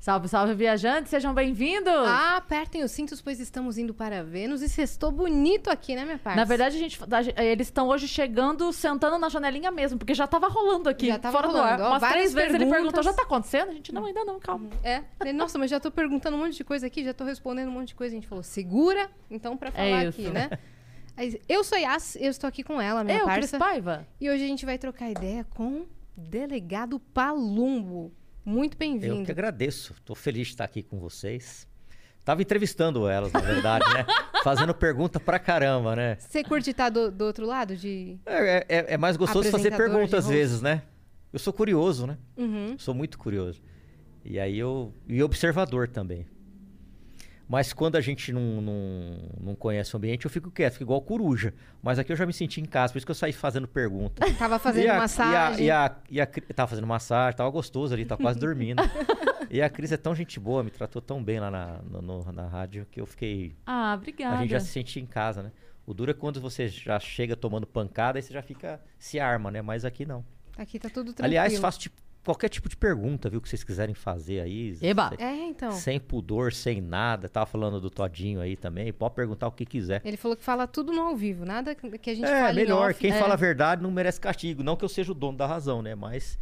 Salve, salve, viajantes, sejam bem-vindos! Ah, apertem os cintos, pois estamos indo para Vênus e sextou bonito aqui, né, minha parte? Na verdade, a gente, a eles estão hoje chegando, sentando na janelinha mesmo, porque já tava rolando aqui, Já tava fora rolando. do Ó, ar. Umas várias três vezes ele perguntas. perguntou, já tá acontecendo? A gente, não, ainda não, calma. É. Nossa, mas já tô perguntando um monte de coisa aqui, já tô respondendo um monte de coisa. A gente falou, segura, então, pra falar isso. aqui, né? Eu sou Yas, eu estou aqui com ela, minha Eu, Cris parça. Paiva? E hoje a gente vai trocar ideia com o delegado Palumbo. Muito Eu bem-vindo. que agradeço. Estou feliz de estar aqui com vocês. Tava entrevistando elas, na verdade, né? Fazendo pergunta pra caramba, né? Você curte estar do, do outro lado de. É, é- é mais gostoso fazer pergunta às vezes, né? Eu sou curioso, né? Uhum. Sou muito curioso. E aí eu. E observador também. Mas quando a gente não, não, não conhece o ambiente, eu fico quieto, fico igual coruja. Mas aqui eu já me senti em casa, por isso que eu saí fazendo pergunta. Tava fazendo E a- massagem. E a, e a, e a tava fazendo massagem, tava gostoso ali, tava quase dormindo. e a Cris é tão gente boa, me tratou tão bem lá na, no- no- na rádio que eu fiquei. Ah, obrigada. A gente já se sente em casa, né? O duro é quando você já chega tomando pancada e você já fica. se arma, né? Mas aqui não. Aqui tá tudo tranquilo. Aliás, faço tipo, qualquer tipo de pergunta, viu? Que vocês quiserem fazer aí. Eba. sem- É, então. Sem pudor, sem nada. Tava falando do Todinho aí também. Pode perguntar o que quiser. Ele falou que fala tudo no ao vivo, nada que a gente É, fale melhor. off. Quem É. fala a verdade não merece castigo. Não que eu seja o dono da razão, né? Mas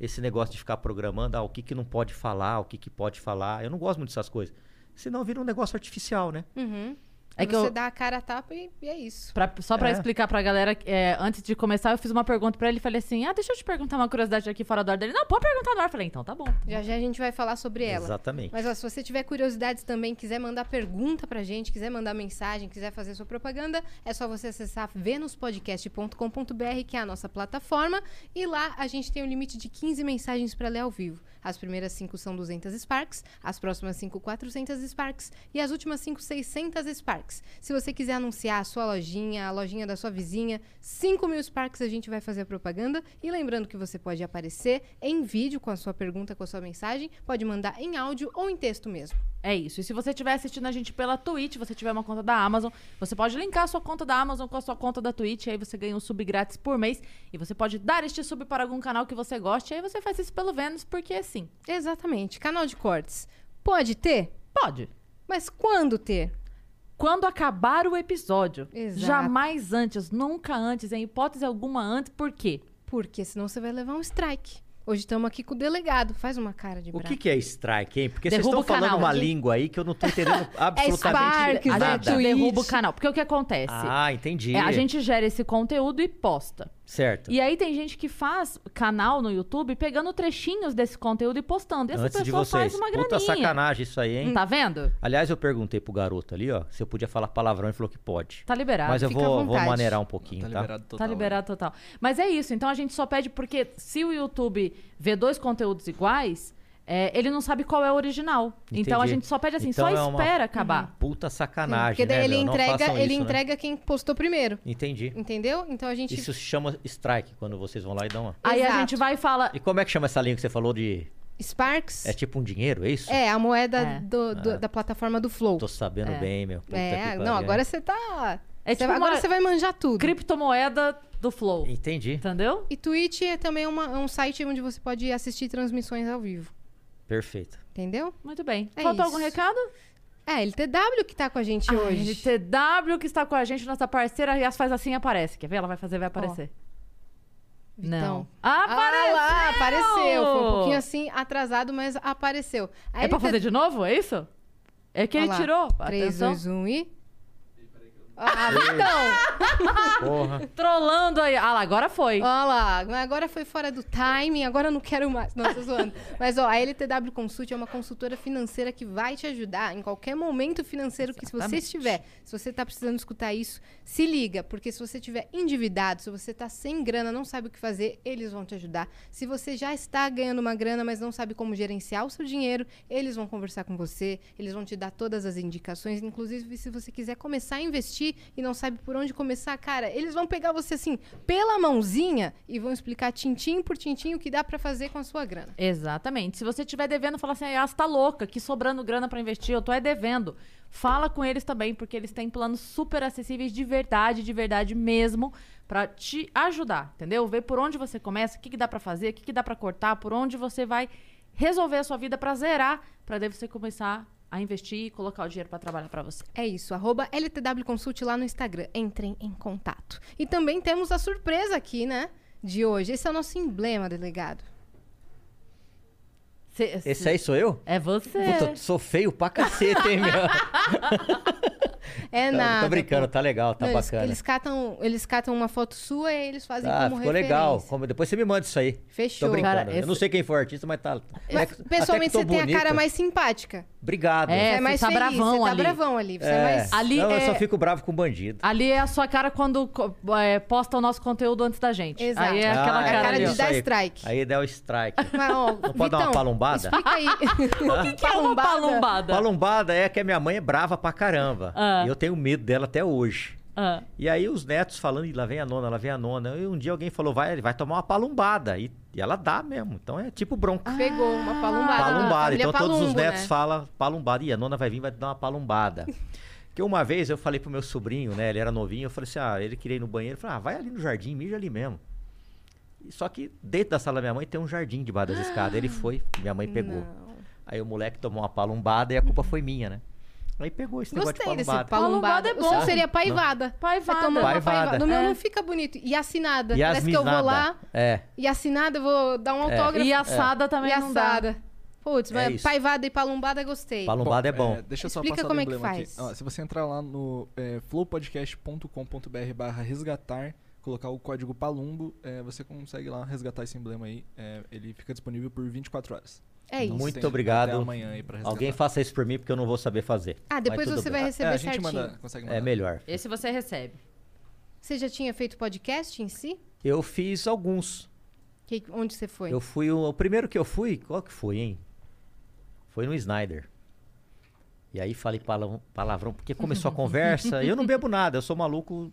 esse negócio de ficar programando ah, o que, que não pode falar, o que, que pode falar. Eu não gosto muito dessas coisas. Senão vira um negócio artificial, né? Uhum. É que você eu- dá a cara a tapa e, e é isso. Pra- só pra É. explicar pra galera, é, antes de começar, eu fiz uma pergunta pra ele e falei assim: Ah, deixa eu te perguntar uma curiosidade aqui fora do ar dele. Não, pode perguntar no ar. Eu falei, então tá bom. Já já a gente vai falar sobre ela. Exatamente. Mas ó, se você tiver curiosidades também, quiser mandar pergunta pra gente, quiser mandar mensagem, quiser fazer sua propaganda, é só você acessar venuspodcast.com.br, que é a nossa plataforma, e lá a gente tem um limite de 15 mensagens pra ler ao vivo. As primeiras 5 são 200 Sparks, as próximas 5 400 Sparks e as últimas 5 600 Sparks. Se você quiser anunciar a sua lojinha, a lojinha da sua vizinha, 5 mil Sparks a gente vai fazer a propaganda. E lembrando que você pode aparecer em vídeo com a sua pergunta, com a sua mensagem, pode mandar em áudio ou em texto mesmo. É isso. E se você estiver assistindo a gente pela Twitch, você tiver uma conta da Amazon, você pode linkar a sua conta da Amazon com a sua conta da Twitch, aí você ganha um sub grátis por mês. E você pode dar este sub para algum canal que você goste, aí você faz isso pelo Vênus, porque sim. Exatamente. Canal de cortes. Pode ter, Pode. mas quando ter? Quando acabar o episódio. Exato. Jamais antes, nunca antes, em hipótese alguma antes, por quê? Porque senão você vai levar um strike. Hoje estamos aqui com o delegado. Faz uma cara de O bravo. que, que é strike, hein? Porque vocês Derruba estão o canal. falando uma De- língua aí que eu não tô entendendo absolutamente Sparks, A é nada. gente Twitch. derruba o canal. Porque o que acontece? Ah, entendi. É, a gente gera esse conteúdo e posta. Certo. E aí tem gente que faz canal no YouTube pegando trechinhos desse conteúdo e postando. E essa Antes de pessoa vocês. faz uma Puta graninha. sacanagem isso aí, hein? Tá vendo? Aliás, eu perguntei pro garoto ali, ó, se eu podia falar palavrão e falou que pode. Tá liberado. Mas eu fica à vou, vou vontade. maneirar um pouquinho, Tá tá? liberado total. Tá liberado total. Mas é isso. Então a gente só pede porque se o YouTube vê dois conteúdos iguais, é, ele não sabe qual é o original. Então a Entendi. gente só pede assim, Então só é uma- espera acabar. Puta sacanagem, Porque daí né, ele meu? Entrega, façam ele isso, né? entrega quem postou primeiro. Entendi. Entendeu? Então a gente. Isso se chama strike, quando vocês vão lá e dão uma... Aí a Exato. gente vai e fala. E como é que chama essa língua que você falou de... Sparks É tipo um dinheiro, é isso? é a moeda É. do- do- Ah. da plataforma do Flow. Tô sabendo É. bem, meu. Puta é, não, agora você tá. É tipo agora uma você vai manjar tudo. criptomoeda do Flow. Entendi. Entendeu? E Twitch é também uma- um site onde você pode assistir transmissões ao vivo. Perfeito. Entendeu? Muito bem. É Faltou isso. algum recado? É, LTW que tá com a gente hoje. LTW que está com a gente, nossa parceira, e as faz assim e aparece. Quer ver? Ela vai fazer, vai aparecer. Não. Então. Apareceu! Ah lá, apareceu. Foi um pouquinho assim atrasado, mas apareceu. A É pra LT fazer de novo? É isso? É que Olha ele lá. tirou. 3, Atenção. 2, 1 e. Ah, então! Porra. Trolando aí. Ah lá, agora foi. Olha lá, agora foi fora do timing, agora eu não quero mais. Não, tô zoando. Mas, ó, a LTW Consult é uma consultora financeira que vai te ajudar em qualquer momento financeiro que se você estiver. Se você tá precisando escutar isso, se liga, porque se você estiver endividado, se você tá sem grana, não sabe o que fazer, eles vão te ajudar. Se você já está ganhando uma grana, mas não sabe como gerenciar o seu dinheiro, eles vão conversar com você, eles vão te dar todas as indicações, inclusive se você quiser começar a investir e não sabe por onde começar, cara, eles vão pegar você assim pela mãozinha e vão explicar tintim por tintim o que dá pra fazer com a sua grana. Exatamente. Se você estiver devendo, fala assim, ah, tá louca, que sobrando grana pra investir, eu tô é devendo. Fala com eles também, porque eles têm planos super acessíveis de verdade, de verdade mesmo, pra te ajudar, entendeu? Ver por onde você começa, o que, que dá pra fazer, o que, que dá pra cortar, por onde você vai resolver a sua vida pra zerar, pra daí você começar a investir e colocar o dinheiro pra trabalhar pra você. É isso, arroba LTW Consult lá no Instagram. Entrem em contato. E também temos a surpresa aqui, né? De hoje. Esse é o nosso emblema, delegado. Cê- Esse aí sou eu? É você. Puta, sou feio pra cacete, hein, meu? É Tô- nada. Tô brincando, pô. tá legal, tá Não, eles- bacana. Eles, catam, eles catam uma foto sua e eles fazem Ah, como ficou referência. legal. Como- Depois você me manda isso aí. Fechou. Tô brincando. Cara, Eu esse- não sei quem foi o artista, mas tá. Mas, até pessoalmente, até você tem a cara mais simpática. Obrigado. É, você é você mais tá feliz, bravão você tá ali. bravão ali. Você é, É. mais... Ali não, eu é- só fico bravo com bandido. Ali é a sua cara quando é, posta o nosso conteúdo antes da gente. Exato. Aí é aquela Ah, é cara, cara ali, de dar strike. Aí dá o strike. Mas, ó, Não pode dar uma Vitão, palombada? Explica aí. O que, que é uma palombada? Palombada é que a minha mãe é brava pra caramba. Ah. E eu tenho medo dela até hoje. Ah, E aí os netos falando, "Ih, lá vem a nona, lá vem a nona. E um dia alguém falou, vai, vai tomar uma palombada. E, e ela dá mesmo. Então é tipo bronca. Pegou uma palumbada. Palombada. Família Então todos os Palumbo, netos né? falam palombada. E a nona vai vir vai dar uma palombada. Porque uma vez eu falei pro meu sobrinho, né? Ele era novinho, eu falei assim: ah, ele queria ir no banheiro. Eu falei, ah, vai ali no jardim, mija ali mesmo. E Só que dentro da sala da minha mãe tem um jardim debaixo das escadas. Ele foi, minha mãe pegou. Não. Aí o moleque tomou uma palombada e a culpa foi minha, né? Aí pegou esse negócio de Gostei desse palombada. palumbada. Palumbada é O seu bom. seria paivada. Paivada. Vai tomar uma Paivada. paivada. No meu É. não fica bonito. E assinada. Parece que eu vou lá É. e assinada, eu vou dar um autógrafo. E assada também E não dá. assada. Putz, É mas isso. paivada e palumbada gostei. Palombada é bom. deixa eu só Explica passar como o é que emblema faz. aqui. Ó, se você entrar lá no é, flowpodcast.com.br barra resgatar, colocar o código Palumbo, é, você consegue lá resgatar esse emblema aí. É, ele fica disponível por 24 horas. É isso. Muito obrigado. Até amanhã aí pra resgatar. Alguém faça isso por mim porque eu não vou saber fazer. Ah, depois Mas tudo você bem. vai É, receber a gente certinho. manda, consegue mandar. É melhor. Esse você recebe. Você já tinha feito podcast em si? Eu fiz alguns. Que- onde você foi? Eu fui o, o primeiro que eu fui, qual que foi, hein? Foi no Snyder. E aí falei palavrão, palavrão porque começou a conversa. e eu não bebo nada, eu sou maluco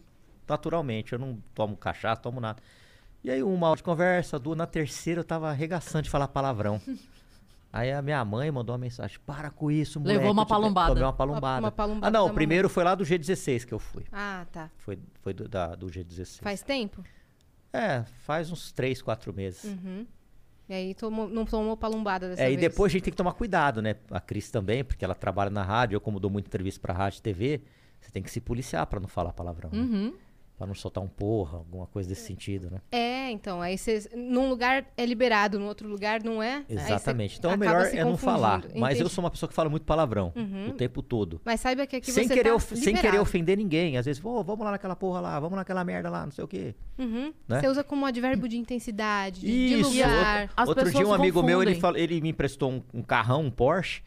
naturalmente. Eu não tomo cachaça, tomo nada. E aí uma hora de conversa, duas, na terceira eu tava arregaçando de falar palavrão. Aí a minha mãe mandou uma mensagem: para com isso, moleque. Levou uma palombada. Tomei uma palombada. uma palombada ah, não, o primeiro foi lá do G16 que eu fui. Ah, tá. Foi, foi do, da- do G16. Faz tempo? É, faz uns três, quatro meses. Uhum. E aí tomou- não tomou palumbada dessa É, vez. e depois a gente tem que tomar cuidado, né? A Cris também, porque ela trabalha na rádio, eu como dou muita entrevista pra rádio e TV, você tem que se policiar pra não falar palavrão, né? Pra não soltar um porra, alguma coisa desse sentido, né? É, então, aí você. Num lugar é liberado, no outro lugar não é. Exatamente. Então o melhor se é não falar. Mas eu sou uma pessoa que fala muito palavrão Uhum. o tempo todo. Mas saiba que aqui Sem você querer, tá sem querer ofender ninguém. Às vezes, "Ô, vamos lá naquela porra lá, vamos naquela merda lá, não sei o quê. Uhum. Né? Você usa como advérbio de intensidade, de, de Isso. lugar. As Outro dia um amigo meu, ele, confundem. falou, ele me emprestou um, um carrão, um Porsche.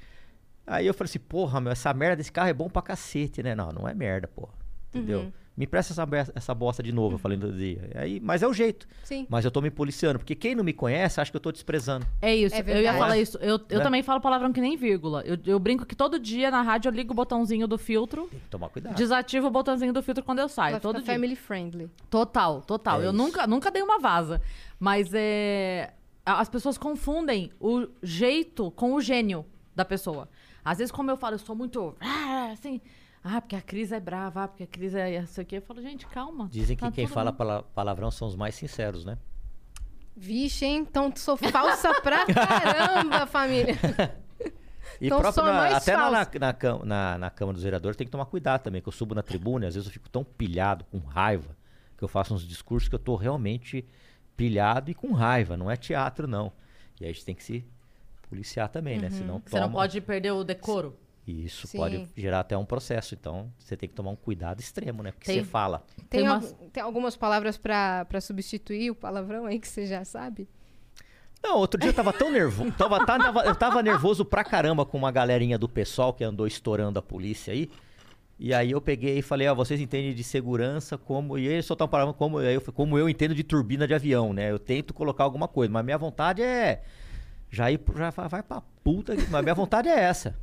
Aí eu falei assim, porra, meu, essa merda desse carro é bom pra cacete, né? Não, não é merda, porra. Entendeu? Uhum. Me empresta essa, essa bosta de novo, eu falei no outro dia. Aí, mas é o jeito. Sim. Mas eu tô me policiando, porque quem não me conhece acha que eu tô desprezando. É isso, É eu ia falar isso. Eu, eu Né? também falo palavrão que nem vírgula. Eu, eu brinco que todo dia na rádio eu ligo o botãozinho do filtro, Tem que tomar cuidado. desativo o botãozinho do filtro quando eu saio. Vai Todo ficar dia. family friendly. Total, total. É eu isso. nunca, nunca dei uma vaza. Mas é. As pessoas confundem o jeito com o gênio da pessoa. Às vezes, como eu falo, eu sou muito. ah, Assim. Ah, porque a Cris é brava, ah, porque a Cris é isso aqui. Eu falo, gente, calma. Dizem que tá quem fala palavrão são os mais sinceros, né? Vixe, hein? Então sou falsa pra caramba, família. E Então próprio na- mais até na, na, falsa. na, na- na Câmara dos Vereadores tem que tomar cuidado também, que eu subo na tribuna e às vezes eu fico tão pilhado, com raiva, que eu faço uns discursos que eu tô realmente pilhado e com raiva, não é teatro não. E aí a gente tem que se policiar também, né? Senão Você não pode perder o decoro. E isso Sim. pode gerar até um processo, então você tem que tomar um cuidado extremo, né? Porque Tem. você fala. Tem, Tem al- umas- tem algumas palavras pra, pra substituir o palavrão aí que você já sabe? Não, outro dia eu tava tão nervoso. Tava, tava- eu tava nervoso pra caramba com uma galerinha do pessoal que andou estourando a polícia aí. E aí eu peguei e falei, ó, vocês entendem de segurança como. E eles soltaram palavra como, aí eu, como eu entendo de turbina de avião, né? Eu tento colocar alguma coisa, mas minha vontade é. Já ir já vai pra puta. Mas minha vontade é essa.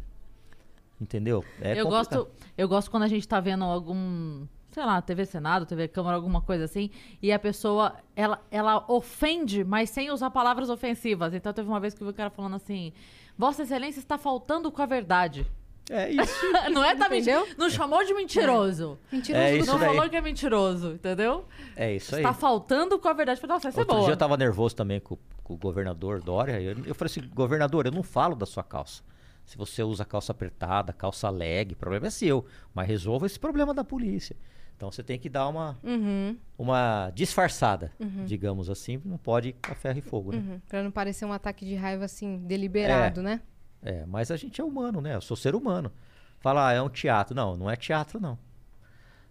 Entendeu? É eu complicado. gosto, eu gosto quando a gente tá vendo algum, sei lá, TV Senado, TV Câmara, alguma coisa assim, e a pessoa, ela, ela ofende, mas sem usar palavras ofensivas. Então teve uma vez que eu vi o cara falando assim: Vossa Excelência está faltando com a verdade. É isso. não é tá mentindo. Não chamou de mentiroso. Mentiroso É do isso não daí. falou que é mentiroso, entendeu? É isso aí. Está faltando com a verdade. Falei, Nossa, essa é Outro boa. dia eu tava nervoso também com, com o governador Dória. Eu, eu falei assim, governador, eu não falo da sua calça. Se você usa calça apertada, calça leg, o problema é seu. Mas resolva esse problema da polícia. Então você tem que dar uma, Uhum, uma disfarçada, digamos assim. Não pode ir a ferro e fogo, né? uhum. Pra não parecer um ataque de raiva assim, deliberado, né? É, mas a gente é humano, né? Eu sou ser humano. Fala, ah, é um teatro. Não, não é teatro, não.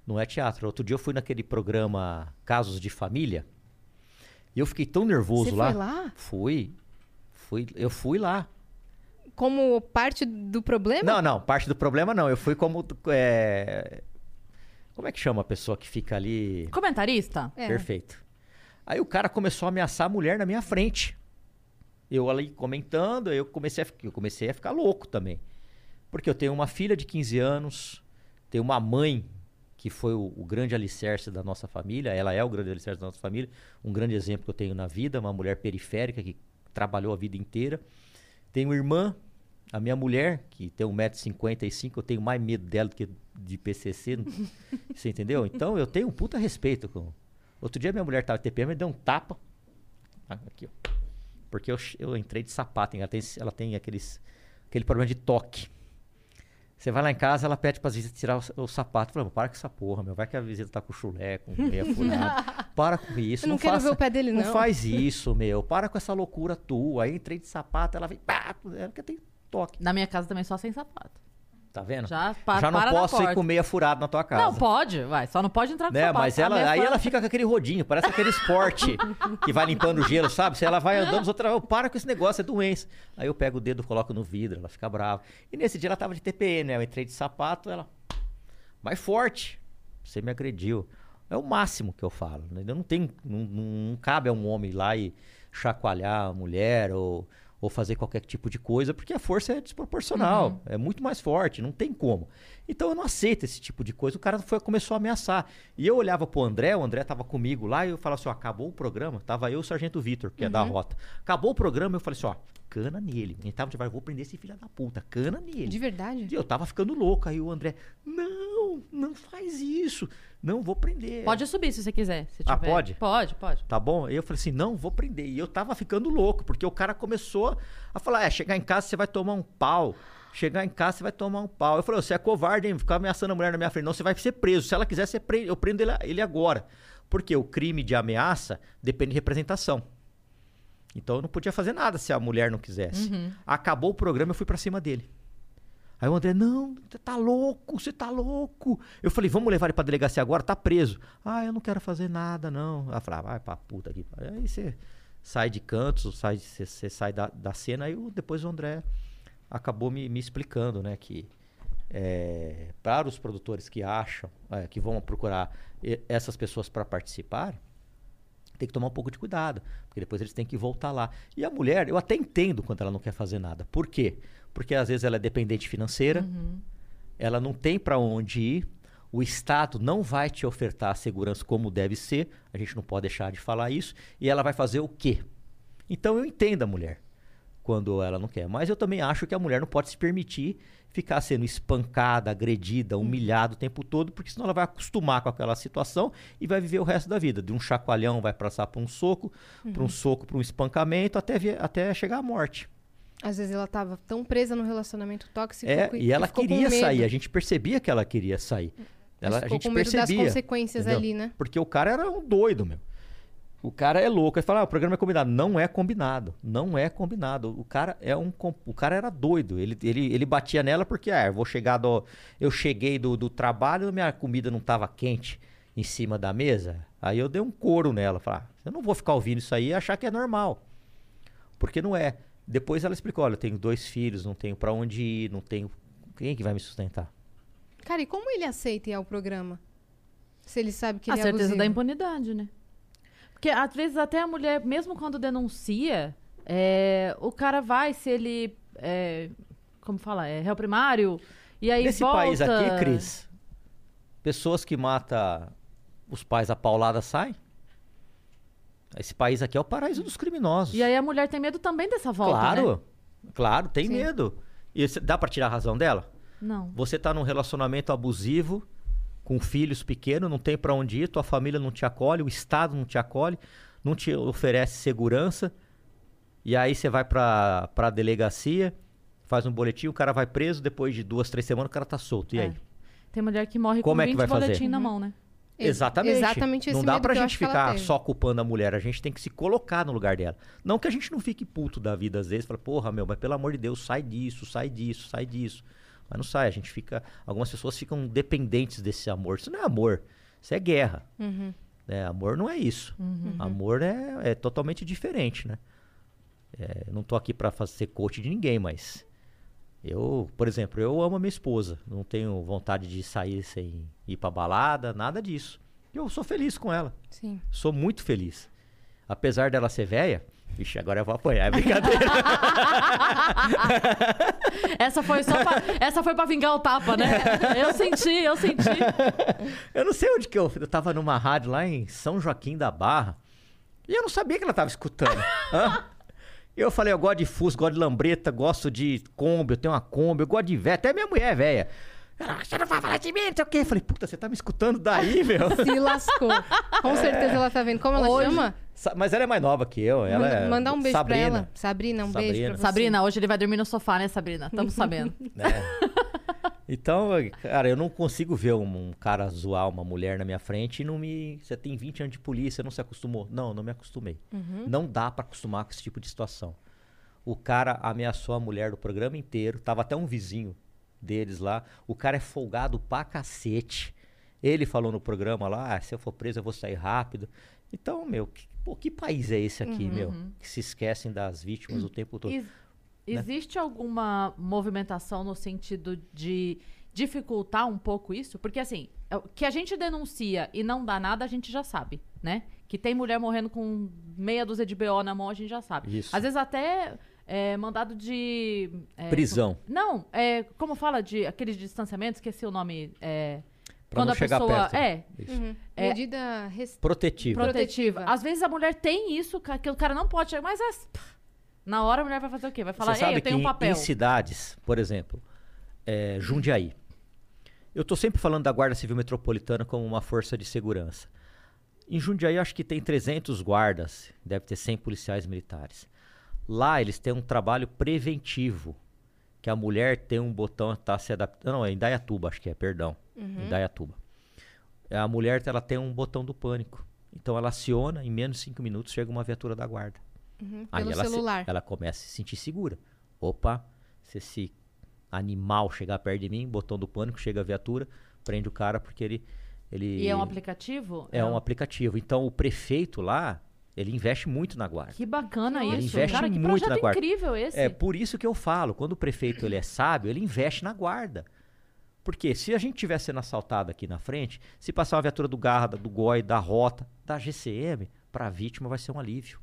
Não é teatro. Outro dia eu fui naquele programa Casos de Família. E eu fiquei tão nervoso Você lá. foi lá? Fui. Fui, eu fui lá. Como parte do problema? Não, não, parte do problema não. Eu fui como. é, Como é que chama a pessoa que fica ali? Comentarista? É. Perfeito. Aí o cara começou a ameaçar a mulher na minha frente. Eu ali comentando, eu comecei a, eu comecei a ficar louco também. Porque eu tenho uma filha de 15 anos, tenho uma mãe que foi o, o grande alicerce da nossa família, ela é o grande alicerce da nossa família, um grande exemplo que eu tenho na vida, uma mulher periférica que trabalhou a vida inteira. Tenho irmã, a minha mulher, que tem 1,55m, eu tenho mais medo dela do que de PCC, não- você entendeu? Então eu tenho um puta respeito com... Outro dia minha mulher tava TPM e deu um tapa. Ah, Aqui, ó. Porque eu, eu entrei de sapato, ela tem, ela tem aqueles, aquele problema de toque. Você vai lá em casa, ela pede pra visita tirar o, o sapato. Fala, para com essa porra, meu. Vai que a visita tá com chulé, com meia furada. Para com isso. Eu não quero faça, ver o pé dele, não. faz isso, meu. Para com essa loucura tua. Aí entrei de sapato, ela vem. Pá, é porque tem toque. Na minha casa também só sem sapato. Tá vendo? Já, pa Já não para posso ir com meia furada na tua casa. Não, pode, vai. Só não pode entrar com Né, sapato. mas ela, aí ela fica com aquele rodinho, parece aquele esporte que vai limpando o gelo, sabe? Se ela vai andando, os outros, "Oh, para com esse negócio, é doença. Aí eu pego o dedo, coloco no vidro, ela fica brava. E nesse dia ela tava de TPM, né? Eu entrei de sapato, ela. Mais forte. Você me agrediu. É o máximo que eu falo. Né? Eu não tenho. Não, não- não cabe a um homem ir lá e chacoalhar a mulher ou, ou fazer qualquer tipo de coisa, porque a força é desproporcional. É muito mais forte, não tem como. Então eu não aceito esse tipo de coisa. O cara foi, começou a ameaçar. E eu olhava pro André, o André tava comigo lá, e eu falava assim: ó, acabou o programa. Tava eu e o Sargento Vitor, que é da rota. Acabou o programa, eu falei assim: ó, cana nele. Gente tava de vou prender esse filho da puta, cana nele. De verdade? E eu tava ficando louco. Aí o André, não, não faz isso. Não vou prender. Pode subir se você quiser. Se Ah, pode? Pode, pode. Tá bom? Eu falei assim, não, vou prender. E eu tava ficando louco, porque o cara começou a falar, é, chegar em casa você vai tomar um pau. Chegar em casa você vai tomar um pau. Eu falei, você é covarde, hein? Ficar ameaçando a mulher na minha frente. Não, você vai ser preso. Se ela quiser, você prende, eu prendo ele, ele agora. Porque o crime de ameaça depende de representação. Então eu não podia fazer nada se a mulher não quisesse. Acabou o programa, eu fui pra cima dele. Aí o André, não, você tá louco, você tá louco. Eu falei, vamos levar ele pra delegacia agora, tá preso. Ah, eu não quero fazer nada, não. Ela falou, ah, vai pra puta aqui. Aí você sai de cantos, sai, você, você sai da, da cena, aí depois o André acabou me, me explicando, né, que é, para os produtores que acham, é, que vão procurar essas pessoas para participar, tem que tomar um pouco de cuidado, porque depois eles têm que voltar lá. E a mulher, eu até entendo quando ela não quer fazer nada. Por quê? Porque às vezes ela é dependente financeira, ela não tem para onde ir, o Estado não vai te ofertar a segurança como deve ser, a gente não pode deixar de falar isso, e ela vai fazer o quê? Então eu entendo a mulher quando ela não quer, mas eu também acho que a mulher não pode se permitir ficar sendo espancada, agredida, humilhada o tempo todo, porque senão ela vai acostumar com aquela situação e vai viver o resto da vida. De um chacoalhão vai passar para um soco, para um soco, para um espancamento, até, até chegar à morte. Às vezes ela tava tão presa no relacionamento tóxico É, que e ela queria sair, a gente percebia que ela queria sair. Ela, a gente percebia. das consequências entendeu? ali, né? Porque o cara era um doido, meu. O cara é louco. Aí fala, ah, o programa é combinado. Não é combinado. Não é combinado. O cara é um. O cara era doido. Ele, ele, ele batia nela porque, ah, eu vou chegar do. Eu cheguei do, do trabalho, minha comida não estava quente em cima da mesa. Aí eu dei um couro nela. Falei, ah, eu não vou ficar ouvindo isso aí e achar que é normal. Porque não é. Depois ela explicou: olha, eu tenho dois filhos, não tenho pra onde ir, não tenho. Quem que vai me sustentar? Cara, e como ele aceita ir ao programa? Se ele sabe que a ele é certeza abusivo. da impunidade, né? Porque às vezes até a mulher, mesmo quando denuncia, é, o cara vai, se ele. É, como fala? É réu primário. E aí Nesse volta... país aqui, Cris, pessoas que matam os pais a paulada saem. Esse país aqui é o paraíso dos criminosos. E aí a mulher tem medo também dessa volta, claro, né? claro, tem Sim. medo. E dá pra tirar a razão dela? Não. Você tá num relacionamento abusivo, com filhos pequenos, não tem pra onde ir, tua família não te acolhe, o Estado não te acolhe, não te oferece segurança. E aí você vai pra, pra delegacia, faz um boletim, o cara vai preso, depois de duas, três semanas o cara tá solto. E É. aí? Tem mulher que morre Como com é que 20 vai fazer? boletim na mão, né? Ex- Exatamente. Exatamente esse Não dá pra gente ficar só culpando a mulher, a gente tem que se colocar no lugar dela. Não que a gente não fique puto da vida às vezes, fala, porra, meu, mas pelo amor de Deus, sai disso, sai disso, sai disso. Mas não sai, a gente fica. Algumas pessoas ficam dependentes desse amor. Isso não é amor, isso é guerra. Uhum. né? Amor não é isso. Amor é, é totalmente diferente, né? É, eu não tô aqui pra fazer coach de ninguém, mas eu, por exemplo, eu amo a minha esposa. Não tenho vontade de sair sem ir pra balada, nada disso. Eu sou feliz com ela. Sim. Sou muito feliz. Apesar dela ser velha, vixe, agora eu vou apanhar, é brincadeira. Essa foi só pra, essa foi pra vingar o tapa, né? Eu senti, eu senti. eu não sei onde que eu, eu tava numa rádio lá em São Joaquim da Barra e eu não sabia que ela tava escutando. Hã? Eu falei, eu gosto de Fusca, gosto de lambreta, gosto de Kombi, eu tenho uma Kombi, eu gosto de velha, até minha mulher é velha. Ela, você não vai falar de mim, não sei o quê. Eu falei, puta, você tá me escutando daí, meu? Se lascou. Com certeza ela tá vendo. Como ela Hoje- chama? Sa- Mas ela é mais nova que eu. Ela Manda- é mandar um beijo Sabrina, pra ela. Sabrina, um beijo Sabrina. pra você. Sabrina, hoje ele vai dormir no sofá, né, Sabrina? Estamos sabendo. né? Então, cara, eu não consigo ver um, um cara zoar uma mulher na minha frente e não me. Você tem 20 anos de polícia, não se acostumou. Não, não me acostumei. Uhum. Não dá pra acostumar com esse tipo de situação. O cara ameaçou a mulher do programa inteiro, tava até um vizinho deles lá. O cara é folgado pra cacete. Ele falou no programa lá: ah, se eu for preso eu vou sair rápido. Então, meu, que, pô, que país é esse aqui, meu? Que se esquecem das vítimas o tempo todo. Ex- Existe alguma movimentação no sentido de dificultar um pouco isso? Porque, assim, é que a gente denuncia e não dá nada, a gente já sabe, né? Que tem mulher morrendo com meia dúzia de BO na mão, a gente já sabe. Isso. Às vezes até é, mandado de... é, Prisão. Não, é, como fala de aqueles distanciamentos, esqueci o nome. É, Pra quando não a chegar pessoa. perto. É. Uhum. É- Medida res... Protetiva. protetiva. Às vezes a mulher tem isso, que o cara não pode chegar, mas pff, na hora a mulher vai fazer o quê? Vai falar, Você ei, eu tenho que um papel. em cidades, por exemplo, é, Jundiaí. Eu tô sempre falando da Guarda Civil Metropolitana como uma força de segurança. Em Jundiaí, eu acho que tem 300 guardas, deve ter 100 policiais militares. Lá, eles têm um trabalho preventivo, que a mulher tem um botão, tá se adaptando. Não, é em Dayatuba, acho que é, perdão. Em Dayatuba. A mulher, ela tem um botão do pânico. Então, ela aciona, em menos de 5 minutos, chega uma viatura da guarda. Uhum. Aí ela, se- celular. ela começa a se sentir segura. Opa, se esse animal chegar perto de mim, botão do pânico, chega a viatura, prende o cara porque ele. ele E é um aplicativo? É um aplicativo. Então o prefeito lá, ele investe muito na guarda. Que bacana Ele isso. investe Cara, que muito projeto na guarda. incrível esse. É por isso que eu falo, quando o prefeito ele é sábio, ele investe na guarda. Porque se a gente estiver sendo assaltado aqui na frente, se passar uma viatura do Garda, do GOI, da Rota, da GCM, para a vítima vai ser um alívio.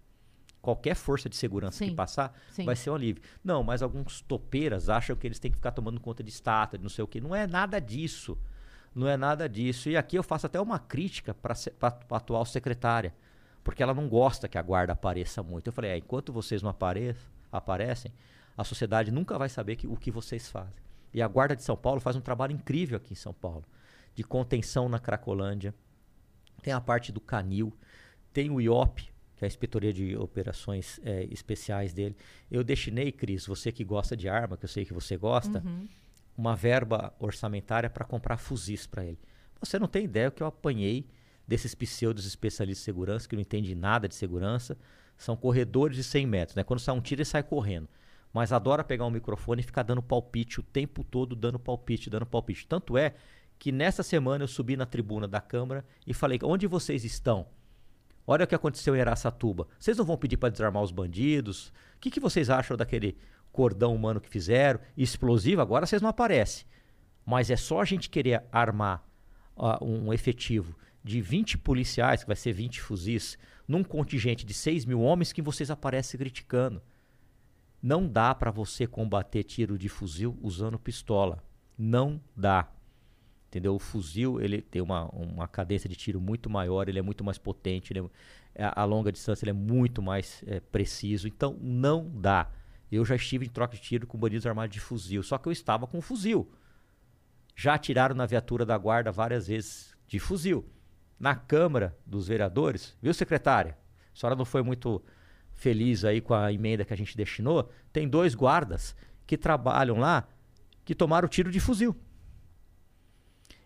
Qualquer força de segurança Sim, que passar, sim. vai ser um alívio. Não, mas alguns topeiras acham que eles têm que ficar tomando conta de estátua, de não sei o quê. Não é nada disso. Não é nada disso. E aqui eu faço até uma crítica para a atual secretária. Porque ela não gosta que a guarda apareça muito. Eu falei, é, enquanto vocês não apare aparecem, a sociedade nunca vai saber que- o que vocês fazem. E a Guarda de São Paulo faz um trabalho incrível aqui em São Paulo. De contenção na Cracolândia. Tem a parte do Canil. Tem o IOP, que é a Inspetoria de Operações eh, Especiais dele. Eu destinei, Cris, você que gosta de arma, que eu sei que você gosta, uma verba orçamentária para comprar fuzis para ele. Você não tem ideia o que eu apanhei desses pseudos especialistas de segurança, que não entendem nada de segurança. São corredores de 100 metros, né? Quando sai um tiro, ele sai correndo. Mas adora pegar um microfone e ficar dando palpite o tempo todo, dando palpite, dando palpite. Tanto é que nessa semana eu subi na tribuna da Câmara e falei: onde vocês estão? Olha o que aconteceu em Araçatuba. Vocês não vão pedir para desarmar os bandidos? O que, que vocês acham daquele cordão humano que fizeram? Explosivo? Agora vocês não aparecem. Mas é só a gente querer armar ah, um efetivo de 20 policiais, que vai ser 20 fuzis, num contingente de 6 mil homens que vocês aparecem criticando. Não dá para você combater tiro de fuzil usando pistola. Não dá. Entendeu? O fuzil, ele tem uma, uma cadência de tiro muito maior, ele é muito mais potente, é, a, a longa distância ele é muito mais é, preciso. Então, não dá. Eu já estive em troca de tiro com bandidos armados de fuzil, só que eu estava com fuzil. Já atiraram na viatura da guarda várias vezes de fuzil. Na Câmara dos Vereadores, viu, secretária? A senhora não foi muito feliz aí com a emenda que a gente destinou. Tem dois guardas que trabalham lá que tomaram tiro de fuzil.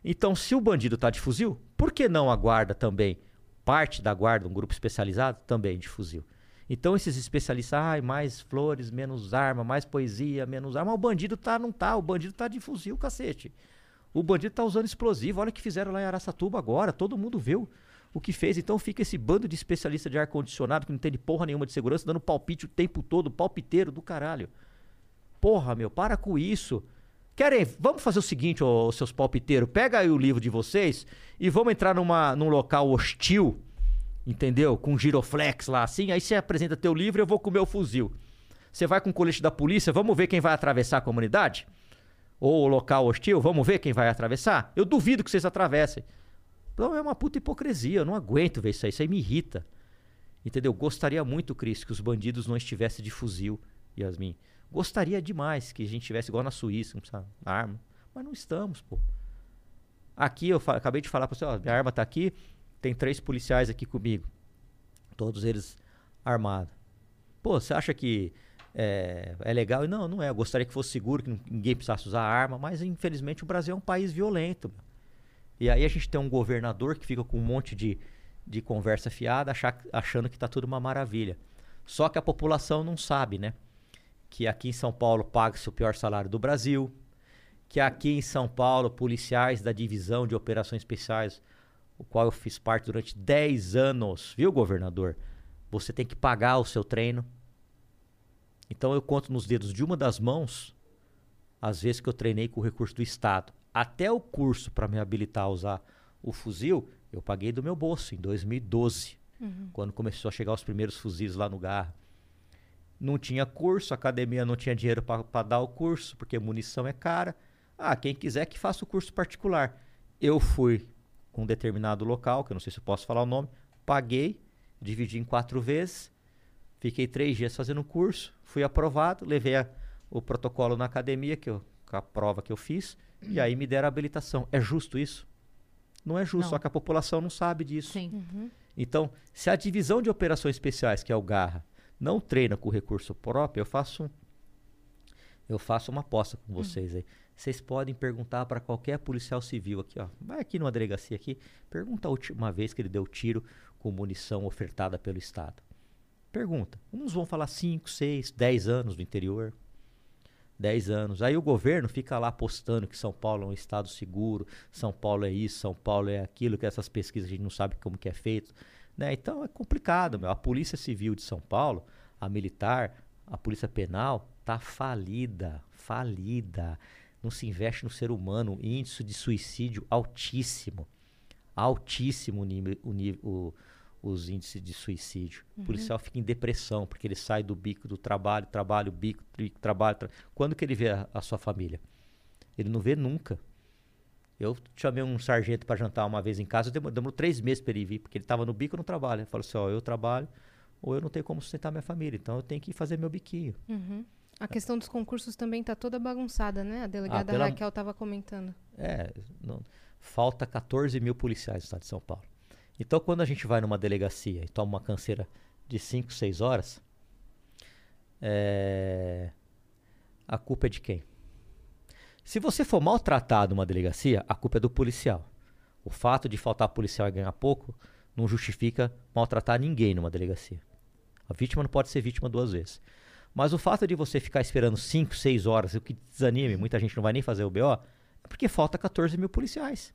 Então, se o bandido está de fuzil, por que não a guarda também? Parte da guarda, um grupo especializado, também de fuzil. Então, esses especialistas, ai, mais flores, menos arma, mais poesia, menos arma. O bandido tá, não tá, o bandido tá de fuzil, cacete. O bandido tá usando explosivo. Olha o que fizeram lá em Araçatuba agora. Todo mundo viu o que fez. Então fica esse bando de especialista de ar-condicionado que não tem porra nenhuma de segurança, dando palpite o tempo todo, palpiteiro do caralho. Porra, meu, para com isso. Querem, vamos fazer o seguinte, ô, seus palpiteiros, pega aí o livro de vocês e vamos entrar numa, num local hostil, entendeu? Com giroflex lá assim, aí você apresenta teu livro e eu vou com o meu fuzil. Você vai com o colete da polícia, vamos ver quem vai atravessar a comunidade? Ou o local hostil, vamos ver quem vai atravessar? Eu duvido que vocês atravessem. Então é uma puta hipocrisia, eu não aguento ver isso aí, isso aí me irrita. Entendeu? Gostaria muito, Cris, que os bandidos não estivessem de fuzil, Yasmin. Gostaria demais que a gente tivesse igual na Suíça, não precisa arma. Mas não estamos, pô. Aqui eu acabei de falar para você, ó, minha arma tá aqui, tem três policiais aqui comigo. Todos eles armados. Pô, você acha que é, é, legal? Não, não é. Eu gostaria que fosse seguro, que ninguém precisasse usar arma, mas infelizmente o Brasil é um país violento. E aí a gente tem um governador que fica com um monte de, de conversa fiada, achar, achando que tá tudo uma maravilha. Só que a população não sabe, né? que aqui em São Paulo paga-se o pior salário do Brasil, que aqui em São Paulo, policiais da divisão de operações especiais, o qual eu fiz parte durante 10 anos, viu, governador? Você tem que pagar o seu treino. Então eu conto nos dedos de uma das mãos as vezes que eu treinei com o recurso do Estado. Até o curso para me habilitar a usar o fuzil, eu paguei do meu bolso em 2012, uhum. quando começou a chegar os primeiros fuzis lá no Garra não tinha curso, a academia não tinha dinheiro para dar o curso, porque munição é cara. Ah, quem quiser que faça o curso particular. Eu fui com um determinado local, que eu não sei se eu posso falar o nome, paguei, dividi em quatro vezes, fiquei três dias fazendo o curso, fui aprovado, levei a, o protocolo na academia, que eu, a prova que eu fiz, e aí me deram a habilitação. É justo isso? Não é justo, não. só que a população não sabe disso. Sim. Uhum. Então, se a divisão de operações especiais, que é o GARRA, não treina com recurso próprio, eu faço eu faço uma aposta com hum. vocês aí. Vocês podem perguntar para qualquer policial civil aqui, ó. Vai aqui numa delegacia aqui, pergunta a última vez que ele deu tiro com munição ofertada pelo Estado. Pergunta. Uns vão falar 5, 6, 10 anos no interior. 10 anos. Aí o governo fica lá apostando que São Paulo é um estado seguro, São Paulo é isso, São Paulo é aquilo, que essas pesquisas a gente não sabe como que é feito. Né? Então é complicado. Meu. A Polícia Civil de São Paulo, a militar, a Polícia Penal, tá falida, falida. Não se investe no ser humano. Índice de suicídio altíssimo. Altíssimo o, nível, o, os índices de suicídio. Uhum. O policial fica em depressão, porque ele sai do bico do trabalho, trabalho, bico, bico trabalho. Tra... Quando que ele vê a, a sua família? Ele não vê nunca. Eu chamei um sargento para jantar uma vez em casa, demorou três meses para ele vir, porque ele estava no bico no trabalho. Ele falou assim: ó, eu trabalho, ou eu não tenho como sustentar minha família, então eu tenho que fazer meu biquinho. Uhum. A questão dos concursos também está toda bagunçada, né? A delegada ah, pela... Raquel estava comentando. É, não... falta 14 mil policiais no estado de São Paulo. Então, quando a gente vai numa delegacia e toma uma canseira de 5, 6 horas, é... a culpa é de quem? Se você for maltratado numa delegacia, a culpa é do policial. O fato de faltar policial e ganhar pouco não justifica maltratar ninguém numa delegacia. A vítima não pode ser vítima duas vezes. Mas o fato de você ficar esperando 5, 6 horas, o que desanime, muita gente não vai nem fazer o BO, é porque falta 14 mil policiais.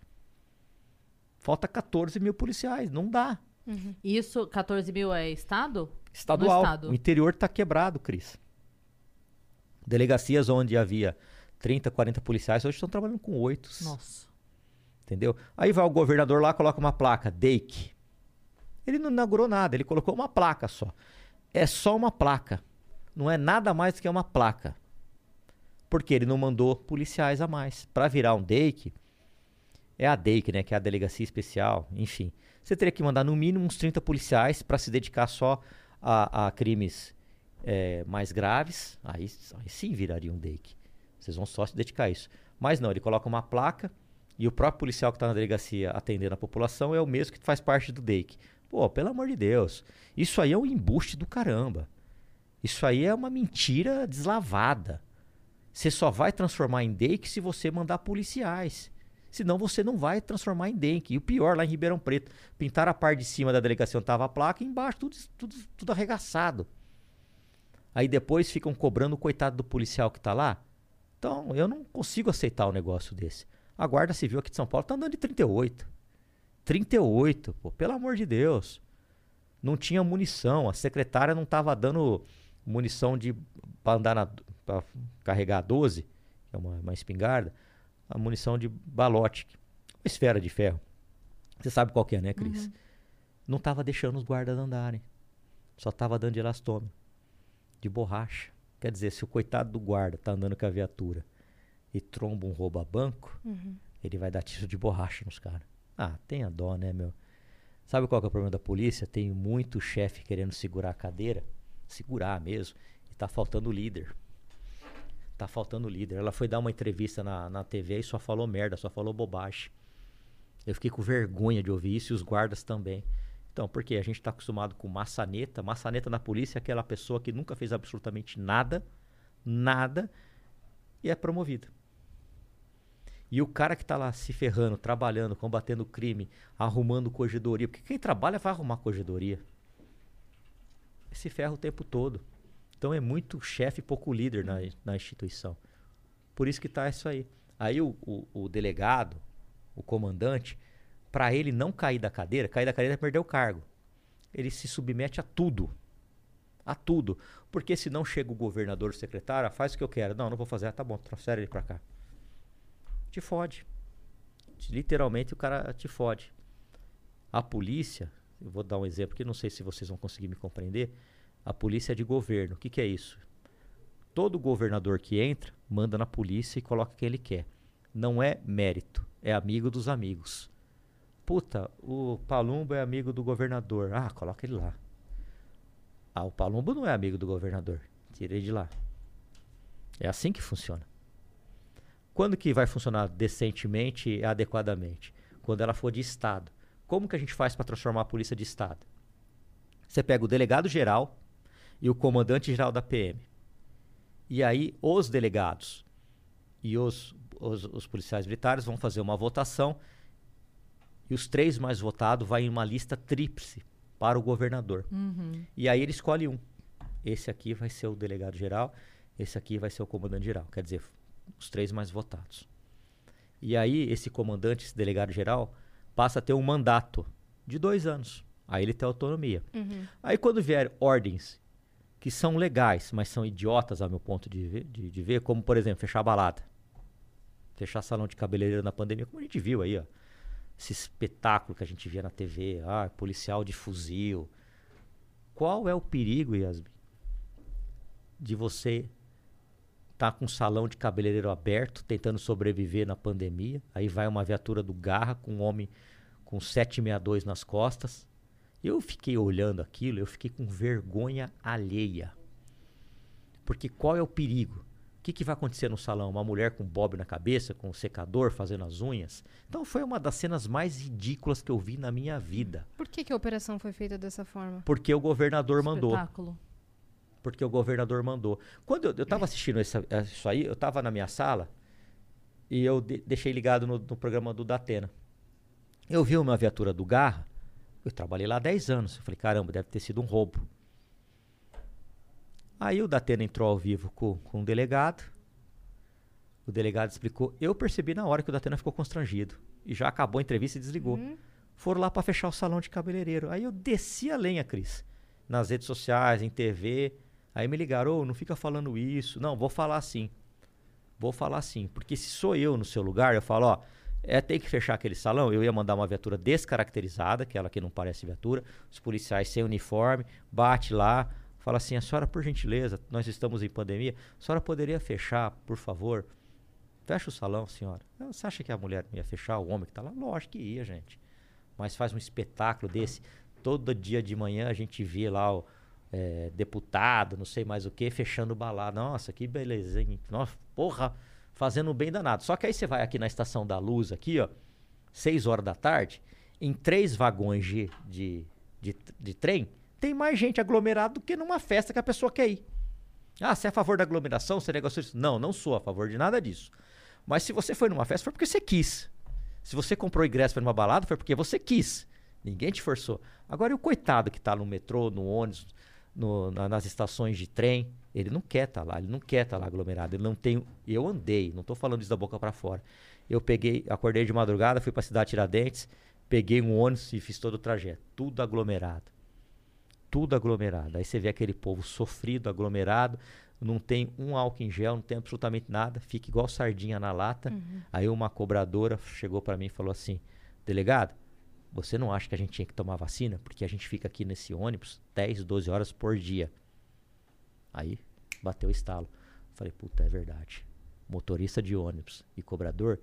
Falta 14 mil policiais, não dá. Uhum. Isso, 14 mil é Estado? Estadual. Estado. O interior está quebrado, Cris. Delegacias onde havia 30, 40 policiais, hoje estão trabalhando com oito. Nossa. Entendeu? Aí vai o governador lá, coloca uma placa, DEIC. Ele não inaugurou nada, ele colocou uma placa só. É só uma placa. Não é nada mais que uma placa. Porque ele não mandou policiais a mais. Para virar um DEIC, é a DEIC, né, que é a Delegacia Especial, enfim. Você teria que mandar no mínimo uns 30 policiais para se dedicar só a, a crimes é, mais graves. Aí, aí sim viraria um DEIC. Vocês vão só se dedicar a isso. Mas não, ele coloca uma placa e o próprio policial que está na delegacia atendendo a população é o mesmo que faz parte do DEIC. Pô, pelo amor de Deus. Isso aí é um embuste do caramba. Isso aí é uma mentira deslavada. Você só vai transformar em DEIC se você mandar policiais. Senão você não vai transformar em DEIC. E o pior, lá em Ribeirão Preto, pintaram a parte de cima da delegacia estava a placa e embaixo tudo, tudo, tudo arregaçado. Aí depois ficam cobrando o coitado do policial que está lá. Então, eu não consigo aceitar um negócio desse. A Guarda Civil aqui de São Paulo está andando de 38. 38, pô, pelo amor de Deus. Não tinha munição, a secretária não estava dando munição de para andar na para carregar 12, que é uma, uma espingarda, a munição de balote, uma esfera de ferro. Você sabe qual que é, né, Cris? Uhum. Não estava deixando os guardas andarem. Só estava dando de elastômero, de borracha. Quer dizer, se o coitado do guarda tá andando com a viatura e tromba um rouba-banco, uhum. ele vai dar tiro de borracha nos caras. Ah, tenha dó, né, meu? Sabe qual é o problema da polícia? Tem muito chefe querendo segurar a cadeira, segurar mesmo, e tá faltando líder. Tá faltando líder. Ela foi dar uma entrevista na, na TV e só falou merda, só falou bobagem. Eu fiquei com vergonha de ouvir isso e os guardas também. Então, porque a gente está acostumado com maçaneta. Maçaneta na polícia é aquela pessoa que nunca fez absolutamente nada, nada, e é promovida. E o cara que está lá se ferrando, trabalhando, combatendo crime, arrumando corredoria, porque quem trabalha vai arrumar corredoria. Se ferra o tempo todo. Então é muito chefe e pouco líder na, na instituição. Por isso que está isso aí. Aí o, o, o delegado, o comandante, para ele não cair da cadeira, cair da cadeira é perder o cargo. Ele se submete a tudo. A tudo. Porque se não chega o governador, o secretário, ah, faz o que eu quero. Não, não vou fazer. Ah, tá bom, transfere ele para cá te fode. Literalmente o cara te fode. A polícia, eu vou dar um exemplo que não sei se vocês vão conseguir me compreender. A polícia é de governo. O que, que é isso? Todo governador que entra manda na polícia e coloca quem ele quer. Não é mérito, é amigo dos amigos. Puta, o Palumbo é amigo do governador. Ah, coloca ele lá. Ah, o Palumbo não é amigo do governador. Tirei de lá. É assim que funciona. Quando que vai funcionar decentemente e adequadamente? Quando ela for de Estado. Como que a gente faz para transformar a polícia de Estado? Você pega o delegado geral e o comandante geral da PM. E aí os delegados e os, os, os policiais militares vão fazer uma votação e os três mais votados vai em uma lista tríplice para o governador. Uhum. E aí ele escolhe um. Esse aqui vai ser o delegado geral, esse aqui vai ser o comandante geral. Quer dizer, os três mais votados. E aí esse comandante, esse delegado geral, passa a ter um mandato de dois anos. Aí ele tem autonomia. Uhum. Aí quando vier ordens que são legais, mas são idiotas, ao meu ponto de ver, de, de ver como por exemplo fechar a balada, fechar salão de cabeleireiro na pandemia, como a gente viu aí, ó, esse espetáculo que a gente via na TV, ah, policial de fuzil. Qual é o perigo, Yasmin, de você tá com um salão de cabeleireiro aberto, tentando sobreviver na pandemia. Aí vai uma viatura do Garra com um homem com 762 nas costas. Eu fiquei olhando aquilo, eu fiquei com vergonha alheia. Porque qual é o perigo? O que, que vai acontecer no salão? Uma mulher com bob na cabeça, com um secador, fazendo as unhas? Então foi uma das cenas mais ridículas que eu vi na minha vida. Por que, que a operação foi feita dessa forma? Porque o governador Espetáculo. mandou porque o governador mandou. Quando eu estava assistindo essa, isso aí, eu estava na minha sala e eu de, deixei ligado no, no, programa do Datena. Eu vi uma viatura do Garra, eu trabalhei lá há 10 anos. Eu falei, caramba, deve ter sido um roubo. Aí o Datena entrou ao vivo com, com um delegado. O delegado explicou. Eu percebi na hora que o Datena ficou constrangido. E já acabou a entrevista e desligou. Uhum. Foram lá para fechar o salão de cabeleireiro. Aí eu desci a lenha, Cris. Nas redes sociais, em TV. Aí me ligaram, oh, não fica falando isso. Não, vou falar assim. Vou falar assim. Porque se sou eu no seu lugar, eu falo, ó, é tem que fechar aquele salão. Eu ia mandar uma viatura descaracterizada, aquela que não parece viatura, os policiais sem uniforme, bate lá, Fala assim, a senhora, por gentileza, nós estamos em pandemia, a senhora poderia fechar, por favor? Fecha o salão, senhora. Ah, Você acha que a mulher ia fechar, o homem que tá lá? Lógico que ia, gente. Mas faz um espetáculo desse. Todo dia de manhã a gente vê lá o é, deputado, não sei mais o que, fechando balada. Nossa, que belezinha. Nossa, porra, fazendo um bem danado. Só que aí você vai aqui na Estação da Luz, aqui, ó, 6 horas da tarde, em três vagões de, de, de, de trem, tem mais gente aglomerada do que numa festa que a pessoa quer ir. Ah, você é a favor da aglomeração? Você negocia isso? Não, não sou a favor de nada disso. Mas se você foi numa festa, foi porque você quis. Se você comprou ingresso para uma balada, foi porque você quis. Ninguém te forçou. Agora, e o coitado que tá no metrô, no ônibus, no- na- nas estações de trem, ele não quer estar lá, ele não quer estar lá aglomerado. Ele não tem. Eu andei, não tô falando isso da boca para fora. Eu peguei, acordei de madrugada, fui para cidade Tiradentes, peguei um ônibus e fiz todo o trajeto. Tudo aglomerado. Tudo aglomerado. Aí você vê aquele povo sofrido, aglomerado, não tem um álcool em gel, não tem absolutamente nada, fica igual sardinha na lata. Aí uma cobradora chegou para mim e falou assim: Delegado, você não acha que a gente tinha que tomar vacina? Porque a gente fica aqui nesse ônibus 10, 12 horas por dia. Aí bateu o estalo. Falei, puta, é verdade. Motorista de ônibus e cobrador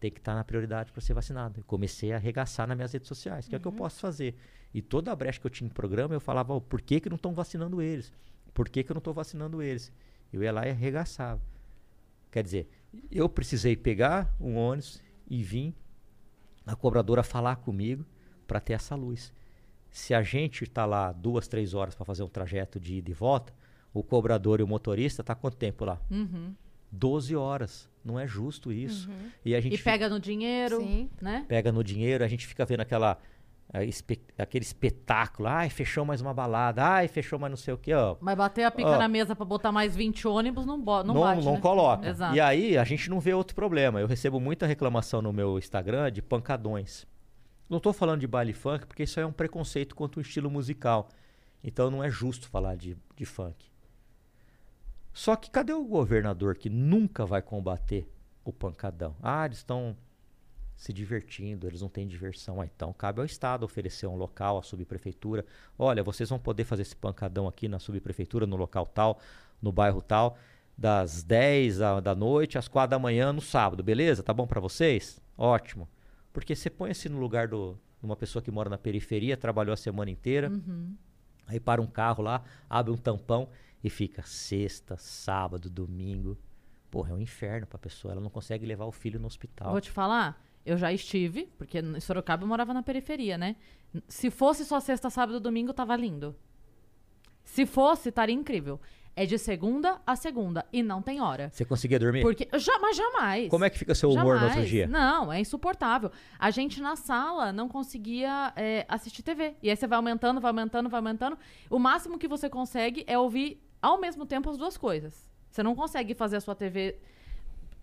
tem que estar na prioridade para ser vacinado. Eu comecei a arregaçar nas minhas redes sociais, que é o que eu posso fazer. E toda a brecha que eu tinha em programa, eu falava, "Ó, por que, que não estão vacinando eles? Por que, que eu não estou vacinando eles? Eu ia lá e arregaçava. Quer dizer, eu precisei pegar um ônibus e vir a cobradora falar comigo para ter essa luz. Se a gente está lá duas, três horas para fazer um trajeto de ida e volta, o cobrador e o motorista tá quanto tempo lá? Uhum. 12 horas. Não é justo isso. E a gente E pega no dinheiro, Sim. né? pega no dinheiro, a gente fica vendo aquela espe- aquele espetáculo. Ai, fechou mais uma balada. Ai, fechou mais não sei o que, ó. Mas bater a pica Ó. na mesa pra botar mais 20 ônibus não, bo não, não, bate, não né? coloca. Exato. E aí a gente não vê outro problema. Eu recebo muita reclamação no meu Instagram de pancadões. Não estou falando de baile funk, porque isso é um preconceito contra o estilo musical. Então não é justo falar de, de funk. Só que cadê o governador que nunca vai combater o pancadão? Ah, eles estão se divertindo, eles não têm diversão. Ah, então cabe ao Estado oferecer um local, à subprefeitura. Olha, vocês vão poder fazer esse pancadão aqui na subprefeitura, no local tal, no bairro tal, das 10 da, da noite às 4 da manhã no sábado, beleza? Tá bom pra vocês? Ótimo. Porque você põe assim no lugar de uma pessoa que mora na periferia, trabalhou a semana inteira, aí para um carro lá, abre um tampão e fica sexta, sábado, domingo. Porra, é um inferno pra pessoa. Ela não consegue levar o filho no hospital. Vou te falar, eu já estive, porque em Sorocaba eu morava na periferia, né? Se fosse só sexta, sábado, domingo, tava lindo. Se fosse, estaria incrível. É de segunda a segunda e não tem hora. Você conseguia dormir? Porque, já, mas jamais. Como é que fica seu humor no outro Jamais. dia? Não, é insuportável. A gente na sala não conseguia é, assistir TV. E aí você vai aumentando, vai aumentando, vai aumentando. O máximo que você consegue é ouvir ao mesmo tempo as duas coisas. Você não consegue fazer a sua TV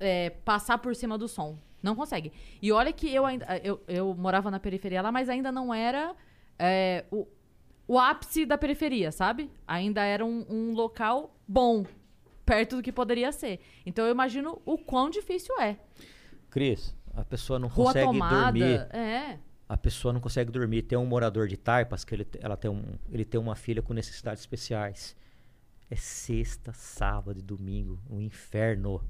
é, passar por cima do som. Não consegue. E olha que eu ainda. Eu, eu morava na periferia lá, mas ainda não era é, o, o ápice da periferia, sabe? Ainda era um, um local bom, perto do que poderia ser. Então eu imagino o quão difícil é. Cris, a pessoa não Rua consegue tomada. dormir. É. A pessoa não consegue dormir. Tem um morador de Taipas que ele, ela tem um, ele tem uma filha com necessidades especiais. É sexta, sábado e domingo. Um inferno.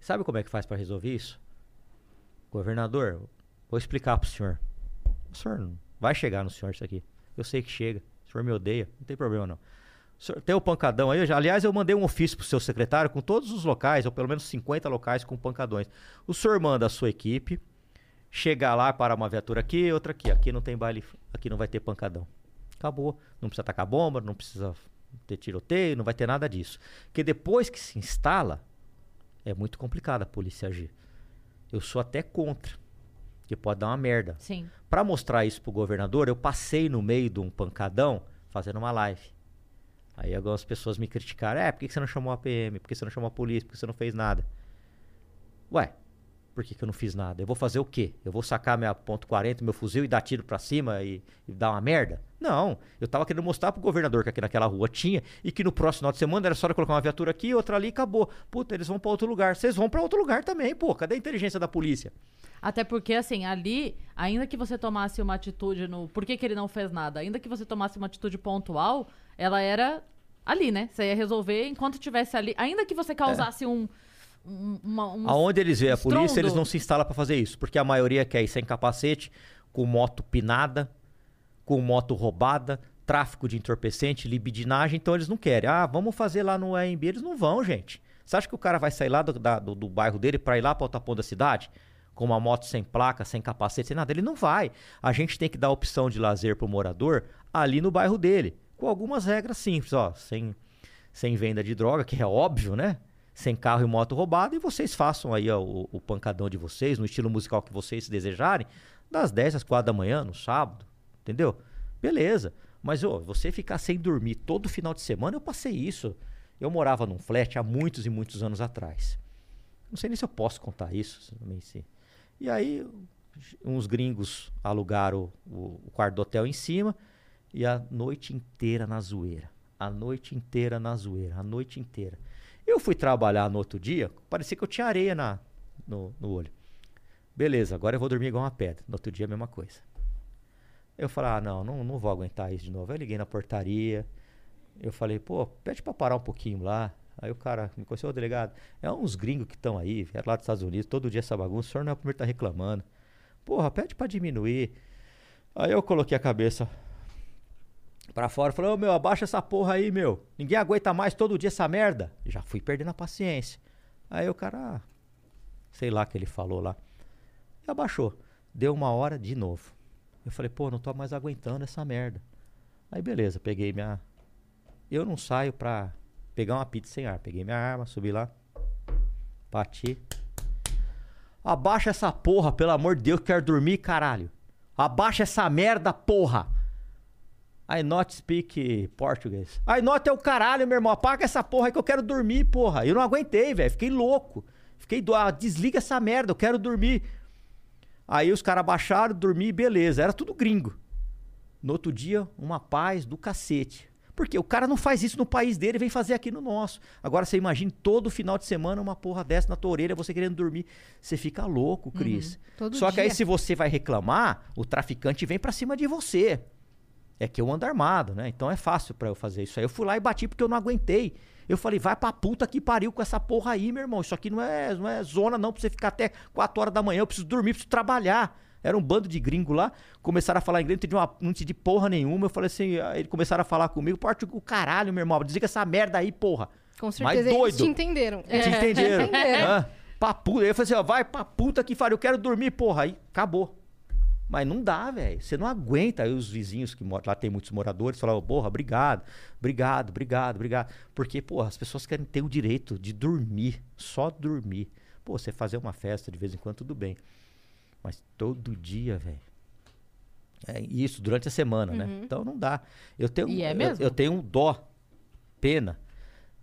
Sabe como é que faz para resolver isso? Governador, vou explicar pro senhor. O senhor vai chegar no senhor isso aqui. Eu sei que chega. O senhor me odeia. Não tem problema não. Senhor tem o pancadão aí. já- aliás, eu mandei um ofício pro seu secretário com todos os locais, ou pelo menos 50 locais com pancadões. O senhor manda a sua equipe chegar lá para uma viatura aqui, outra aqui. Aqui não tem baile, aqui não vai ter pancadão. Acabou. Não precisa tacar bomba, não precisa ter tiroteio, não vai ter nada disso. Porque depois que se instala, é muito complicado a polícia agir. Eu sou até contra, que pode dar uma merda. Sim. Para mostrar isso pro governador, eu passei no meio de um pancadão fazendo uma live. Aí algumas pessoas me criticaram: é, por que que você não chamou a PM? Por que você não chamou a polícia? Por que você não fez nada? Ué, Por que, que eu não fiz nada? Eu vou fazer o quê? Eu vou sacar minha ponto .40, meu fuzil e dar tiro pra cima e, e dar uma merda? Não. Eu tava querendo mostrar pro governador que aqui naquela rua tinha e que no próximo final de semana era só eu colocar uma viatura aqui, outra ali e acabou. Puta, eles vão pra outro lugar. Vocês vão pra outro lugar também, pô. Cadê a inteligência da polícia? Até porque, assim, ali, ainda que você tomasse uma atitude no. Por que, que ele não fez nada? Ainda que você tomasse uma atitude pontual, ela era ali, né? Você ia resolver enquanto tivesse ali. Ainda que você causasse um. Um, uma, um Aonde eles veem a polícia, eles não se instalam pra fazer isso. Porque a maioria quer ir sem capacete, com moto pinada, com moto roubada, tráfico de entorpecente, libidinagem. Então eles não querem. Ah, vamos fazer lá no AMB. Eles não vão, gente. Você acha que o cara vai sair lá do, da- do, do bairro dele pra ir lá pra outra ponta da cidade? Com uma moto sem placa, sem capacete, sem nada? Ele não vai. A gente tem que dar opção de lazer pro morador ali no bairro dele. Com algumas regras simples, ó. Sem, sem venda de droga, que é óbvio, né? Sem carro e moto roubado. E vocês façam aí ó, o, o pancadão de vocês, no estilo musical que vocês desejarem, das 10 às 4 da manhã, no sábado. Entendeu? Beleza. Mas, você ficar sem dormir todo final de semana, eu passei isso. Eu morava num flat há muitos e muitos anos atrás. Não sei nem se eu posso contar isso. se- E aí, uns gringos alugaram o, o quarto do hotel em cima e a noite inteira na zoeira. A noite inteira na zoeira. A noite inteira. Eu fui trabalhar no outro dia, parecia que eu tinha areia na, no, no olho. Beleza, agora eu vou dormir igual uma pedra. No outro dia, a mesma coisa. Eu falei, ah, não, não, não vou aguentar isso de novo. Eu liguei na portaria. Eu falei, pô, pede pra parar um pouquinho lá. Aí o cara me conheceu, ô delegado, é uns gringos que estão aí, vieram lá dos Estados Unidos, todo dia essa bagunça, o senhor não é o primeiro que tá reclamando. Porra, pede pra diminuir. Aí eu coloquei a cabeça pra fora e ô meu, abaixa essa porra aí, meu. Ninguém aguenta mais todo dia essa merda. Já fui perdendo a paciência. Aí o cara, ah, sei lá o que ele falou lá. E abaixou. Deu uma hora de novo. Eu falei, pô, não tô mais aguentando essa merda. Aí beleza, peguei minha. Eu não saio pra pegar uma pizza sem ar. Peguei minha arma, subi lá. Bati. Abaixa essa porra, pelo amor de Deus, quero dormir, caralho. Abaixa essa merda, porra. I not speak português. I not é o caralho, meu irmão. Apaga essa porra aí que eu quero dormir, porra. Eu não aguentei, velho. Fiquei louco. Fiquei do... ah, desliga essa merda, eu quero dormir. Aí os caras baixaram, dormi, beleza. Era tudo gringo. No outro dia, uma paz do cacete. Porque o cara não faz isso no país dele, vem fazer aqui no nosso. Agora você imagina todo final de semana uma porra dessa na tua orelha, você querendo dormir. Você fica louco, Cris. Todo Só que aí dia. se você vai reclamar, o traficante vem pra cima de você. É que eu ando armado, né? Então é fácil pra eu fazer isso aí. Eu fui lá e bati porque eu não aguentei. Eu falei, vai pra puta que pariu com essa porra aí, meu irmão. Isso aqui não é, não é zona não pra você ficar até 4 horas da manhã. Eu preciso dormir, preciso trabalhar. Era um bando de gringo lá. Começaram a falar inglês, não entendi, uma, não entendi porra nenhuma. Eu falei assim, eles começaram a falar comigo. Porte o caralho, meu irmão. Desliga essa merda aí, porra. Com certeza eles doido. te entenderam. Te entenderam? Entenderam. Hã? Pra puta. Aí eu falei assim, ó, vai pra puta que pariu. Eu quero dormir, porra. Aí acabou. Mas não dá, velho. Você não aguenta. Aí os vizinhos que moram lá tem muitos moradores falavam, porra, obrigado, obrigado, obrigado, obrigado. Porque, porra, as pessoas querem ter o direito de dormir, só dormir. Pô, você fazer uma festa de vez em quando, tudo bem. Mas todo dia, velho. É isso, durante a semana, né? Então não dá. Eu tenho, E é eu- mesmo? eu tenho um dó, pena,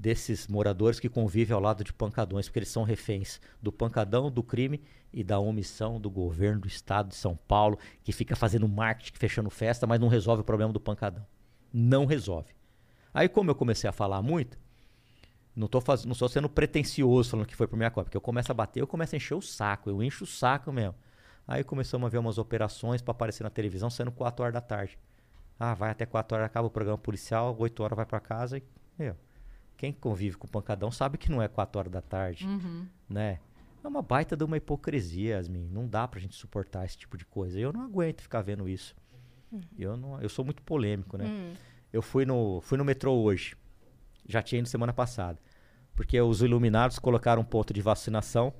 desses moradores que convivem ao lado de pancadões, porque eles são reféns do pancadão, do crime e da omissão do governo do estado de São Paulo, que fica fazendo marketing, fechando festa, mas não resolve o problema do pancadão. Não resolve. Aí, como eu comecei a falar muito, não tô, faz... não estou sendo pretencioso falando que foi por minha conta, porque eu começo a bater, eu começo a encher o saco, eu encho o saco mesmo. Aí começamos a ver umas operações para aparecer na televisão, sendo 4 horas da tarde. Ah, vai até 4 horas, acaba o programa policial, 8 horas vai para casa e. Meu, quem convive com o pancadão sabe que não é 4 horas da tarde, Uhum. né? É uma baita de uma hipocrisia, Yasmin. Não dá pra gente suportar esse tipo de coisa. Eu não aguento ficar vendo isso. Eu, não, eu sou muito polêmico, né? Hum. Eu fui no, fui no metrô hoje. Já tinha ido semana passada. Porque os iluminados colocaram um ponto de vacinação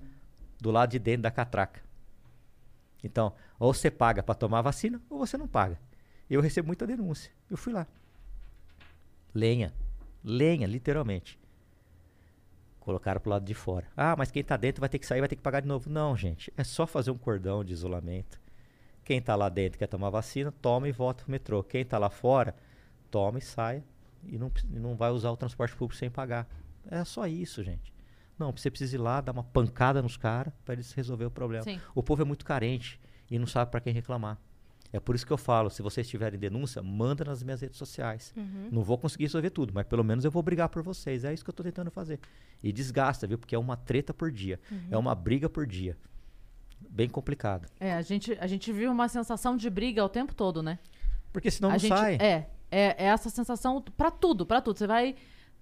do lado de dentro da catraca. Então, ou você paga pra tomar a vacina, ou você não paga. Eu recebo muita denúncia. Eu fui lá. Lenha. Lenha, literalmente. Colocaram pro lado de fora. Ah, mas quem tá dentro vai ter que sair, vai ter que pagar de novo. Não, gente. É só fazer um cordão de isolamento. Quem tá lá dentro quer tomar vacina, toma e volta pro metrô. Quem tá lá fora, toma e saia. E não, não vai usar o transporte público sem pagar. É só isso, gente. Não, você precisa ir lá, dar uma pancada nos caras para eles resolver o problema. Sim. O povo é muito carente e não sabe para quem reclamar. É por isso que eu falo, se vocês tiverem denúncia, manda nas minhas redes sociais. Não vou conseguir resolver tudo, mas pelo menos eu vou brigar por vocês. É isso que eu tô tentando fazer. E desgasta, viu? Porque é uma treta por dia. É uma briga por dia. Bem complicado. É, a gente, a gente vive uma sensação de briga o tempo todo, né? Porque senão a não gente, sai. É, é, é essa sensação pra tudo, pra tudo. Você vai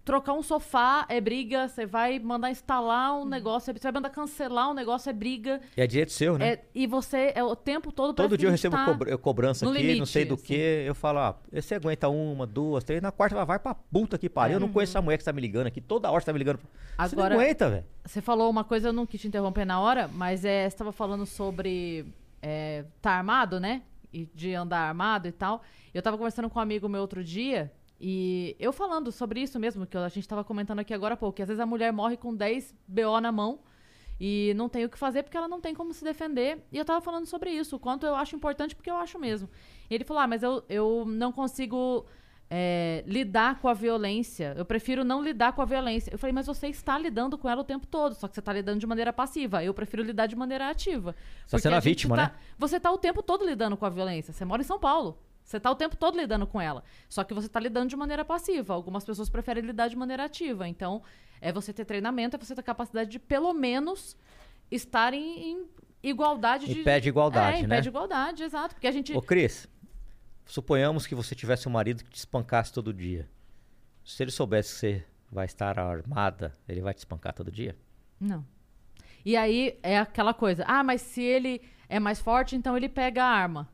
trocar um sofá, é briga. Você vai mandar instalar um negócio, você vai mandar cancelar um negócio, é briga. E é direito seu, né? É, e você é o tempo todo Todo dia eu recebo tá- cobra- cobrança aqui, não limite, sei do assim. que. Eu falo, ó, você aguenta uma, duas, três. Na quarta, ela vai pra puta que pariu. Eu não conheço essa mulher que tá me ligando aqui. Toda hora você tá me ligando. Você não Agora- aguenta, velho. Você falou uma coisa, eu não quis te interromper na hora, mas é, você estava falando sobre é, tá armado, né? E de andar armado e tal. Eu tava conversando com um amigo meu outro dia, e eu falando sobre isso mesmo, que a gente tava comentando aqui agora há pouco, que às vezes a mulher morre com 10 BO na mão e não tem o que fazer porque ela não tem como se defender. E eu tava falando sobre isso, o quanto eu acho importante, porque eu acho mesmo. E ele falou: ah, mas eu, eu não consigo é, lidar com a violência. Eu prefiro não lidar com a violência. Eu falei, mas você está lidando com ela o tempo todo, só que você está lidando de maneira passiva. Eu prefiro lidar de maneira ativa. Porque sendo a gente vítima, tá- né? Você está o tempo todo lidando com a violência. Você mora em São Paulo. Você está o tempo todo lidando com ela. Só que você está lidando de maneira passiva. Algumas pessoas preferem lidar de maneira ativa. Então, é você ter treinamento, é você ter capacidade de, pelo menos, estar em, em igualdade Em de. pé de igualdade, é, em né? pé de igualdade, exato. Porque a gente. Ô, Cris, suponhamos que você tivesse um marido que te espancasse todo dia. Se ele soubesse que você vai estar armada, ele vai te espancar todo dia? Não. E aí é aquela coisa. Ah, mas se ele é mais forte, então ele pega a arma.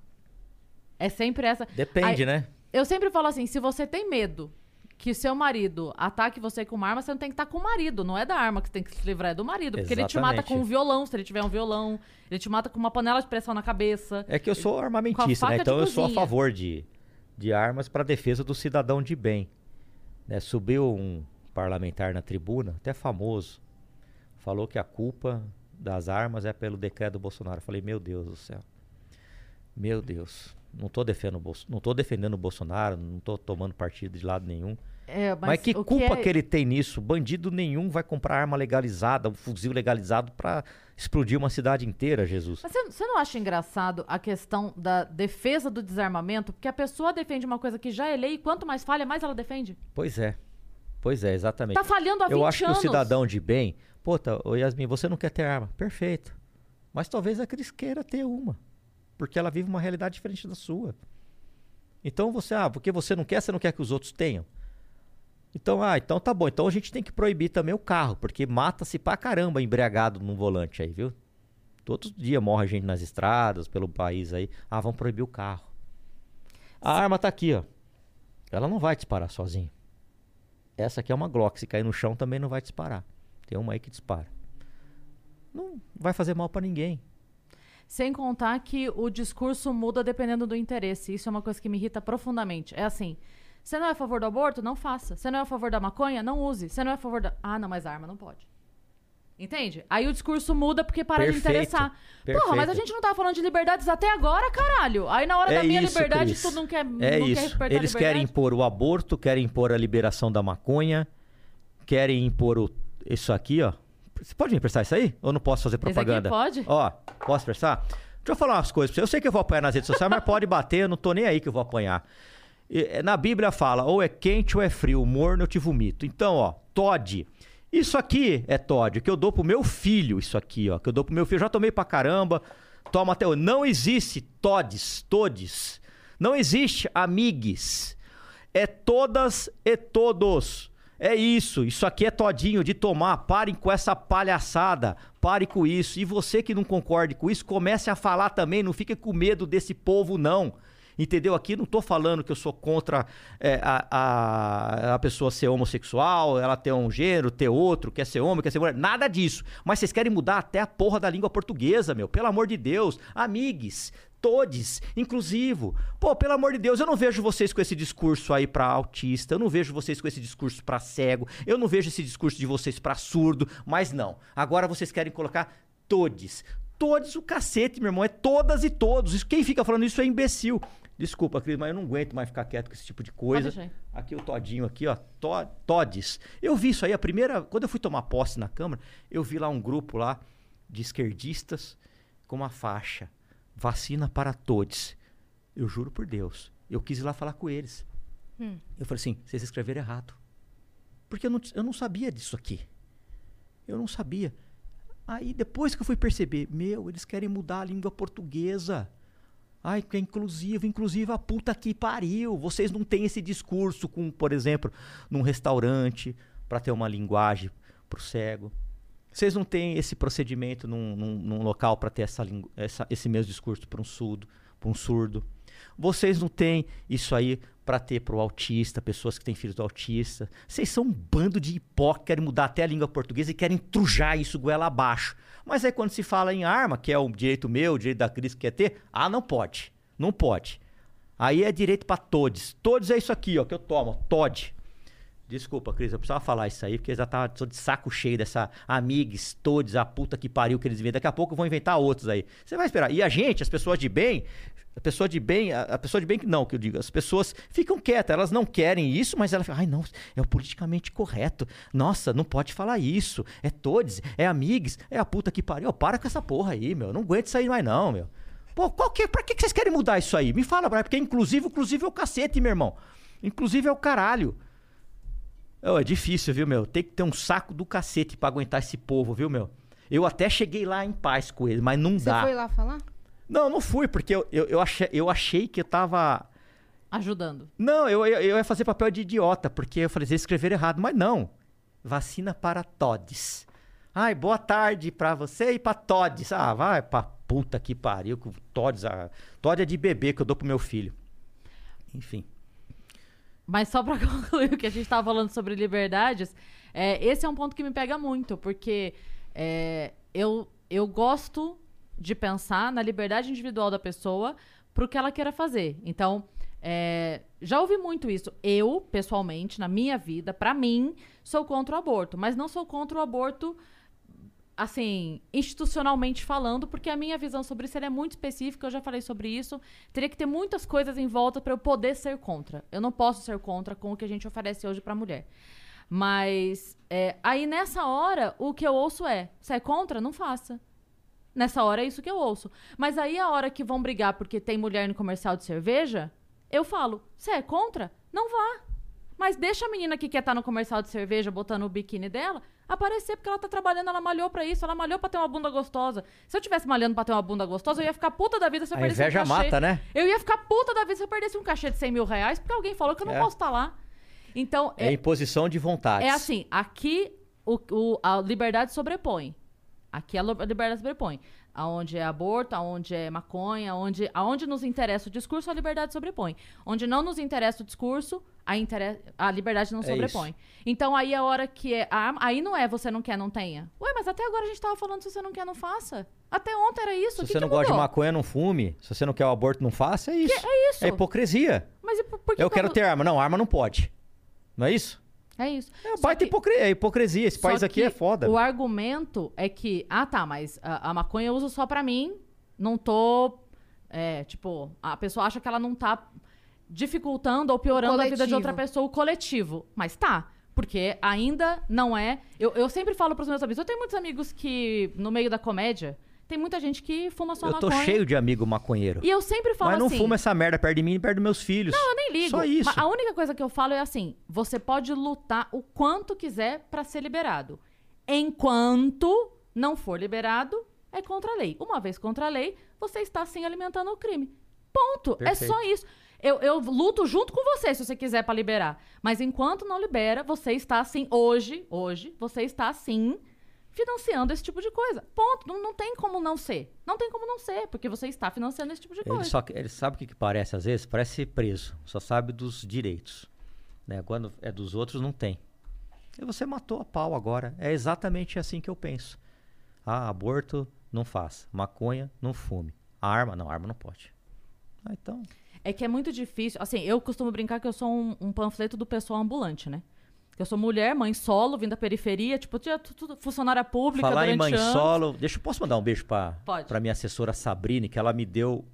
É sempre essa. Depende, Aí- né? Eu sempre falo assim: se você tem medo que seu marido ataque você com uma arma, você não tem que estar com o marido. Não é da arma que você tem que se livrar, é do marido. Porque ele te mata Exatamente. com um violão, se ele tiver um violão. Ele te mata com uma panela de pressão na cabeça. É que eu sou armamentista, né? Então eu sou a cozinha. favor de, de armas para defesa do cidadão de bem. Né? Subiu um parlamentar na tribuna, até famoso, falou que a culpa das armas é pelo decreto do Bolsonaro. Eu falei, meu Deus do céu. Meu Deus. Não tô defendendo, o Bolso- não tô defendendo o Bolsonaro, não tô tomando partido de lado nenhum. É, Mas, que o culpa é- que ele tem nisso? Bandido nenhum vai comprar arma legalizada, um fuzil legalizado para explodir uma cidade inteira, Jesus. Mas você, não acha engraçado a questão da defesa do desarmamento? Porque a pessoa defende uma coisa que já é lei e quanto mais falha, mais ela defende. Pois é. Pois é, exatamente. Tá falhando há 20 Eu acho anos. que o cidadão de bem, pô, tá, Yasmin, você não quer ter arma. Perfeito. Mas talvez a Cris queira ter uma. Porque ela vive uma realidade diferente da sua. Então você, ah, porque você não quer, você não quer que os outros tenham. Então, ah, então tá bom. Então a gente tem que proibir também o carro, porque mata-se pra caramba embriagado num volante aí, viu? Todos os dias morre gente nas estradas, pelo país aí. Ah, vamos proibir o carro. A arma tá aqui, ó. Ela não vai disparar sozinha. Essa aqui é uma Glock. Se cair no chão também não vai disparar. Tem uma aí que dispara. Não vai fazer mal pra ninguém. Sem contar que o discurso muda dependendo do interesse. Isso é uma coisa que me irrita profundamente. É assim: você não é a favor do aborto? Não faça. Você não é a favor da maconha? Não use. Você não é a favor da. Ah, não, mas arma não pode. Entende? Aí o discurso muda porque para de Perfeito, interessar. Porra, mas a perfeito. gente não tava falando de liberdades até agora, caralho. Aí na hora É da minha isso, liberdade, Cris. tu não quer, É não quer isso. a Eles querem impor o aborto, querem impor a liberação da maconha, querem impor o... isso aqui, ó. Você pode me emprestar isso aí? Ou não posso fazer propaganda? pode? Ó, posso emprestar? Deixa eu falar umas coisas pra você. Eu sei que eu vou apanhar nas redes sociais, mas pode bater, eu não tô nem aí que eu vou apanhar. E, eh, Na Bíblia fala, ou é quente ou é frio, morno eu te vomito. Então, ó, Todd. Isso aqui é Todd, que eu dou pro meu filho, isso aqui, ó, que eu dou pro meu filho. Eu já tomei pra caramba, toma até hoje. Não existe Todds, todes. Não existe amigues. É todas e todos. É isso, isso aqui é todinho de tomar. Parem com essa palhaçada. Pare com isso. E você que não concorde com isso, comece a falar também. Não fique com medo desse povo, não. Entendeu? Aqui não tô falando que eu sou contra é, a, a, a pessoa ser homossexual, ela ter um gênero, ter outro, quer ser homem, quer ser mulher. Nada disso. Mas vocês querem mudar até a porra da língua portuguesa, meu. Pelo amor de Deus. Amigues, todes, inclusivo. Pô, pelo amor de Deus, eu não vejo vocês com esse discurso aí pra autista, eu não vejo vocês com esse discurso pra cego, eu não vejo esse discurso de vocês pra surdo, mas não. Agora vocês querem colocar todes. Todos o cacete, meu irmão, é todas e todos. Quem fica falando isso é imbecil. Desculpa, Cris, mas eu não aguento mais ficar quieto com esse tipo de coisa. Aqui o Todinho aqui, ó, to, Todes. Eu vi isso aí, a primeira, quando eu fui tomar posse na Câmara, eu vi lá um grupo lá de esquerdistas com uma faixa, vacina para todos. Eu juro por Deus, eu quis ir lá falar com eles. Hum. Eu falei assim, vocês escreveram errado. Porque eu não, eu não sabia disso aqui. Eu não sabia. Aí depois que eu fui perceber, meu, eles querem mudar a língua portuguesa. Ai, que é inclusivo, inclusive a puta que pariu. Vocês não têm esse discurso com, por exemplo, num restaurante para ter uma linguagem pro cego. Vocês não têm esse procedimento num, num- num local para ter essa, essa- esse mesmo discurso para um surdo, para um surdo. Vocês não têm isso aí para ter pro autista, pessoas que têm filhos do autista. Vocês são um bando de hipócritas, querem mudar até a língua portuguesa e querem trujar isso goela abaixo. Mas aí quando se fala em arma, que é o direito meu, o direito da Cris que quer ter, ah, não pode. Não pode. Aí é direito para todos. Todos é isso aqui, ó, que eu tomo, Todd. Desculpa, Cris, eu precisava falar isso aí, porque eu já tava tô de saco cheio dessa amigos, todos, a puta que pariu que eles inventam. Daqui a pouco vou inventar outros aí. Você vai esperar. E a gente, as pessoas de bem, a pessoa de bem, a, a pessoa de bem que não, que eu digo, as pessoas ficam quietas, elas não querem isso, mas elas ficam, ai não, é o politicamente correto. Nossa, não pode falar isso. É todos, é amigos, é a puta que pariu. Para com essa porra aí, meu. Eu Não aguento aí mais não, meu. Pô, qual que, pra que que vocês querem mudar isso aí? Me fala, porque inclusive, inclusive é o cacete, meu irmão. Inclusive é o caralho. Ô, é difícil, viu, meu? Tem que ter um saco do cacete pra aguentar esse povo, viu, meu? Eu até cheguei lá em paz com eles, mas não Você dá. foi lá falar? Não, não fui, porque eu, eu, eu, achei, eu achei que eu tava. Ajudando. Não, eu, eu, eu ia fazer papel de idiota, porque eu falei, vocês escreveram errado, mas não. Vacina para todes. Ai, boa tarde pra você e pra todes. Ah, vai pra puta que pariu, com todes. Ah, Todd é de bebê que eu dou pro meu filho. Enfim. Mas só pra concluir o que a gente tava falando sobre liberdades, é, esse é um ponto que me pega muito, porque é, eu, eu gosto de pensar na liberdade individual da pessoa pro que ela queira fazer. Então, é, já ouvi muito isso. Eu, pessoalmente, na minha vida, pra mim, sou contra o aborto, mas não sou contra o aborto assim, institucionalmente falando, porque a minha visão sobre isso é muito específica, eu já falei sobre isso. Teria que ter muitas coisas em volta para eu poder ser contra. Eu não posso ser contra com o que a gente oferece hoje para mulher. Mas é, aí nessa hora, o que eu ouço é: você é contra? Não faça. Nessa hora é isso que eu ouço. Mas aí a hora que vão brigar porque tem mulher no comercial de cerveja, eu falo: você é contra? Não vá. Mas deixa a menina que quer estar no comercial de cerveja botando o biquíni dela aparecer, porque ela tá trabalhando, ela malhou pra isso, ela malhou pra ter uma bunda gostosa. Se eu tivesse malhando pra ter uma bunda gostosa, eu ia ficar puta da vida se eu A perdesse um cachê. mata, né? Eu ia ficar puta da vida se eu perdesse um cachê de 100 mil reais, porque alguém falou que eu não É. posso estar lá. Então, É, imposição de vontades. é assim, aqui o, o- a liberdade sobrepõe. Aqui a liberdade sobrepõe. Aonde é aborto, aonde é maconha, aonde, aonde nos interessa o discurso, a liberdade sobrepõe. Onde não nos interessa o discurso, a, intere- a liberdade não É sobrepõe. Então aí a hora que é a arma, aí não é você não quer, não tenha. Ué, mas até agora a gente tava falando se você não quer, não faça. Até ontem era isso. Se o que você que não gosta de mudou? maconha, não fume. Se você não quer o aborto, não faça. É isso. é isso. É hipocrisia. Mas por, que Eu quero ter arma. Não, arma não pode. Não é isso? É isso. É Só baita que- hipocri- é hipocrisia. Esse Só país aqui é foda. O argumento é que, ah, tá, mas a, a maconha eu uso só pra mim, não tô. É, tipo, a pessoa acha que ela não tá dificultando ou piorando a vida de outra pessoa, o coletivo. Mas tá. Porque ainda não é. Eu, eu sempre falo pros meus amigos. Eu tenho muitos amigos que, no meio da comédia, tem muita gente que fuma só Eu tô maconha. cheio de amigo maconheiro. E eu sempre falo Mas não assim. fuma essa merda perto de mim e perto dos meus filhos. Não, eu nem ligo. Só isso. Mas a única coisa que eu falo é assim: você pode lutar o quanto quiser pra ser liberado. Enquanto não for liberado, é contra a lei. Uma vez contra a lei, você está sim alimentando o crime. Ponto. É Perfeito. só isso. Eu, eu luto junto com você se você quiser pra liberar. Mas enquanto não libera, você está assim, hoje, hoje, você está assim financiando esse tipo de coisa. Ponto. Não, não tem como não ser. Não tem como não ser, porque você está financiando esse tipo de Ele, coisa. só, ele sabe o que, que parece às vezes? Parece ser preso. Só sabe dos direitos. Né? Quando é dos outros, não tem. E você matou a pau agora. É exatamente assim que eu penso. Ah, aborto, não faça. Maconha, não fume. Arma, não, arma não pode. Ah, então. É que é muito difícil. Assim, eu costumo brincar que eu sou um, um panfleto do pessoal ambulante, né? Eu sou mulher, mãe solo, vim da periferia, tipo, tinha tu- tu- funcionária pública Falar em mãe anos. solo. Deixa eu posso mandar um beijo pra, Pode. pra minha assessora Sabrine, que ela me deu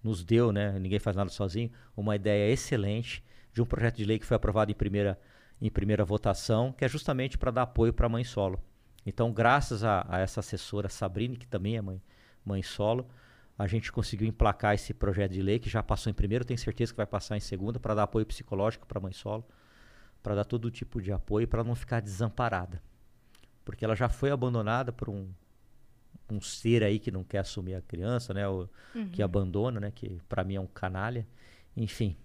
nos deu, né? Ninguém faz nada sozinho, uma ideia excelente de um projeto de lei que foi aprovado em primeira, em primeira votação, que é justamente para dar apoio para a mãe solo. Então, graças a, a, essa assessora Sabrine, que também é mãe, mãe solo, a gente conseguiu emplacar esse projeto de lei que já passou em primeiro, tenho certeza que vai passar em segunda, para dar apoio psicológico para a mãe solo, para dar todo tipo de apoio para não ficar desamparada. Porque ela já foi abandonada por um, um ser aí que não quer assumir a criança, né? O, uhum. Que abandona, né? Que para mim é um canalha. Enfim.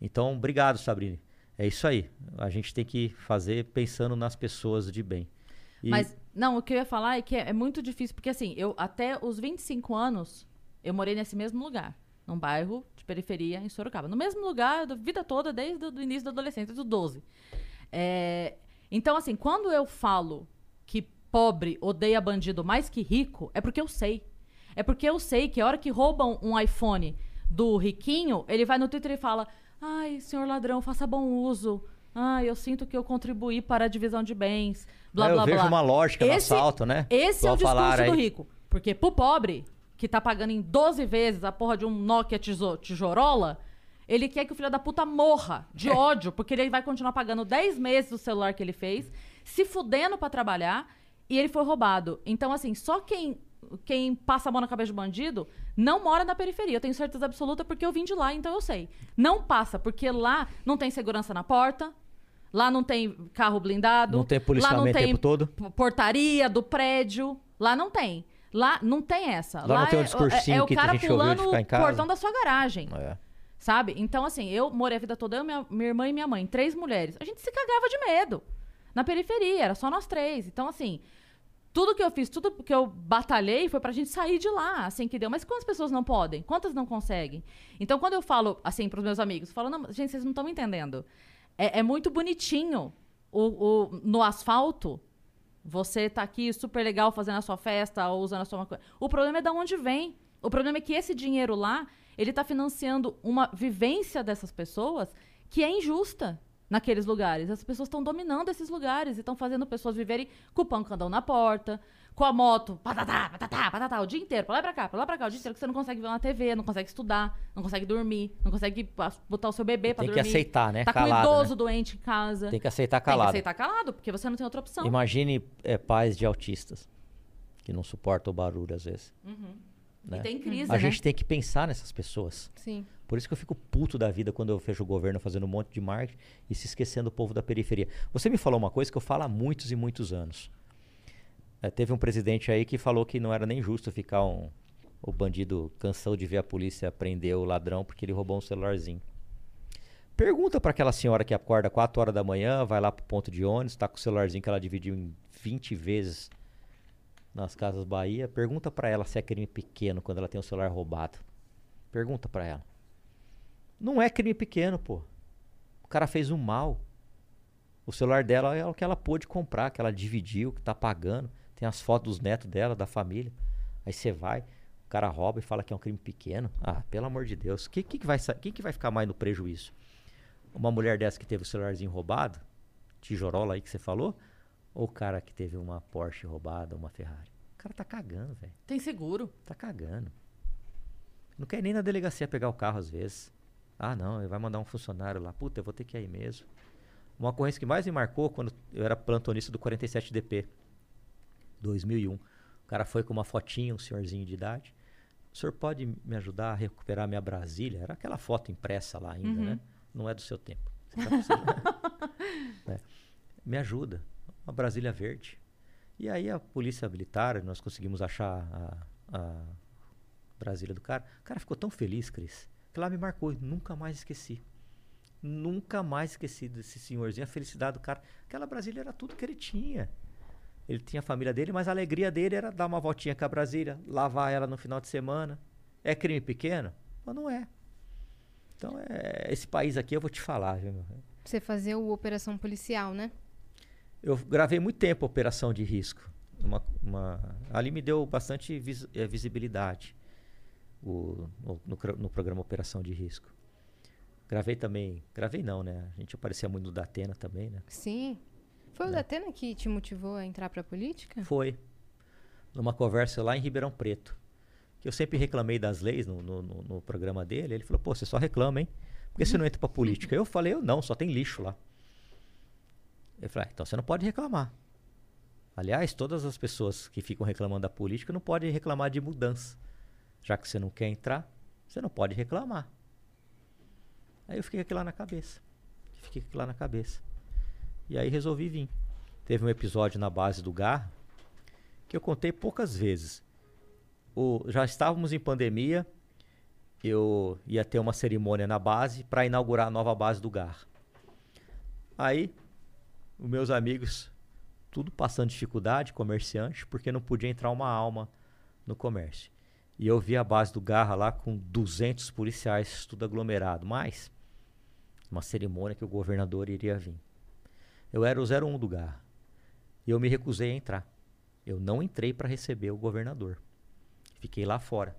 Então, obrigado, Sabrine. É isso aí. A gente tem que fazer pensando nas pessoas de bem. E... Mas, não, o que eu ia falar é que é, é, muito difícil, porque assim, eu até os 25 anos, eu morei nesse mesmo lugar. Num bairro periferia em Sorocaba. No mesmo lugar, da vida toda, desde o início da adolescência, do 12. É, então, assim, quando eu falo que pobre odeia bandido mais que rico, é porque eu sei. É porque eu sei que a hora que roubam um iPhone do riquinho, ele vai no Twitter e fala: Ai, senhor ladrão, faça bom uso. Ai, eu sinto que eu contribuí para a divisão de bens. Blá, é, blá, eu vejo blá. uma lógica esse, no assalto, né? Esse é o discurso do rico. Porque pro pobre, que tá pagando em 12 vezes a porra de um Nokia tijorola, ele quer que o filho da puta morra de ódio, porque ele vai continuar pagando 10 meses do celular que ele fez, se fudendo para trabalhar e ele foi roubado. Então, assim, só quem, quem passa a mão na cabeça do bandido não mora na periferia. Eu tenho certeza absoluta porque eu vim de lá, então eu sei. Não passa, porque lá não tem segurança na porta. Lá não tem carro blindado. Não tem policiamento lá não tem o tempo todo. Portaria do prédio. Lá não tem. Lá não tem essa. Lá, lá não tem um é, discursinho é, é o que cara a gente pulando ouviu de ficar em casa. o portão da sua garagem. É. Sabe? Então, assim, eu morei a vida toda, eu, minha, minha irmã e minha mãe, três mulheres. A gente se cagava de medo. Na periferia, era só nós três. Então, assim, tudo que eu fiz, tudo que eu batalhei foi pra gente sair de lá, assim que deu. Mas quantas pessoas não podem? Quantas não conseguem? Então, quando eu falo, assim, pros meus amigos, eu falo, não, gente, vocês não estão me entendendo. É, é, muito bonitinho o, o, no asfalto você tá aqui super legal fazendo a sua festa ou usando a sua coisa. O problema é de onde vem. O problema é que esse dinheiro lá, ele tá financiando uma vivência dessas pessoas que é injusta naqueles lugares. As pessoas estão dominando esses lugares e estão fazendo pessoas viverem com o pão candão na porta, com a moto, patatá, patatá, patatá, o dia inteiro, pra lá pra cá, pra lá pra cá, o dia inteiro, que você não consegue ver uma TV, não consegue estudar, não consegue dormir, não consegue botar o seu bebê pra tem dormir. Tem que aceitar, né? Tá calado, com um idoso né? doente em casa. Tem que aceitar calado. Tem que aceitar calado, porque você não tem outra opção. Imagine é, pais de autistas que não suportam o barulho às vezes. Uhum. Né? E tem crise, A né? gente tem que pensar nessas pessoas. Sim. Por isso que eu fico puto da vida quando eu vejo o governo fazendo um monte de marketing e se esquecendo do povo da periferia. Você me falou uma coisa que eu falo há muitos e muitos anos. É, teve um presidente aí que falou que não era nem justo ficar um. O bandido cansou de ver a polícia prender o ladrão porque ele roubou um celularzinho. Pergunta para aquela senhora que acorda 4 horas da manhã, vai lá pro ponto de ônibus, tá com o celularzinho que ela dividiu em 20 vezes nas casas Bahia. Pergunta para ela se é crime pequeno quando ela tem o celular roubado. Pergunta para ela. Não é crime pequeno, pô. O cara fez um mal. O celular dela é o que ela pôde comprar, que ela dividiu, que tá pagando. Tem as fotos dos netos dela, da família. Aí você vai, o cara rouba e fala que é um crime pequeno. Ah, pelo amor de Deus. Quem que, que, vai, quem que vai ficar mais no prejuízo? Uma mulher dessa que teve o celularzinho roubado, tijorola aí que você falou, ou o cara que teve uma Porsche roubada, uma Ferrari? O cara tá cagando, velho. Tem seguro. Tá cagando. Não quer nem na delegacia pegar o carro às vezes. Ah, não, ele vai mandar um funcionário lá. Puta, eu vou ter que ir aí mesmo. Uma ocorrência que mais me marcou quando eu era plantonista do 47DP, 2001. O cara foi com uma fotinha, um senhorzinho de idade. O senhor pode me ajudar a recuperar minha Brasília? Era aquela foto impressa lá ainda, Uhum. né? Não é do seu tempo. Você tá precisando. É. Me ajuda. Uma Brasília verde. E aí a polícia militar, nós conseguimos achar a, a Brasília do cara. O cara ficou tão feliz, Cris, que lá me marcou. Nunca mais esqueci. Nunca mais esqueci desse senhorzinho, a felicidade do cara. Aquela Brasília era tudo que ele tinha. Ele tinha a família dele, mas a alegria dele era dar uma voltinha com a Brasília, lavar ela no final de semana. É crime pequeno? Mas não é. Então, é, esse país aqui eu vou te falar, viu? Você fazer o operação policial, né? Eu gravei muito tempo Operação de Risco. Uma, uma- ali me deu bastante vis- eh, visibilidade o- no, no no programa Operação de Risco. Gravei também. Gravei não, né? A gente aparecia muito no Datena também, né? Sim. Foi o Datena que te motivou a entrar pra política? Foi. Numa conversa lá em Ribeirão Preto. que eu sempre reclamei das leis no, no, no- no programa dele. Ele falou, pô, você só reclama, hein? Por que você não entra pra política? Eu falei, eu não, só tem lixo lá. Ele falou, ah, então você não pode reclamar. Aliás, todas as pessoas que ficam reclamando da política não podem reclamar de mudança. Já que você não quer entrar, você não pode reclamar. Aí eu fiquei aqui lá na cabeça. Fiquei aqui lá na cabeça. E aí resolvi vir. Teve um episódio na base do Garra que eu contei poucas vezes. O, já estávamos em pandemia, eu ia ter uma cerimônia na base para inaugurar a nova base do Garra. Aí, os meus amigos, tudo passando dificuldade, comerciante, porque não podia entrar uma alma no comércio. E eu vi a base do Garra lá com 200 policiais, tudo aglomerado. Mas, uma cerimônia que o governador iria vir. Eu era o 01 do Garra. E eu me recusei a entrar. Eu não entrei para receber o governador. Fiquei lá fora.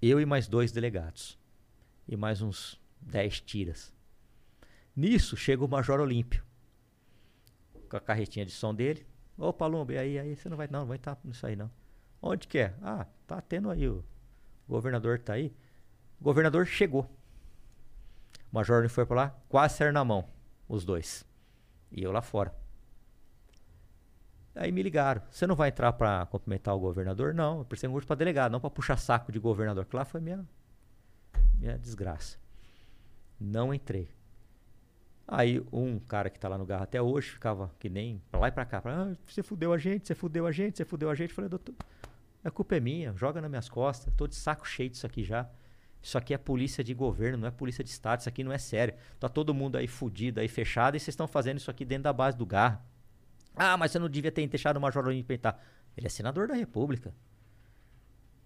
Eu e mais dois delegados. E mais uns 10 tiras. Nisso chega o Major Olímpio. Com a carretinha de som dele. Ô Palumbo, e aí, aí? Você não vai. Não, não vai estar nisso aí não. Onde que é? Ah, tá tendo aí. O governador tá aí. O governador chegou. O Major Olímpio foi pra lá, quase saíram na mão. Os dois. E eu lá fora. Aí me ligaram. Você não vai entrar para cumprimentar o governador? Não, eu preciso um para delegado, não para puxar saco de governador. Que lá foi minha, minha desgraça. Não entrei. Aí um cara que tá lá no garro até hoje ficava que nem pra lá e pra cá. Ah, você fudeu a gente, você fudeu a gente, você fudeu a gente. Eu falei, doutor, a culpa é minha, joga nas minhas costas. Tô de saco cheio disso aqui já. Isso aqui é polícia de governo, não é polícia de estado. Isso aqui não é sério. Tá todo mundo aí fudido, aí fechado, e vocês estão fazendo isso aqui dentro da base do garra. Ah, mas você não devia ter deixado o Major Olímpio entrar. Ele é senador da República.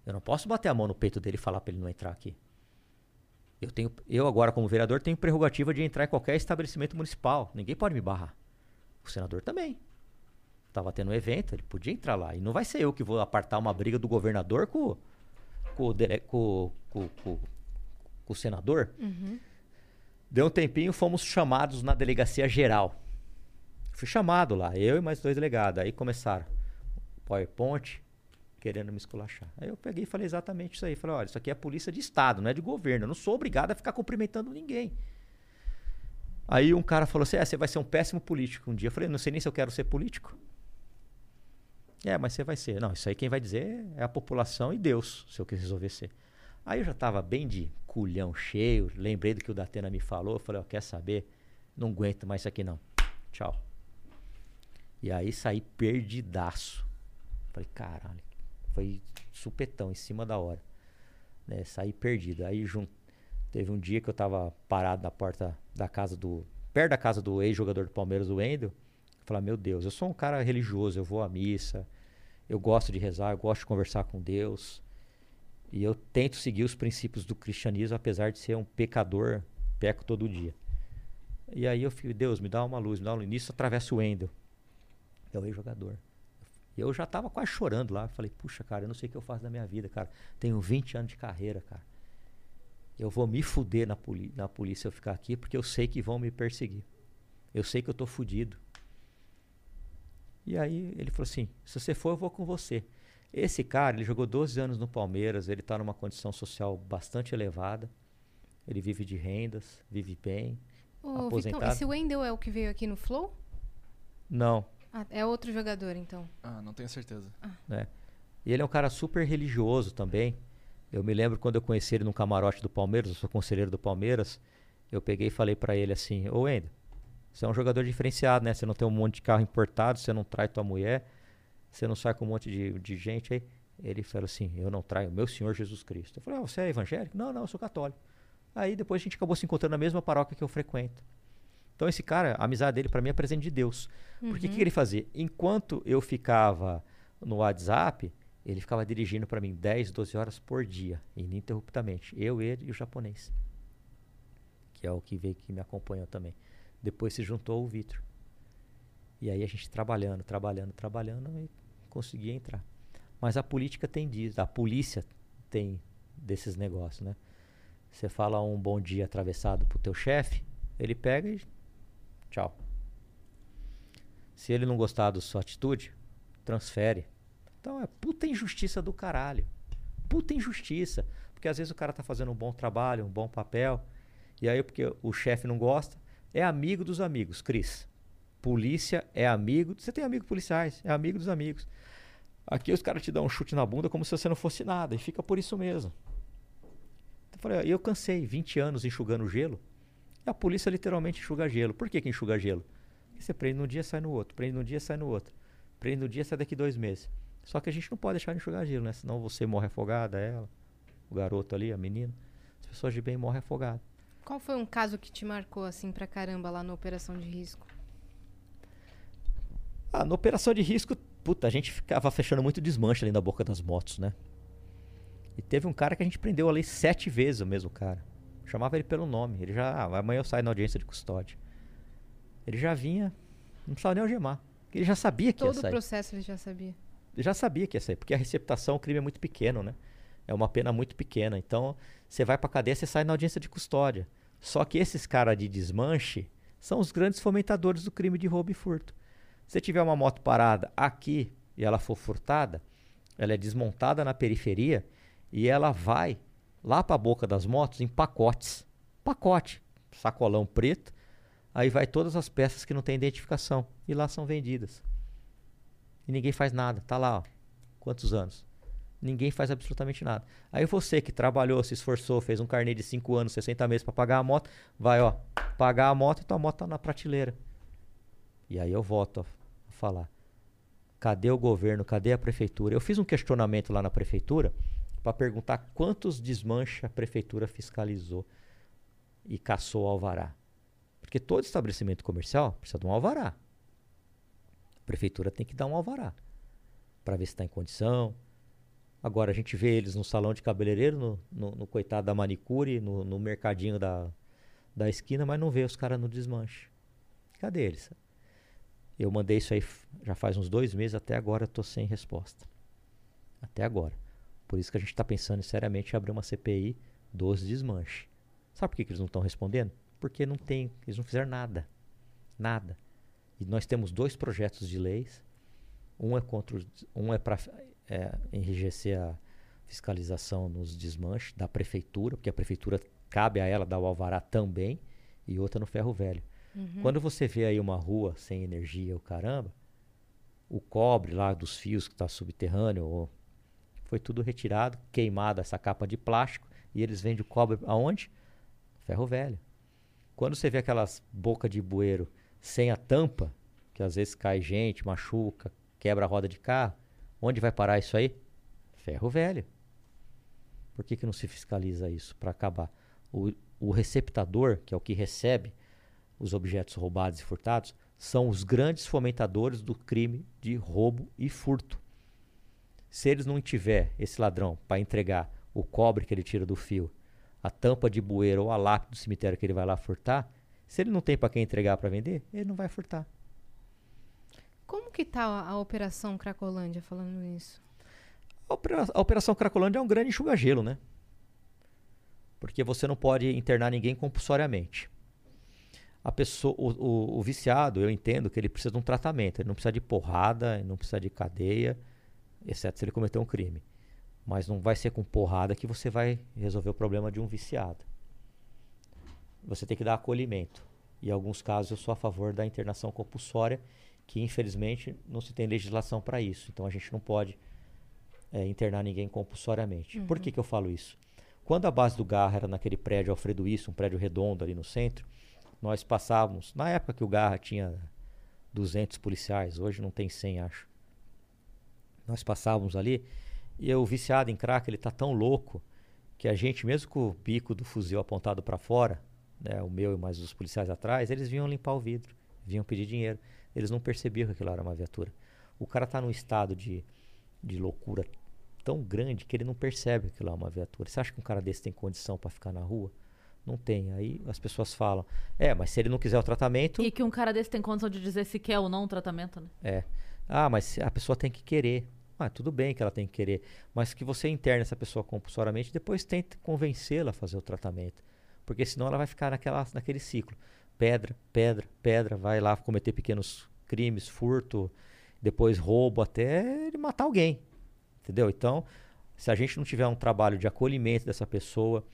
Eu não posso bater a mão no peito dele e falar para ele não entrar aqui. Eu, tenho, eu agora, como vereador, tenho prerrogativa de entrar em qualquer estabelecimento municipal. Ninguém pode me barrar. O senador também. Tava tendo um evento, ele podia entrar lá. E não vai ser eu que vou apartar uma briga do governador com, com, o, com, com, com, com o senador. Deu um tempinho, fomos chamados na delegacia geral. Fui chamado lá, eu e mais dois delegados. Aí começaram PowerPoint, querendo me esculachar. Aí eu peguei e falei exatamente isso aí. Falei, olha, isso aqui é polícia de Estado, não é de governo. Eu não sou obrigado a ficar cumprimentando ninguém. Aí um cara falou assim, é, você vai ser um péssimo político um dia. Eu falei, não sei nem se eu quero ser político. É, mas você vai ser. Não, isso aí quem vai dizer é a população e Deus, se eu quiser resolver ser. Aí eu já estava bem de culhão cheio, lembrei do que o Datena me falou, falei, ó, quer saber? Não aguento mais isso aqui não. Tchau. E aí saí perdidaço. Falei, caralho, foi supetão, em cima da hora. Né? Saí perdido. Aí teve um dia que eu tava parado na porta da casa do. perto da casa do ex-jogador do Palmeiras, o Wendel. Falar, meu Deus, eu sou um cara religioso, eu vou à missa, eu gosto de rezar, eu gosto de conversar com Deus. E eu tento seguir os princípios do cristianismo, apesar de ser um pecador, peco todo dia. E aí eu fico, Deus, me dá uma luz, me dá uma luz. Nisso atravessa o Wendel, é o ex-jogador. E eu já tava quase chorando lá. Falei, puxa, cara, eu não sei o que eu faço da minha vida, cara. Tenho 20 anos de carreira, cara. Eu vou me fuder na, na polícia eu ficar aqui, porque eu sei que vão me perseguir. Eu sei que eu tô fudido. E aí ele falou assim: se você for, eu vou com você. Esse cara, ele jogou 12 anos no Palmeiras, ele tá numa condição social bastante elevada. Ele vive de rendas, vive bem. Ô, Vitão, Aposentado. esse Wendel é o que veio aqui no Flow? Não, Ah, é outro jogador, então. Ah, não tenho certeza. né? E ele é um cara super religioso também. Eu me lembro quando eu conheci ele num camarote do Palmeiras, eu sou conselheiro do Palmeiras, eu peguei e falei pra ele assim: "Ô Wendel, você é um jogador diferenciado, né? Você não tem um monte de carro importado, você não trai tua mulher, você não sai com um monte de, de gente aí". Ele falou assim: "Eu não traio o meu Senhor Jesus Cristo". Eu falei: ah, "Você é evangélico?". "Não, não, eu sou católico". Aí depois a gente acabou se encontrando na mesma paróquia que eu frequento. Então esse cara, a amizade dele pra mim é presente de Deus. Porque o que, que ele fazia? Enquanto eu ficava no WhatsApp, ele ficava dirigindo para mim 10, 12 horas por dia, ininterruptamente. Eu, ele e o japonês. Que é o que veio que me acompanhou também. Depois se juntou o Vitor. E aí a gente trabalhando, trabalhando, trabalhando e conseguia entrar. Mas a política tem disso, a polícia tem desses negócios, né? Você fala um bom dia atravessado pro teu chefe, ele pega e tchau. Se ele não gostar da sua atitude, transfere. Então é puta injustiça do caralho. Puta injustiça. Porque às vezes o cara tá fazendo um bom trabalho, um bom papel. E aí, porque o chefe não gosta, é amigo dos amigos, Cris. Polícia é amigo. Você tem amigos policiais, é amigo dos amigos. Aqui os caras te dão um chute na bunda como se você não fosse nada. E fica por isso mesmo. Eu falei, eu cansei 20 anos enxugando gelo. E a polícia literalmente enxuga gelo. Por que, que enxuga gelo? Porque você prende num dia, sai no outro. Prende num dia, sai no outro. Prende num dia, sai daqui dois meses. Só que a gente não pode deixar de enxugar gelo, né? Senão você morre afogada, ela, o garoto ali, a menina. As pessoas de bem morrem afogadas. Qual foi um caso que te marcou assim pra caramba lá na operação de risco? Ah, na operação de risco, puta, a gente ficava fechando muito desmanche ali na boca das motos, né? E teve um cara que a gente prendeu ali sete vezes, o mesmo cara. Chamava ele pelo nome. Ele já, ah, amanhã eu saio na audiência de custódia. Ele já vinha, não precisava nem algemar. Ele já sabia que Todo ia o sair. processo ele já sabia. Ele já sabia que ia sair, porque a receptação, o crime é muito pequeno, né? É uma pena muito pequena. Então, você vai pra cadeia, você sai na audiência de custódia. Só que esses caras de desmanche são os grandes fomentadores do crime de roubo e furto. Se tiver uma moto parada aqui e ela for furtada, ela é desmontada na periferia e ela vai lá para a boca das motos em pacotes. Pacote, sacolão preto, aí vai todas as peças que não tem identificação e lá são vendidas. E ninguém faz nada, tá lá, ó. Quantos anos? Ninguém faz absolutamente nada. Aí você que trabalhou, se esforçou, fez um carnê de 5 anos, 60 meses para pagar a moto, vai, ó, pagar a moto e tua moto tá na prateleira. E aí eu volto a falar. Cadê o governo? Cadê a prefeitura? Eu fiz um questionamento lá na prefeitura para perguntar quantos desmanches a prefeitura fiscalizou e caçou alvará. Porque todo estabelecimento comercial precisa de um alvará. A prefeitura tem que dar um alvará para ver se está em condição. Agora a gente vê eles no salão de cabeleireiro, no, no, no coitado da manicure, no, no mercadinho da, da esquina, mas não vê os caras no desmanche. Cadê eles? Eu mandei isso aí já faz uns dois meses, até agora eu tô sem resposta. Até agora. Por isso que a gente está pensando seriamente em abrir uma CPI dos desmanches. Sabe por que, que eles não estão respondendo? Porque não tem, eles não fizeram nada. Nada. E nós temos dois projetos de leis. Um é contra os, um é para é, enrijecer a fiscalização nos desmanches da prefeitura, porque a prefeitura cabe a ela dar o alvará também, e outra no ferro velho. Quando você vê aí uma rua sem energia, o caramba, o cobre lá dos fios que está subterrâneo, ou- foi tudo retirado, queimado essa capa de plástico, e eles vendem o cobre aonde? Ferro velho. Quando você vê aquelas bocas de bueiro sem a tampa, que às vezes cai gente, machuca, quebra a roda de carro, onde vai parar isso aí? Ferro velho. Por que, que não se fiscaliza isso para acabar? O, o receptador, que é o que recebe os objetos roubados e furtados, são os grandes fomentadores do crime de roubo e furto. Se eles não tiver esse ladrão para entregar o cobre que ele tira do fio, a tampa de bueiro ou a lápide do cemitério que ele vai lá furtar, se ele não tem para quem entregar para vender, ele não vai furtar. Como que tá a, a operação Cracolândia falando isso? A opera- a Operação Cracolândia é um grande enxuga-gelo, né? Porque você não pode internar ninguém compulsoriamente. A pessoa, o, o- o viciado, eu entendo que ele precisa de um tratamento. Ele não precisa de porrada, não precisa de cadeia, exceto se ele cometer um crime. Mas não vai ser com porrada que você vai resolver o problema de um viciado. Você tem que dar acolhimento. E em alguns casos eu sou a favor da internação compulsória, que infelizmente não se tem legislação para isso. Então a gente não pode é, internar ninguém compulsoriamente. Por que, que eu falo isso? Quando a base do Garra era naquele prédio Alfredo Isso, um prédio redondo ali no centro, nós passávamos, na época que o Garra tinha 200 policiais, hoje não tem 100, acho. Nós passávamos ali e o viciado em crack, ele tá tão louco que a gente, mesmo com o bico do fuzil apontado para fora, né, o meu e mais os policiais atrás, eles vinham limpar o vidro, vinham pedir dinheiro. Eles não percebiam que aquilo era uma viatura. O cara tá num estado de, de loucura tão grande que ele não percebe que aquilo é uma viatura. Você acha que um cara desse tem condição para ficar na rua? Não tem. Aí as pessoas falam: é, mas se ele não quiser o tratamento. E que um cara desse tem condição de dizer se quer ou não o tratamento, né? É. Ah, mas a pessoa tem que querer. Ah, tudo bem que ela tem que querer. Mas que você interne essa pessoa compulsoriamente depois tente convencê-la a fazer o tratamento. Porque senão ela vai ficar naquela, naquele ciclo. Pedra, pedra, pedra, vai lá cometer pequenos crimes, furto, depois roubo, até ele matar alguém. Entendeu? Então, se a gente não tiver um trabalho de acolhimento dessa pessoa,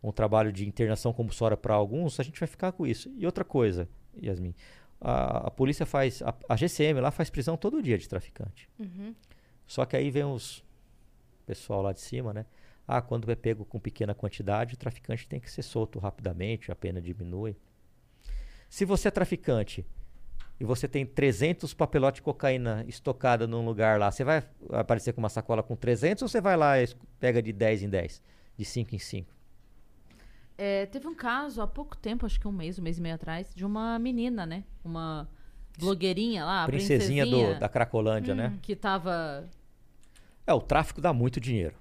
um trabalho de internação compulsória para alguns, a gente vai ficar com isso. E outra coisa, Yasmin, a, a polícia faz, a, a, GCM lá faz prisão todo dia de traficante. Uhum. Só que aí vem os pessoal lá de cima, né? Ah, quando é pego com pequena quantidade, o traficante tem que ser solto rapidamente, a pena diminui. Se você é traficante e você tem 300 papelotes de cocaína estocada num lugar lá, você vai aparecer com uma sacola com 300 ou você vai lá e pega de 10 em 10, de 5 em 5? É, teve um caso há pouco tempo, acho que um mês, um mês e meio atrás, de uma menina, né? Uma blogueirinha lá, princesinha, princesinha do, da Cracolândia, hum, né? Que tava. É, o tráfico dá muito dinheiro.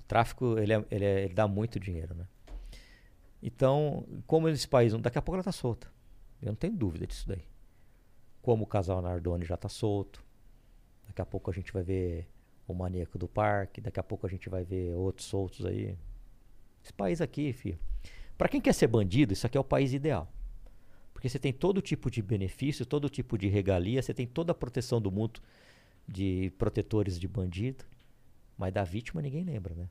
O tráfico, ele, é, ele, é, ele dá muito dinheiro, né? Então, como nesse país, daqui a pouco ela tá solta. Eu não tenho dúvida disso daí. Como o casal Nardoni já tá solto. Daqui a pouco a gente vai ver o maníaco do parque. Daqui a pouco a gente vai ver outros soltos aí. Esse país aqui, filho. Para quem quer ser bandido, isso aqui é o país ideal. Porque você tem todo tipo de benefício, todo tipo de regalia, você tem toda a proteção do mundo de protetores de bandido. Mas da vítima ninguém lembra, né?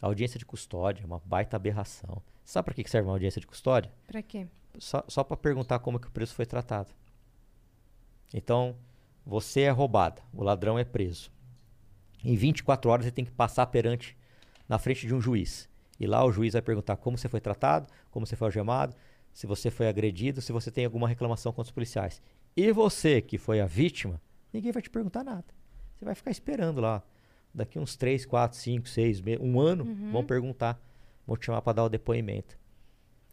A audiência de custódia é uma baita aberração. Sabe para que serve uma audiência de custódia? Para quê? Só, só para perguntar como que o preço foi tratado. Então, você é roubada, o ladrão é preso. Em 24 horas você tem que passar perante na frente de um juiz. E lá o juiz vai perguntar como você foi tratado, como você foi algemado, se você foi agredido, se você tem alguma reclamação contra os policiais. E você, que foi a vítima, ninguém vai te perguntar nada. Você vai ficar esperando lá. Daqui uns 3, 4, 5, 6, um ano, Uhum. vão perguntar. Vão te chamar para dar o depoimento.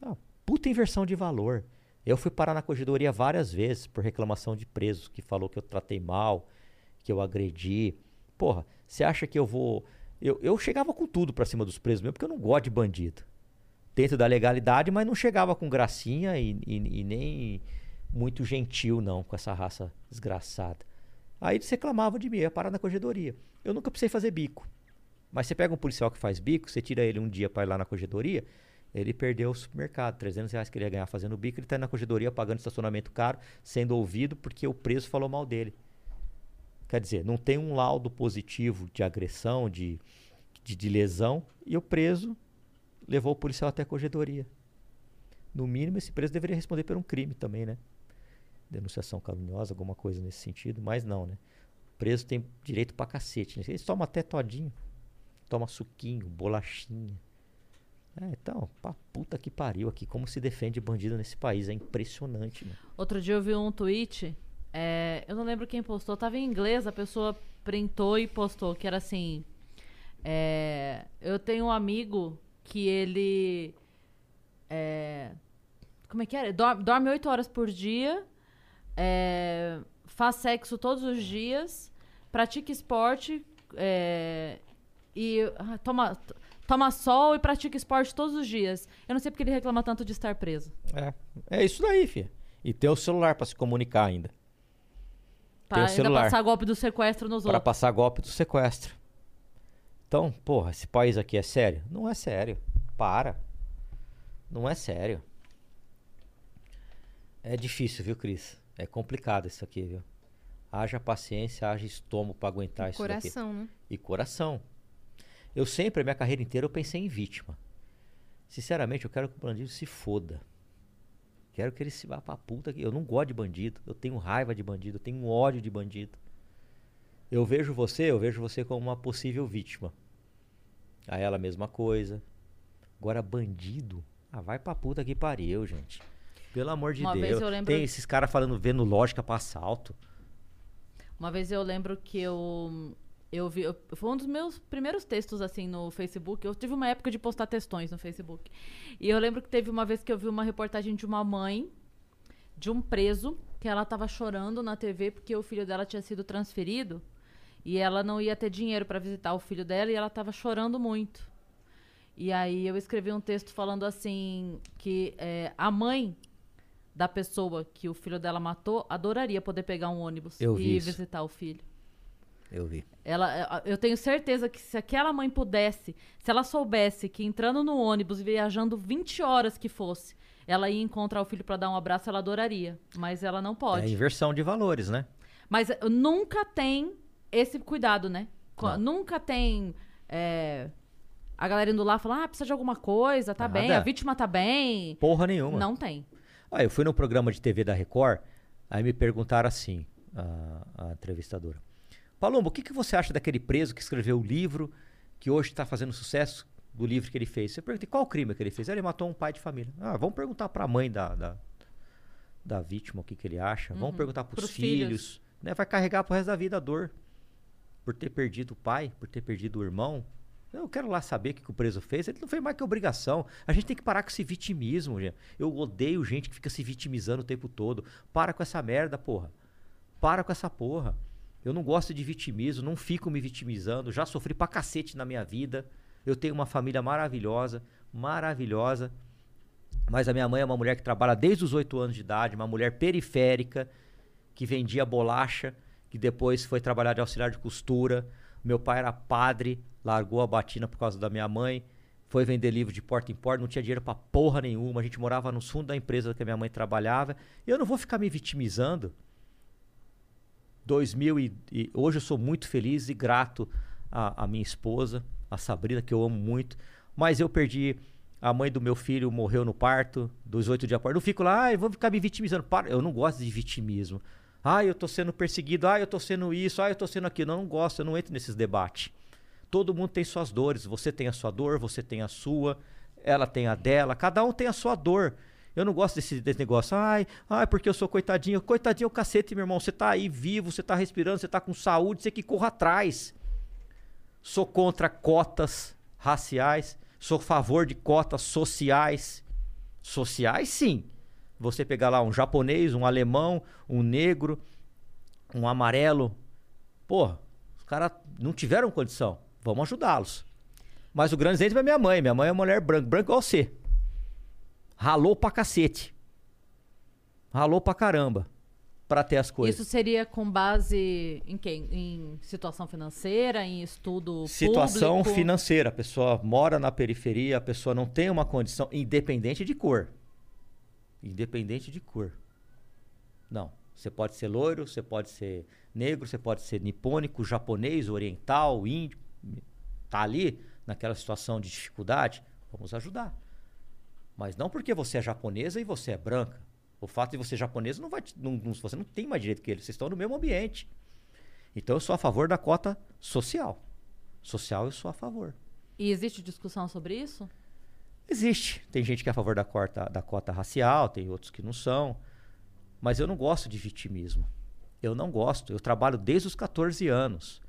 Ah, puta inversão de valor. Eu fui parar na corregedoria várias vezes por reclamação de presos que falou que eu tratei mal, que eu agredi. Porra, você acha que eu vou eu, eu chegava com tudo pra cima dos presos mesmo, porque eu não gosto de bandido. Dentro da legalidade, mas não chegava com gracinha e, e, e nem muito gentil, não, com essa raça desgraçada. Aí eles reclamavam de mim, ia parar na corregedoria. Eu nunca precisei fazer bico. Mas você pega um policial que faz bico, você tira ele um dia para ir lá na corregedoria, ele perdeu o supermercado. 300 reais que ele ia ganhar fazendo bico, ele tá na corregedoria pagando estacionamento caro, sendo ouvido porque o preso falou mal dele. Quer dizer, não tem um laudo positivo de agressão, de, de, de lesão, e o preso levou o policial até a corregedoria. No mínimo, esse preso deveria responder por um crime também, né? Denunciação caluniosa, alguma coisa nesse sentido, mas não, né? O preso tem direito pra cacete. Né? Eles tomam até todinho. Toma suquinho, bolachinha. É, então, pra puta que pariu aqui. Como se defende bandido nesse país. É impressionante, né? Outro dia eu vi um tweet, é, eu não lembro quem postou, tava em inglês, a pessoa printou e postou, que era assim. é, eu tenho um amigo que ele. é, como é que era? Dorme, dorme 8 horas por dia, é, faz sexo todos os dias, pratica esporte é, e ah, toma, toma sol e pratica esporte todos os dias. Eu não sei porque ele reclama tanto de estar preso. É, é isso daí, filha. E ter o celular pra se comunicar ainda. Pra ainda celular. passar golpe do sequestro nos Pra outros. passar golpe do sequestro. Então, porra, esse país aqui é sério? Não é sério. Para. Não é sério. É difícil, viu, Cris? É complicado isso aqui, viu? Haja paciência, haja estômago pra aguentar isso daqui. Coração, né? E coração. Eu sempre, a minha carreira inteira, eu pensei em vítima. Sinceramente, eu quero que o bandido se foda. Quero que ele se vá pra puta. que Eu não gosto de bandido. Eu tenho raiva de bandido. Eu tenho ódio de bandido. Eu vejo você, eu vejo você como uma possível vítima. A ela a mesma coisa. Agora, bandido. Ah, vai pra puta que pariu, gente. Pelo amor de Uma Deus. eu lembro- Tem esses caras falando, vendo lógica pra assalto. Uma vez eu lembro que eu. Eu vi. eu- foi um dos meus primeiros textos, assim, no Facebook. Eu tive uma época de postar textões no Facebook. E eu lembro que teve uma vez que eu vi uma reportagem de uma mãe de um preso que ela tava chorando na TV porque o filho dela tinha sido transferido e ela não ia ter dinheiro para visitar o filho dela e ela tava chorando muito. E aí eu escrevi um texto falando assim que é, a mãe da pessoa que o filho dela matou adoraria poder pegar um ônibus Eu e visitar o filho. Eu vi. Ela, eu tenho certeza que se aquela mãe pudesse, se ela soubesse que entrando no ônibus, viajando 20 horas que fosse, ela ia encontrar o filho para dar um abraço, ela adoraria. Mas ela não É pode. inversão de valores, né? Mas eh, nunca tem esse cuidado, né? Não. Nunca tem é, a galera indo lá falar, ah, precisa de alguma coisa, tá Nada. bem, a vítima tá bem. Porra nenhuma. Não tem. Ah, eu fui num programa de TV da Record, aí me perguntaram assim, a, a entrevistadora. Palombo, o que, que você acha daquele preso que escreveu o livro, que hoje está fazendo sucesso do livro que ele fez? Eu perguntei, qual o crime que ele fez? "Ah, Ele matou um pai de família. Ah, vamos perguntar para a mãe da, da, da vítima o que, que ele acha. Vamos perguntar para os filhos. filhos. Né? Vai carregar pro resto da vida a dor. Por ter perdido o pai, por ter perdido o irmão. Eu quero lá saber o que, que o preso fez. Ele não fez mais que obrigação. A gente tem que parar com esse vitimismo, gente. Eu odeio gente que fica se vitimizando o tempo todo. Para com essa merda, porra. Para com essa porra. Eu não gosto de vitimismo, não fico me vitimizando. Já sofri pra cacete na minha vida. Eu tenho uma família maravilhosa, maravilhosa. Mas a minha mãe é uma mulher que trabalha desde os oito anos de idade, uma mulher periférica, que vendia bolacha, que depois foi trabalhar de auxiliar de costura. Meu pai era padre, largou a batina por causa da minha mãe, foi vender livro de porta em porta, não tinha dinheiro pra porra nenhuma. A gente morava no fundo da empresa que a minha mãe trabalhava. E eu não vou ficar me vitimizando. 2000 e, e hoje eu sou muito feliz e grato à, minha esposa, a Sabrina, que eu amo muito. Mas eu perdi a mãe do meu filho morreu no parto, dos oito dias após. Não fico lá, ai, vou ficar me vitimizando. Para, eu não gosto de vitimismo. Ai, eu tô sendo perseguido, ai, eu tô sendo isso, ai, eu tô sendo aquilo. Eu não gosto, eu não entro nesses debates. Todo mundo tem suas dores. Você tem a sua dor, você tem a sua, ela tem a dela, cada um tem a sua dor. Eu não gosto desse, desse negócio, ai, ai, porque eu sou coitadinho. Coitadinho é o cacete, meu irmão. Você tá aí vivo, você tá respirando, você tá com saúde, você que corra atrás. Sou contra cotas raciais, sou a favor de cotas sociais. Sociais, sim. Você pegar lá um japonês, um alemão, um negro, um amarelo. Porra, os caras não tiveram condição. Vamos ajudá-los. Mas o grande exemplo é minha mãe. Minha mãe é uma mulher branca, branca igual você. Ralou pra cacete. Ralou pra caramba. Pra ter as coisas. Isso seria com base em quem? Em situação financeira, em estudo Situação público? financeira. A pessoa mora na periferia, a pessoa não tem uma condição independente de cor. Independente de cor. Não. Você pode ser loiro, você pode ser negro, você pode ser nipônico, japonês, oriental, índio. Tá ali naquela situação de dificuldade, vamos ajudar. Mas não porque você é japonesa e você é branca. O fato de você ser japonesa não vai, não- não- você não tem mais direito que eles. Vocês estão no mesmo ambiente. Então eu sou a favor da cota social. Social eu sou a favor. E existe discussão sobre isso? Existe. Tem gente que é a favor da cota, da cota racial, tem outros que não são. Mas eu não gosto de vitimismo. Eu não gosto. Eu trabalho desde os 14 anos.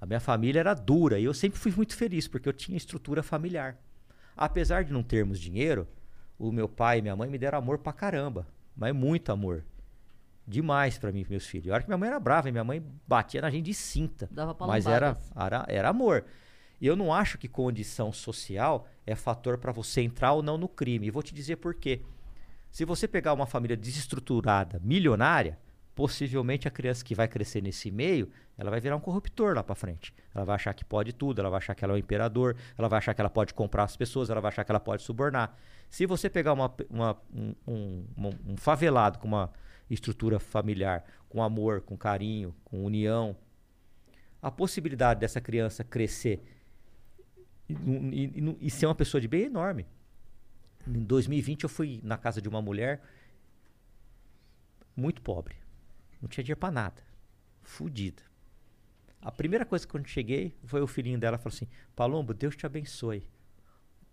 A minha família era dura e eu sempre fui muito feliz porque eu tinha estrutura familiar. Apesar de não termos dinheiro, o meu pai e minha mãe me deram amor pra caramba. Mas muito amor. Demais pra mim e meus filhos. E olha que minha mãe era brava, minha mãe batia na gente de cinta. Dava Mas era, era, era amor. E eu não acho que condição social é fator para você entrar ou não no crime. E vou te dizer por quê. Se você pegar uma família desestruturada, milionária, possivelmente a criança que vai crescer nesse meio, ela vai virar um corruptor lá para frente. Ela vai achar que pode tudo, ela vai achar que ela é o imperador, ela vai achar que ela pode comprar as pessoas, ela vai achar que ela pode subornar. Se você pegar uma, uma- um, um- um- um favelado com uma estrutura familiar, com amor, com carinho, com união, a possibilidade dessa criança crescer e, e- e ser uma pessoa de bem é enorme. Em 2020 eu fui na casa de uma mulher muito pobre. Não tinha dinheiro pra nada. Fudida. A primeira coisa que quando cheguei foi o filhinho dela falou assim: Palombo, Deus te abençoe.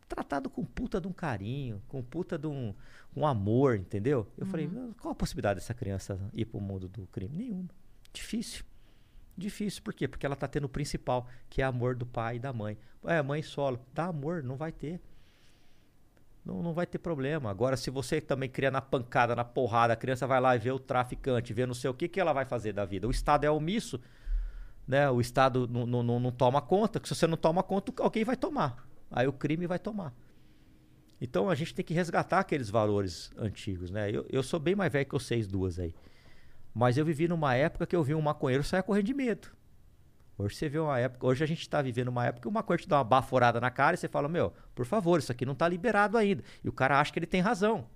Tratado com puta de um carinho, com puta de um, um amor, entendeu? Eu falei: "Ah, qual a possibilidade dessa criança ir pro mundo do crime? Nenhuma. Difícil. Difícil, por quê? Porque ela tá tendo o principal, que é amor do pai e da mãe. É, mãe solo, dá amor, não vai ter. Não, não vai ter problema. Agora, se você também cria na pancada, na porrada, a criança vai lá e vê o traficante, vê não sei o que, que ela vai fazer da vida? O Estado é omisso, né? O Estado não, não, não toma conta, que se você não toma conta, alguém vai tomar. Aí o crime vai tomar. Então a gente tem que resgatar aqueles valores antigos, né? Eu, eu sou bem mais velho que vocês duas aí. Mas eu vivi numa época que eu vi um maconheiro sair correndo de medo. Hoje você vê uma época, hoje a gente está vivendo uma época que o maconheiro te dá uma baforada na cara e você fala, meu, por favor, isso aqui não está liberado ainda. E o cara acha que ele tem razão.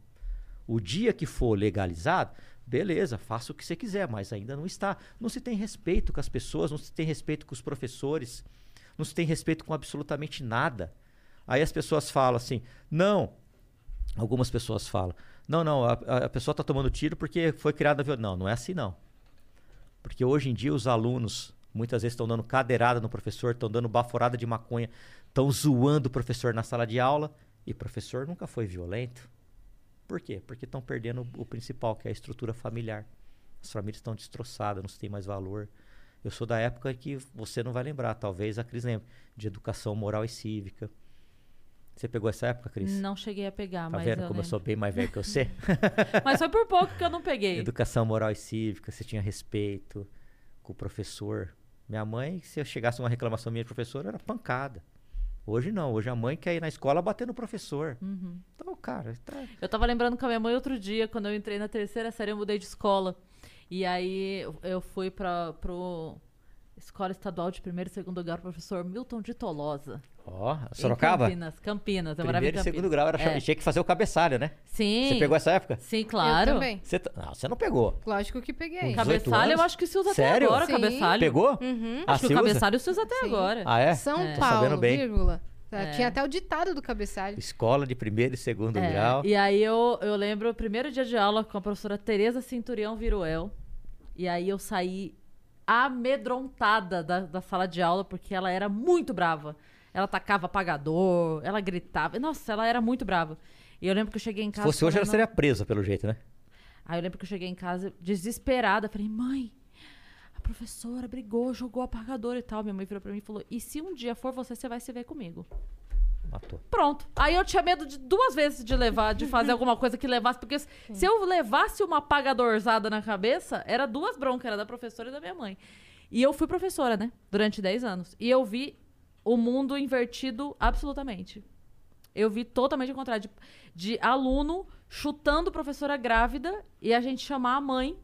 O dia que for legalizado, Beleza, faça o que você quiser, mas ainda não está. Não se tem respeito com as pessoas, não se tem respeito com os professores, não se tem respeito com absolutamente nada. Aí as pessoas falam assim: não. Algumas pessoas falam: não, não, a, a pessoa está tomando tiro porque foi criada violência. Não, não é assim não. Porque hoje em dia os alunos muitas vezes estão dando cadeirada no professor, estão dando baforada de maconha, estão zoando o professor na sala de aula e o professor nunca foi violento. Por quê? Porque estão perdendo o principal, que é a estrutura familiar. As famílias estão destroçadas, não se tem mais valor. Eu sou da época que você não vai lembrar, talvez a Cris lembre, de educação moral e cívica. Você pegou essa época, Cris? Não cheguei a pegar, Tá mas vendo eu como eu lembro. sou bem mais velho que você? Mas foi por pouco que eu não peguei. Educação moral e cívica, você tinha respeito com o professor. Minha mãe, se eu chegasse uma reclamação minha de professor, era pancada. Hoje não, hoje a mãe quer ir na escola bater no professor. Uhum. Então, cara, tá... Eu tava lembrando com a minha mãe outro dia, quando eu entrei na terceira série, eu mudei de escola. E aí eu- eu fui pra, pro Escola Estadual de Primeiro e Segundo Grau, professor Milton de Tolosa. Ó, em Sorocaba? Campinas, Campinas. Eu Primeiro e segundo grau era É. tinha que fazer o cabeçalho, né? Sim. Você pegou essa época? Sim, claro. Eu também. Você, não, você não pegou. Lógico que peguei. Com 18 Cabeçalho eu acho que se usa Sério? até agora, Sim. cabeçalho. Pegou? Uhum. Ah, Acho que você o usa? cabeçalho se usa até Sim. agora. Ah, é? São É. Paulo, bem. vírgula. É. Tinha até o ditado do cabeçalho. Escola de primeiro e segundo É, grau. E aí eu, eu lembro o primeiro dia de aula com a professora Tereza Cinturião Viruel. E aí eu saí amedrontada da, da sala de aula, porque ela era muito brava. Ela tacava apagador, ela gritava. Nossa, ela era muito brava. E eu lembro que eu cheguei em Se casa. fosse hoje, ela seria presa, pelo jeito, né? Aí eu lembro que eu cheguei em casa desesperada. Falei, mãe, a professora brigou, jogou apagador e tal. Minha mãe virou pra mim e falou: E se um dia for você, você vai se ver comigo. Matou. Pronto. Aí eu tinha medo de duas vezes de levar, de fazer alguma coisa que levasse, porque se se eu levasse uma apagadorzada na cabeça, era duas broncas, era da professora e da minha mãe. E eu fui professora, né? Durante 10 anos. E eu vi o mundo invertido absolutamente. Eu vi totalmente o contrário. De, de aluno chutando professora grávida e a gente chamar a mãe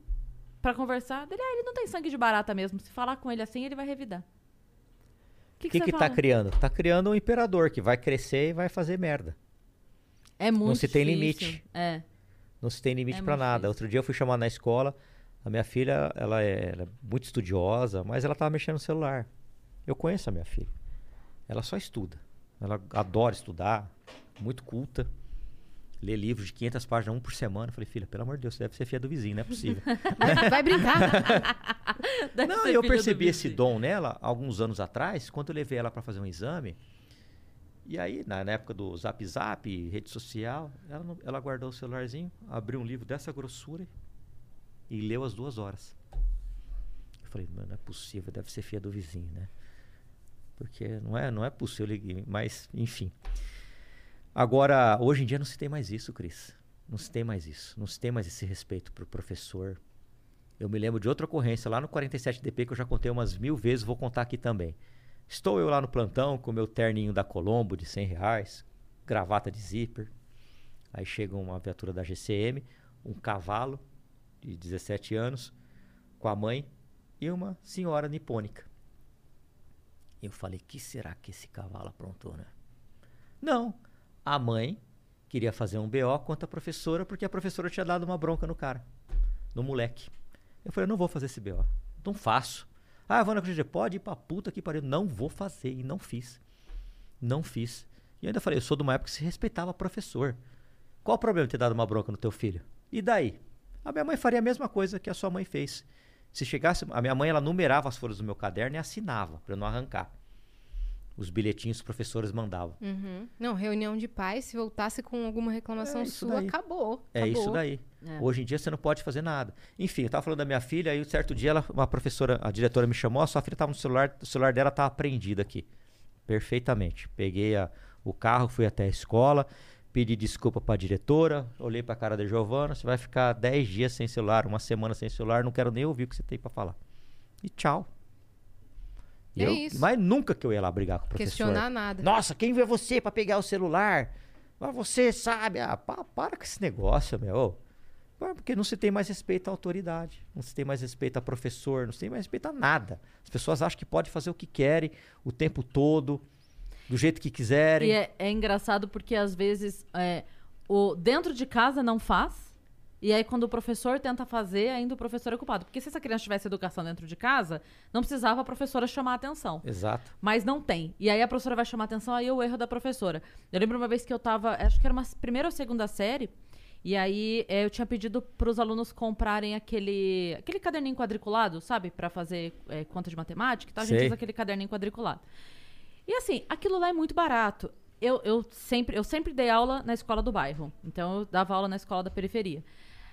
pra conversar. Dele, ah, ele não tem sangue de barata mesmo. Se falar com ele assim, ele vai revidar. O que, que, você que tá criando? Tá criando um imperador que vai crescer e vai fazer merda. É muito se tem difícil. limite. É. Não se tem limite É pra muito nada. difícil. Outro dia eu fui chamar na escola. A minha filha, ela é, ela é muito estudiosa, mas ela tava mexendo no celular. Eu conheço a minha filha. Ela só estuda. Ela adora estudar, muito culta. Lê livros de 500 páginas, um por semana. Eu falei, filha, pelo amor de Deus, você deve ser filha do vizinho, não é possível. Vai, brincar. Não, eu filha do percebi esse dom nela alguns anos atrás, quando eu levei ela para fazer um exame. E aí, na, na época do Zap Zap, rede social, ela, não- ela guardou o celularzinho, abriu um livro dessa grossura e leu as duas horas. Eu falei, "Mano, não é possível, deve ser filha do vizinho, né? Porque não é, não é possível, mas enfim. Agora, hoje em dia não se tem mais isso, Cris. Não se tem mais isso. Não se tem mais esse respeito pro professor. Eu me lembro de outra ocorrência lá no 47DP que eu já contei umas mil vezes, vou contar aqui também. Estou eu lá no plantão com meu terninho da Colombo de 100 reais, gravata de zíper. Aí chega uma viatura da GCM, um cavalo de 17 anos, com a mãe e uma senhora nipônica. Eu falei, que será que esse cavalo aprontou, né? Não, a mãe queria fazer um BO contra a professora porque a professora tinha dado uma bronca no cara, no moleque. Eu falei, eu não vou fazer esse BO. Não faço. Ah, Vana Cruz, pode ir pra puta que pariu. Não vou fazer. E não fiz. Não fiz. E eu ainda falei, eu sou de uma época que se respeitava professor. Qual o problema de ter dado uma bronca no teu filho? E daí? A minha mãe faria a mesma coisa que a sua mãe fez. Se chegasse, a minha mãe ela numerava as folhas do meu caderno e assinava para eu não arrancar. Os bilhetinhos que os professores mandavam. Uhum. Não, reunião de pais, se voltasse com alguma reclamação É isso sua, daí. acabou. É acabou. isso daí. É. Hoje em dia você não pode fazer nada. Enfim, eu tava falando da minha filha, aí um certo dia ela, uma professora, a diretora me chamou, a sua filha tava no celular, o celular dela tava prendido aqui. Perfeitamente. Peguei a- o carro, fui até a escola, pedi desculpa pra diretora, olhei pra cara da Giovana, você vai ficar 10 dias sem celular, uma semana sem celular, não quero nem ouvir o que você tem pra falar. E tchau. E É eu- isso. Mas nunca que eu ia lá brigar com o professor. Questionar nada. Nossa, quem vê você pra pegar o celular? Mas você sabe. Ah, pa- para com esse negócio, meu. Porque não se tem mais respeito à autoridade, não se tem mais respeito a professor, não se tem mais respeito a nada. As pessoas acham que pode fazer o que querem o tempo todo, do jeito que quiserem. E é, é engraçado porque às vezes é, o dentro de casa não faz E aí, quando o professor tenta fazer, ainda o professor é culpado. Porque se essa criança tivesse educação dentro de casa, não precisava a professora chamar a atenção. Exato. Mas não tem. E aí a professora vai chamar a atenção, aí é o erro da professora. Eu lembro uma vez que eu tava, acho que era uma primeira ou segunda série, e aí eh, eu tinha pedido para os alunos comprarem aquele, aquele caderninho quadriculado, sabe? Para fazer eh, conta de matemática e tal. A gente usa aquele caderninho quadriculado. E assim, aquilo lá é muito barato. Eu, eu, sempre, eu sempre dei aula na escola do bairro. Então eu dava aula na escola da periferia.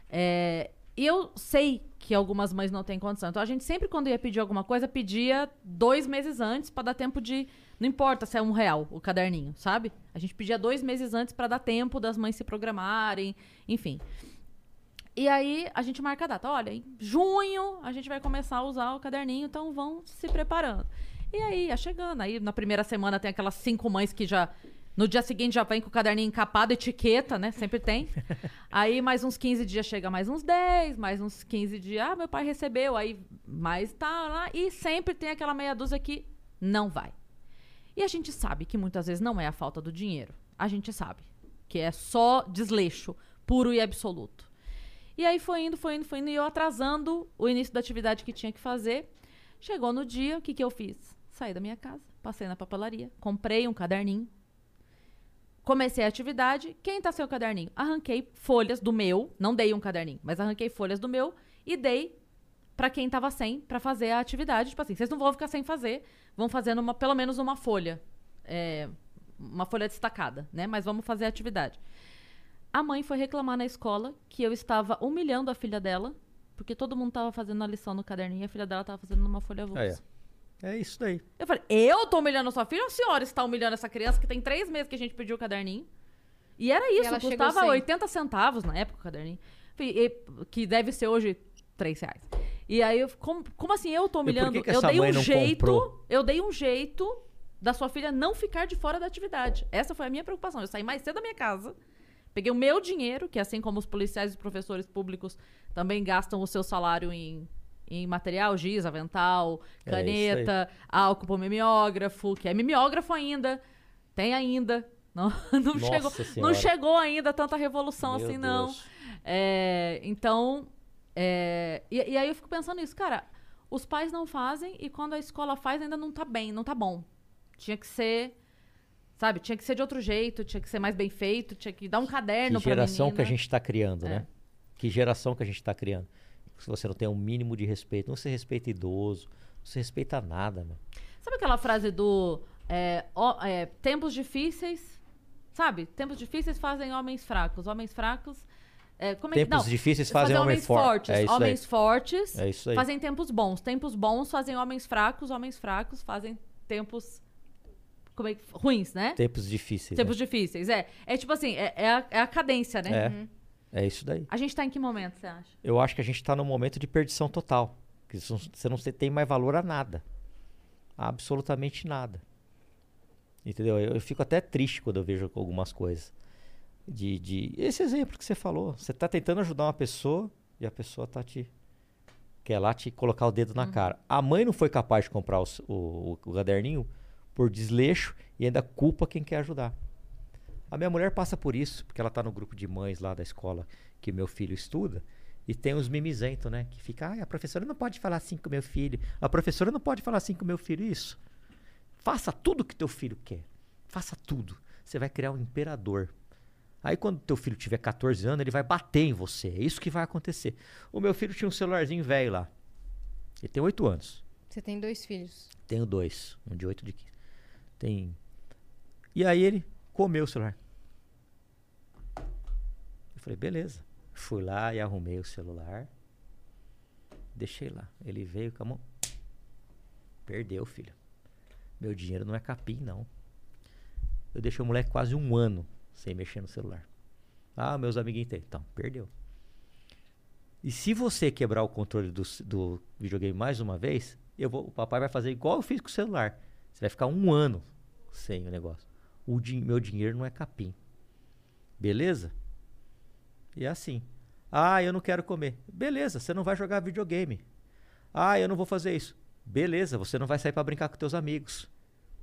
É, e eu sei que algumas mães não têm condição. Então a gente sempre, quando ia pedir alguma coisa, pedia dois meses antes para dar tempo de. Não importa se é um real o caderninho, sabe? A gente pedia dois meses antes para dar tempo das mães se programarem, enfim. E aí a gente marca a data. Olha, em junho a gente vai começar a usar o caderninho, então vão se preparando. E aí, ia chegando. Aí na primeira semana tem aquelas cinco mães que já. No dia seguinte já vem com o caderninho encapado, etiqueta, né? Sempre tem. Aí mais uns 15 dias chega mais uns 10, mais uns 15 dias, ah, meu pai recebeu, aí mais tá lá. E sempre tem aquela meia dúzia que não vai. E a gente sabe que muitas vezes não é a falta do dinheiro. A gente sabe que é só desleixo, puro e absoluto. E aí foi indo, foi indo, foi indo, e eu atrasando o início da atividade que tinha que fazer. Chegou no dia, o que, que eu fiz? Saí da minha casa, passei na papelaria, comprei um caderninho, comecei a atividade. Quem tá sem o caderninho? Arranquei folhas do meu, não dei um caderninho, mas arranquei folhas do meu e dei pra quem tava sem pra fazer a atividade. Tipo assim, vocês não vão ficar sem fazer, vão fazendo uma, pelo menos uma folha. É, uma folha destacada, né? Mas vamos fazer a atividade. A mãe foi reclamar na escola que eu estava humilhando a filha dela, porque todo mundo tava fazendo a lição no caderninho e a filha dela tava fazendo numa folha avulsa. É, é isso daí. Eu falei, eu tô humilhando a sua filha ou a senhora está humilhando essa criança que tem três meses que a gente pediu o caderninho? E era isso, chegou custava sem. 80 centavos na época o caderninho. E- e- que deve ser hoje 3 reais. E aí, eu, como, como assim eu tô por que humilhando? que eu dei mãe um não jeito. comprou? Eu dei um jeito da sua filha não ficar de fora da atividade. Essa foi a minha preocupação. Eu saí mais cedo da minha casa. Peguei o meu dinheiro, que assim como os policiais e os professores públicos também gastam o seu salário em, em material, giz, avental, É caneta, álcool pro mimeógrafo, que é mimeógrafo ainda. Tem ainda. Não, não, Nossa chegou, não chegou ainda tanta revolução Meu assim, não. É, então, é, e, e aí eu fico pensando nisso, cara, os pais não fazem e quando a escola faz ainda não tá bem, não tá bom. Tinha que ser, sabe, tinha que ser de outro jeito, tinha que ser mais bem feito, tinha que dar um caderno Que pra geração que a gente está criando, É. né? Que geração que a gente está criando. Se você não tem um mínimo de respeito, não se respeita idoso, não se respeita nada, meu. Sabe aquela frase do é, ó, é, tempos difíceis, sabe? Tempos difíceis fazem homens fracos, homens fracos... é, como é que, Tempos não, difíceis fazem homens for- fortes. é isso homens fortes É isso aí. fazem tempos bons. Tempos bons fazem homens fracos. Homens fracos fazem tempos como é que- ruins, né? Tempos difíceis. Tempos difíceis. É, é tipo assim, é, é a, é a cadência, né? né? É. É isso daí. A gente tá em que momento, você acha? Eu acho que a gente está num momento de perdição total. Que você não tem mais valor a nada. Absolutamente nada. Entendeu? Eu, eu fico até triste quando eu vejo algumas coisas. De, de esse exemplo que você falou. Você está tentando ajudar uma pessoa e a pessoa tá te quer lá te colocar o dedo na cara. A mãe não foi capaz de comprar o, o, o caderninho por desleixo e ainda culpa quem quer ajudar. A minha mulher passa por isso, porque ela tá no grupo de mães lá da escola que meu filho estuda, e tem os mimizentos, né? Que fica, ah, a professora não pode falar assim com meu filho, a professora não pode falar assim com meu filho. Isso. Faça tudo que teu filho quer. Faça tudo. Você vai criar um imperador. Aí quando teu filho tiver 14 anos, ele vai bater em você. É isso que vai acontecer. O meu filho tinha um celularzinho velho lá. Ele tem 8 anos. Você tem dois filhos. Tenho dois. Um de 8 de 15. Tem. E aí ele comeu o celular. Eu falei, beleza. Fui lá e arrumei o celular. Deixei lá. Ele veio com a mão. Perdeu, filho. Meu dinheiro não é capim, não. Eu deixei o moleque quase um ano sem mexer no celular. Ah, meus amiguinhos têm. Então, perdeu. E se você quebrar o controle do, do videogame mais uma vez, eu vou, o papai vai fazer igual eu fiz com o celular. Você vai ficar um ano sem o negócio. O meu dinheiro não é capim. Beleza? E é assim. Ah, eu não quero comer. Beleza, você não vai jogar videogame. Ah, eu não vou fazer isso. Beleza, você não vai sair para brincar com teus amigos.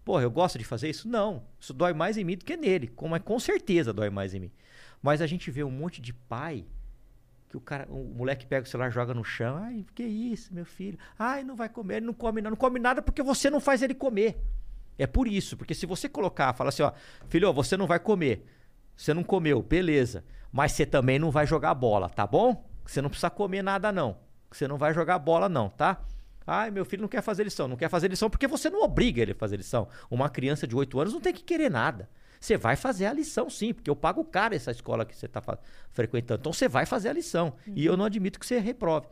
Porra, eu gosto de fazer isso? Não. Isso dói mais em mim do que nele. Com, mas com certeza dói mais em mim. Mas a gente vê um monte de pai que o cara, o moleque pega o celular, joga no chão. Ai, que isso, meu filho? Ai, não vai comer, ele não come nada, não come nada porque você não faz ele comer. É por isso, porque se você colocar, fala assim, ó, filho, você não vai comer. Você não comeu, beleza. Mas você também não vai jogar bola, tá bom? Você não precisa comer nada não. Você não vai jogar bola não, tá? Ai, meu filho não quer fazer lição. Não quer fazer lição porque você não obriga ele a fazer lição. Uma criança de 8 anos não tem que querer nada. Você vai fazer a lição sim, porque eu pago caro essa escola que você está frequentando. Então você vai fazer a lição. Uhum. E eu não admito que você reprove.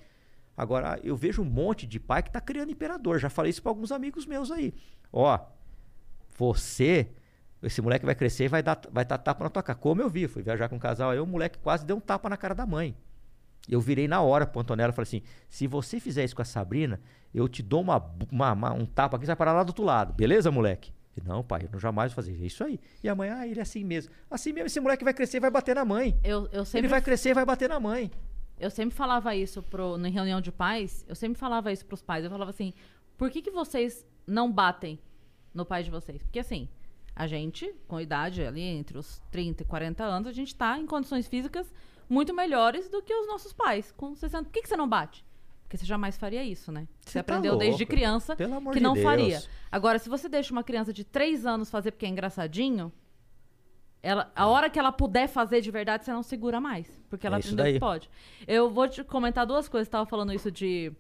Agora, eu vejo um monte de pai que está criando imperador. Já falei isso para alguns amigos meus aí. Ó, você, esse moleque vai crescer e vai dar, vai dar tapa na tua cara. Como eu vi, fui viajar com um casal aí, o moleque quase deu um tapa na cara da mãe. Eu virei na hora pro Antonella e falei assim: se você fizer isso com a Sabrina, eu te dou uma, uma, uma um tapa aqui, você vai parar lá do outro lado. Beleza, moleque? não, pai, eu não jamais vou fazer isso aí. E a mãe, ah, ele é assim mesmo. Assim mesmo, esse moleque vai crescer e vai bater na mãe. Eu, eu sempre... Ele vai crescer e vai bater na mãe. Eu sempre falava isso pro, na reunião de pais, eu sempre falava isso pros pais. Eu falava assim, por que, que vocês não batem no pai de vocês? Porque assim, a gente, com idade ali entre os 30 e 40 anos, a gente tá em condições físicas muito melhores do que os nossos pais com 60. Por que, que você não bate? Porque você jamais faria isso, né? Você, você tá aprendeu louco. desde criança que de não Deus. faria. Agora, se você deixa uma criança de 3 anos fazer porque é engraçadinho, ela, a hora que ela puder fazer de verdade, você não segura mais. Porque ela é aprendeu que pode. Eu vou te comentar duas coisas. Você estava falando isso de,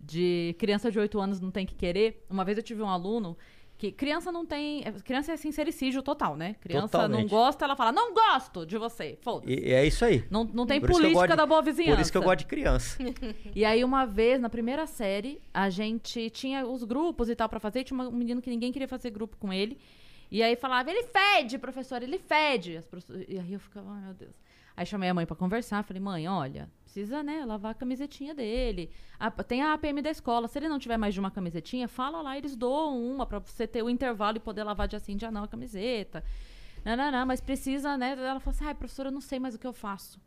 de criança de 8 anos não tem que querer. Uma vez eu tive um aluno que criança não tem. É, criança é sincericídio total, né? Criança Totalmente. não gosta, ela fala, não gosto de você. Foda-se. E, é isso aí. Não, não tem política da boa vizinhança. Por isso que eu gosto de criança. e aí, uma vez, na primeira série, a gente tinha os grupos e tal para fazer. E tinha um menino que ninguém queria fazer grupo com ele. E aí falava, ele fede, professor, ele fede. E aí eu ficava, ai meu Deus. Aí chamei a mãe para conversar, falei, mãe, olha, precisa, né, lavar a camisetinha dele. A, tem a APM da escola, se ele não tiver mais de uma camisetinha, fala lá, eles doam uma para você ter o intervalo e poder lavar de assim, dia não a camiseta. Não, não, não, mas precisa, né? Ela falou assim, ai, professora, eu não sei mais o que eu faço.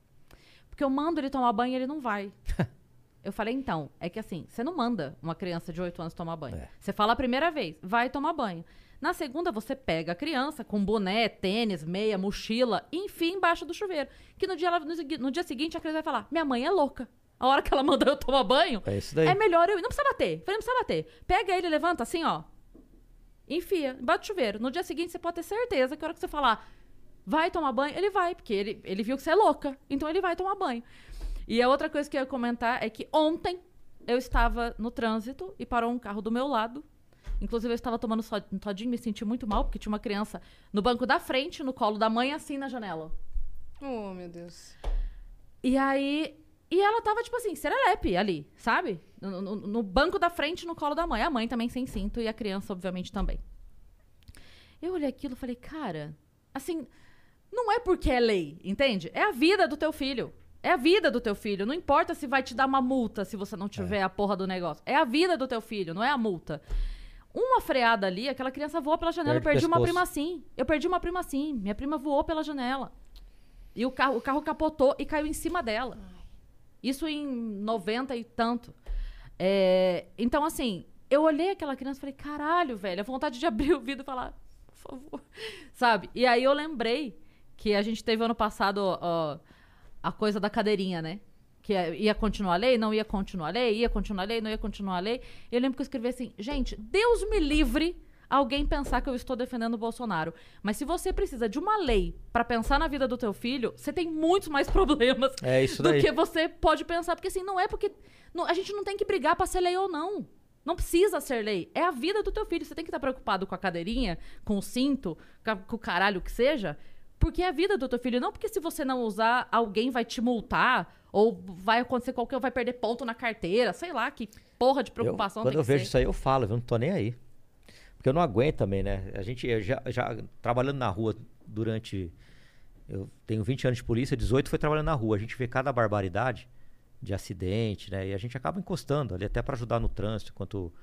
Porque eu mando ele tomar banho e ele não vai. eu falei, então, é que assim, você não manda uma criança de 8 anos tomar banho. É. Você fala a primeira vez, vai tomar banho. Na segunda, você pega a criança com boné, tênis, meia, mochila, e enfia embaixo do chuveiro. Que no dia, ela, no, no, dia seguinte a criança vai falar: Minha mãe é louca. A hora que ela mandou eu tomar banho, é, isso daí. é melhor eu. Não precisa bater. Falei, não precisa bater. Pega ele, levanta assim, ó. Enfia, bate o chuveiro. No dia seguinte, você pode ter certeza que a hora que você falar, vai tomar banho, ele vai, porque ele, ele viu que você é louca. Então ele vai tomar banho. E a outra coisa que eu ia comentar é que ontem eu estava no trânsito e parou um carro do meu lado Inclusive, eu estava tomando um todinho e me senti muito mal, porque tinha uma criança no banco da frente, no colo da mãe, assim na janela. Oh, meu Deus. E aí. E ela tava, tipo assim, serelepe ali, sabe? No, no, no, banco da frente, no colo da mãe. A mãe também sem cinto e a criança, obviamente, também. Eu olhei aquilo e falei, cara, assim, não é porque é lei, entende? É a vida do teu filho. É a vida do teu filho. Não importa se vai te dar uma multa se você não tiver é. a porra do negócio. É a vida do teu filho, não é a multa. Uma freada ali, aquela criança voou pela janela. Perde eu perdi uma prima assim. Eu perdi uma prima assim. Minha prima voou pela janela. E o carro, o carro capotou e caiu em cima dela. Isso em 90 e tanto. É, então, assim, eu olhei aquela criança e falei, caralho, velho, a vontade de abrir o vidro e falar, por favor. Sabe? E aí eu lembrei que a gente teve ano passado ó, a coisa da cadeirinha, né? Que ia continuar a lei, não ia continuar a lei, ia continuar a lei, não ia continuar a lei. Eu lembro que eu escrevi assim, gente, Deus me livre alguém pensar que eu estou defendendo o Bolsonaro. Mas se você precisa de uma lei para pensar na vida do teu filho, você tem muitos mais problemas é do que você pode pensar. Porque assim, não é porque. Não, a gente não tem que brigar para ser lei ou não. Não precisa ser lei. É a vida do teu filho. Você tem que estar preocupado com a cadeirinha, com o cinto, com o caralho que seja. Porque é a vida do teu filho. Não porque se você não usar, alguém vai te multar ou vai acontecer qualquer, vai perder ponto na carteira, sei lá, que porra de preocupação eu, Quando eu vejo ser. isso aí, eu falo, eu não tô nem aí. Porque eu não aguento também, né? A gente já, já trabalhando na rua durante. Eu tenho 20 anos de polícia, 18 foi trabalhando na rua. A gente vê cada barbaridade de acidente, né? E a gente acaba encostando ali até para ajudar no trânsito, enquanto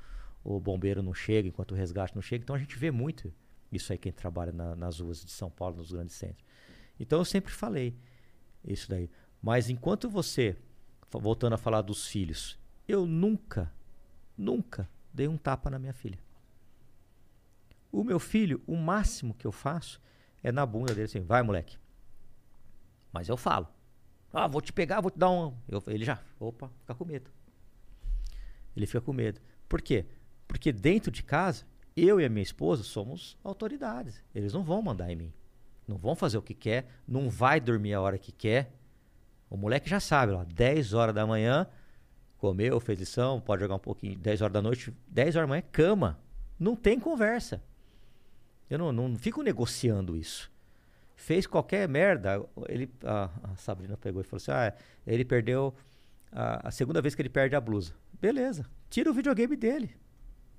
o bombeiro não chega, enquanto o resgate não chega. Então a gente vê muito isso aí quem trabalha na, nas ruas de São Paulo, nos grandes centros. Então eu sempre falei isso daí. Mas enquanto você, voltando a falar dos filhos, eu nunca, nunca dei um tapa na minha filha. O meu filho, o máximo que eu faço é na bunda dele assim, vai moleque. Mas eu falo. Ah, vou te pegar, vou te dar um. Eu, ele já, opa, fica com medo. Ele fica com medo. Por quê? Porque dentro de casa, eu e a minha esposa somos autoridades. Eles não vão mandar em mim. Não vão fazer o que quer, não vai dormir a hora que quer. O moleque já sabe, lá, 10 horas da manhã, comeu, fez lição, pode jogar um pouquinho, 10 horas da noite, 10 horas da manhã, cama. Não tem conversa. Eu não, não fico negociando isso. Fez qualquer merda, ele, a, a Sabrina pegou e falou assim: ah, ele perdeu a, a segunda vez que ele perde a blusa. Beleza, tira o videogame dele.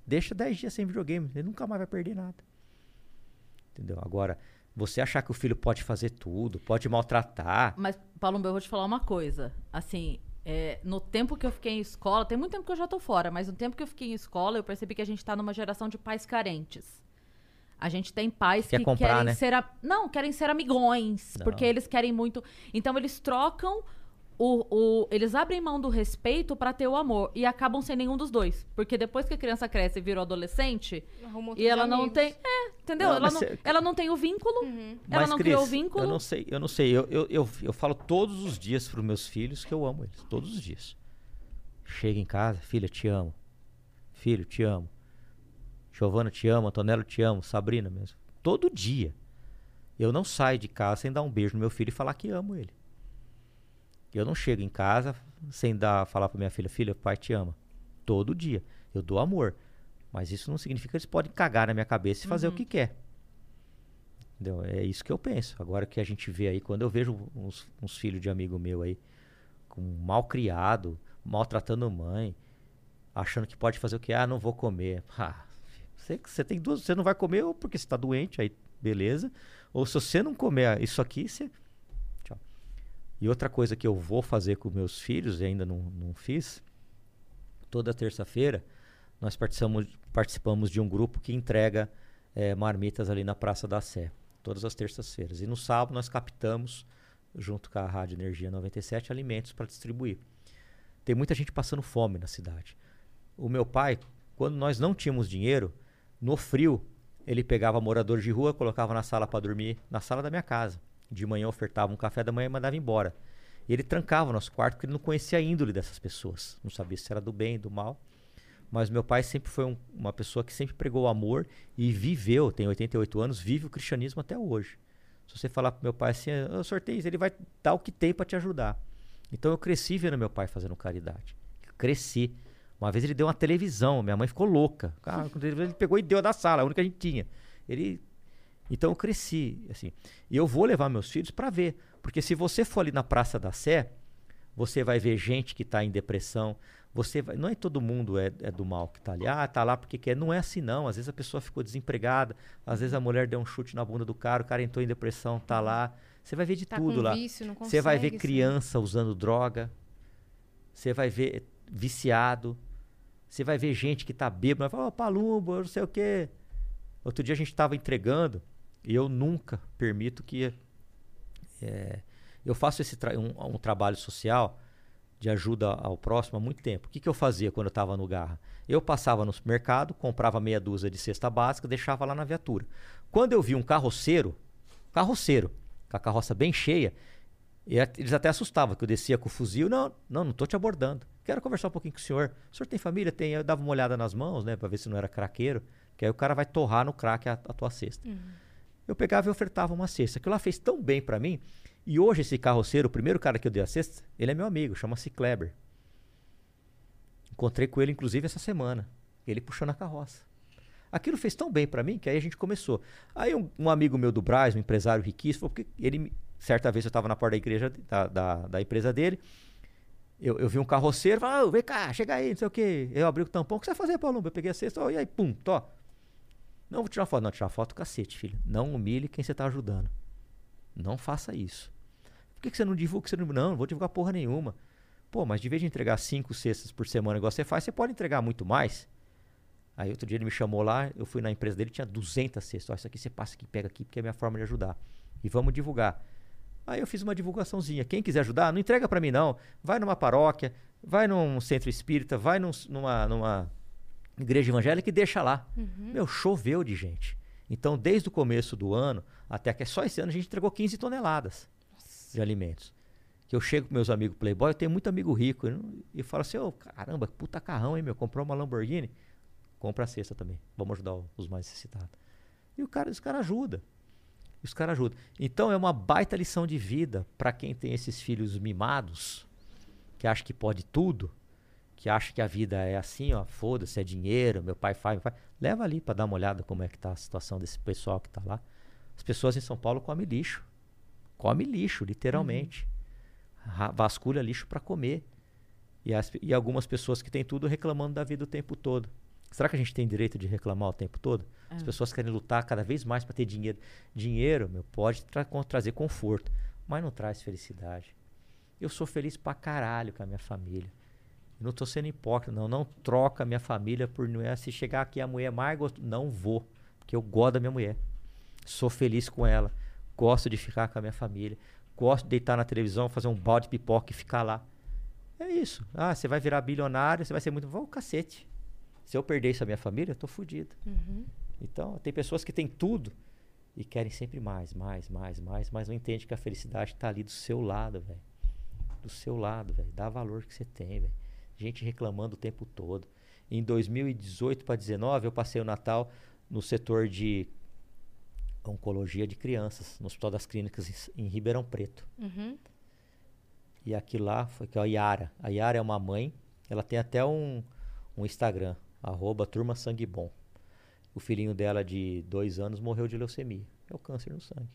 Deixa 10 dias sem videogame, ele nunca mais vai perder nada. Entendeu? Agora, você achar que o filho pode fazer tudo, pode maltratar. Mas, Paulo, eu vou te falar uma coisa. Assim, é, no tempo que eu fiquei em escola, tem muito tempo que eu já tô fora, mas no tempo que eu fiquei em escola, eu percebi que a gente tá numa geração de pais carentes. A gente tem pais Quer que comprar, querem né? ser. A... Não, querem ser amigões. Não. Porque eles querem muito. Então eles trocam. O, o, eles abrem mão do respeito pra ter o amor. E acabam sem nenhum dos dois. Porque depois que a criança cresce e vira adolescente, e ela não amigos. tem. É, entendeu? Não, ela, não, cê- ela não tem o vínculo. Uhum. Ela Mas, não Cris, criou o vínculo. Eu não sei, eu não sei. Eu, eu, eu, eu falo todos os dias para meus filhos que eu amo eles. Todos os dias. Chega em casa, filha, te amo. Filho, te amo. Giovana, te amo. Antonello, te amo. Sabrina mesmo. Todo dia. Eu não saio de casa sem dar um beijo no meu filho e falar que amo ele. Eu não chego em casa sem dar, falar para minha filha, filha, pai te ama. Todo dia. Eu dou amor. Mas isso não significa que eles podem cagar na minha cabeça e fazer o que quer. Entendeu? É isso que eu penso. Agora que a gente vê aí, quando eu vejo uns, uns filhos de amigo meu aí, com mal criado, maltratando mãe, achando que pode fazer o que? Ah, não vou comer. Ah, você, você tem duas, você não vai comer ou porque você está doente, aí beleza. Ou se você não comer isso aqui, você. E outra coisa que eu vou fazer com meus filhos, e ainda não, não fiz, toda terça-feira nós participamos, participamos de um grupo que entrega eh, marmitas ali na Praça da Sé, todas as terças-feiras. E no sábado nós captamos, junto com a Rádio Energia 97, alimentos para distribuir. Tem muita gente passando fome na cidade. O meu pai, quando nós não tínhamos dinheiro, no frio, ele pegava moradores de rua, colocava na sala para dormir, na sala da minha casa. De manhã ofertava um café da manhã e mandava embora. E ele trancava o nosso quarto porque ele não conhecia a índole dessas pessoas. Não sabia se era do bem, do mal. Mas meu pai sempre foi um- uma pessoa que sempre pregou o amor e viveu, tem 88 anos, vive o cristianismo até hoje. Se você falar pro meu pai assim, eu sorteio, ele vai dar o que tem para te ajudar. Então eu cresci vendo meu pai fazendo caridade. Cresci. Uma vez ele deu uma televisão, minha mãe ficou louca. Ele ele pegou e deu da sala, a única que a gente tinha. Ele então eu cresci, assim. E eu vou levar meus filhos para ver, porque se você for ali na Praça da Sé, você vai ver gente que está em depressão. Você vai, não é todo mundo é, é do mal que está ali. Ah, tá lá porque quer. Não é assim não. Às vezes a pessoa ficou desempregada, às vezes a mulher deu um chute na bunda do cara, o cara entrou em depressão, tá lá. Você vai ver de Tá tudo lá. vício, não Você vai ver criança usando droga. Você vai ver viciado. Você vai ver gente que tá bêbado, vai falar, ô Palumbo, eu não sei o quê. Outro dia a gente estava entregando eu nunca permito que. é, eu faço esse tra- um, um trabalho social de ajuda ao próximo há muito tempo. O que, que eu fazia quando eu estava no Garra? Eu passava no supermercado, comprava meia dúzia de cesta básica, deixava lá na viatura. Quando eu vi um carroceiro, carroceiro, com a carroça bem cheia, eles até assustavam que eu descia com o fuzil. Não, não, não estou te abordando. Quero conversar um pouquinho com o senhor. O senhor tem família? Tem. Eu dava uma olhada nas mãos, né, para ver se não era craqueiro, que aí o cara vai torrar no crack a, a tua cesta. Eu pegava e ofertava uma cesta. Aquilo lá fez tão bem para mim. E hoje esse carroceiro, o primeiro cara que eu dei a cesta, ele é meu amigo, chama-se Kleber. Encontrei com ele, inclusive, essa semana. Ele puxando a carroça. Aquilo fez tão bem para mim que aí a gente começou. Aí um, um amigo meu do Braz, um empresário riquíssimo, porque ele, certa vez eu estava na porta da igreja, da, da, da empresa dele, eu, eu vi um carroceiro, falou, "Ô, vem cá, chega aí, não sei o quê. Eu abri o tampão, o que você vai fazer, Paulo? Eu peguei a cesta, e aí, pum, tó. Não, vou tirar foto. Não, tirar foto, cacete, filho. Não humilhe quem você está ajudando. Não faça isso. Por que, que você não divulga? Você não... não, não vou divulgar porra nenhuma. Pô, mas de vez de entregar cinco cestas por semana, igual você faz, você pode entregar muito mais. Aí outro dia ele me chamou lá, eu fui na empresa dele, tinha 200 cestas. Ó, isso aqui você passa aqui, pega aqui, porque é a minha forma de ajudar. E vamos divulgar. Aí eu fiz uma divulgaçãozinha. Quem quiser ajudar, não entrega pra mim não. Vai numa paróquia, vai num centro espírita, vai num- numa, numa igreja evangélica e deixa lá. Meu, choveu de gente. Então, desde o começo do ano até que só esse ano a gente entregou 15 toneladas de alimentos. Que eu chego com meus amigos playboy, eu tenho muito amigo rico. E falo assim, ô, caramba, puta carrão, hein, meu? Comprou uma Lamborghini? Compra a cesta também. Vamos ajudar os mais necessitados. E o cara, os caras ajudam. Os caras ajudam. Então é uma baita lição de vida para quem tem esses filhos mimados, que acha que pode tudo, que acha que a vida é assim, ó, foda-se, é dinheiro, meu pai faz, meu pai. Leva ali para dar uma olhada como é que tá a situação desse pessoal que tá lá. As pessoas em São Paulo comem lixo. Come lixo, literalmente. Ra- Vasculha lixo para comer. E, as- e algumas pessoas que têm tudo reclamando da vida o tempo todo. Será que a gente tem direito de reclamar o tempo todo? As pessoas querem lutar cada vez mais para ter dinheiro. Dinheiro, meu, pode tra- trazer conforto, mas não traz felicidade. Eu sou feliz pra caralho com a minha família. Eu não tô sendo hipócrita, não. Não troca a minha família por não é se chegar aqui a mulher mais gostosa. Não vou, porque eu gosto da minha mulher. Sou feliz com ela. Gosto de ficar com a minha família. Gosto de deitar na televisão, fazer um balde de pipoca e ficar lá. É isso. Ah, você vai virar bilionário, você vai ser muito. Vou cacete. Se eu perder isso a minha família, eu tô fudido. Então, tem pessoas que têm tudo e querem sempre mais, mais, mais, mais, mas não entende que a felicidade está ali do seu lado, velho. Do seu lado, velho. Dá valor que você tem, velho. Gente reclamando o tempo todo. Em 2018 para 2019, eu passei o Natal no setor de oncologia de crianças, no Hospital das Clínicas em, em Ribeirão Preto. Uhum. E aquilo lá foi que é a Yara. A Yara é uma mãe, ela tem até um, um Instagram, arroba Turma Sangue Bom. O filhinho dela de dois anos morreu de leucemia. É o câncer no sangue.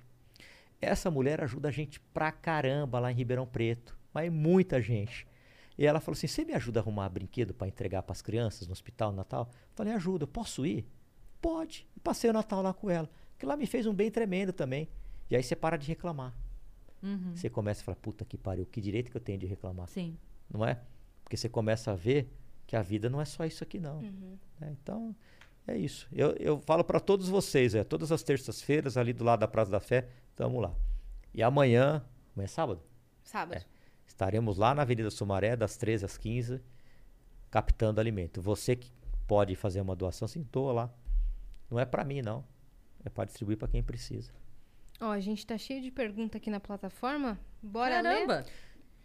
Essa mulher ajuda a gente pra caramba lá em Ribeirão Preto. Mas muita gente. E ela falou assim: Você me ajuda a arrumar brinquedo pra entregar pras crianças no hospital no Natal? Falei: Ajuda, eu posso ir? Pode. E passei o Natal lá com ela. Que lá me fez um bem tremendo também. E aí você para de reclamar. Uhum. Você começa a falar: Puta que pariu, que direito que eu tenho de reclamar? Sim. não é? Porque você começa a ver que a vida não é só isso aqui não. né? Então é isso. Eu, eu falo para todos vocês, é todas as terças-feiras ali do lado da Praça da Fé, estamos lá. E amanhã, amanhã é sábado, Sábado. Estaremos lá na Avenida Sumaré das 13 às 15, captando alimento. Você que pode fazer uma doação, sim, doa lá. Não é para mim não, é para distribuir para quem precisa. Ó, a gente tá cheio de pergunta aqui na plataforma. Bora ler? Caramba!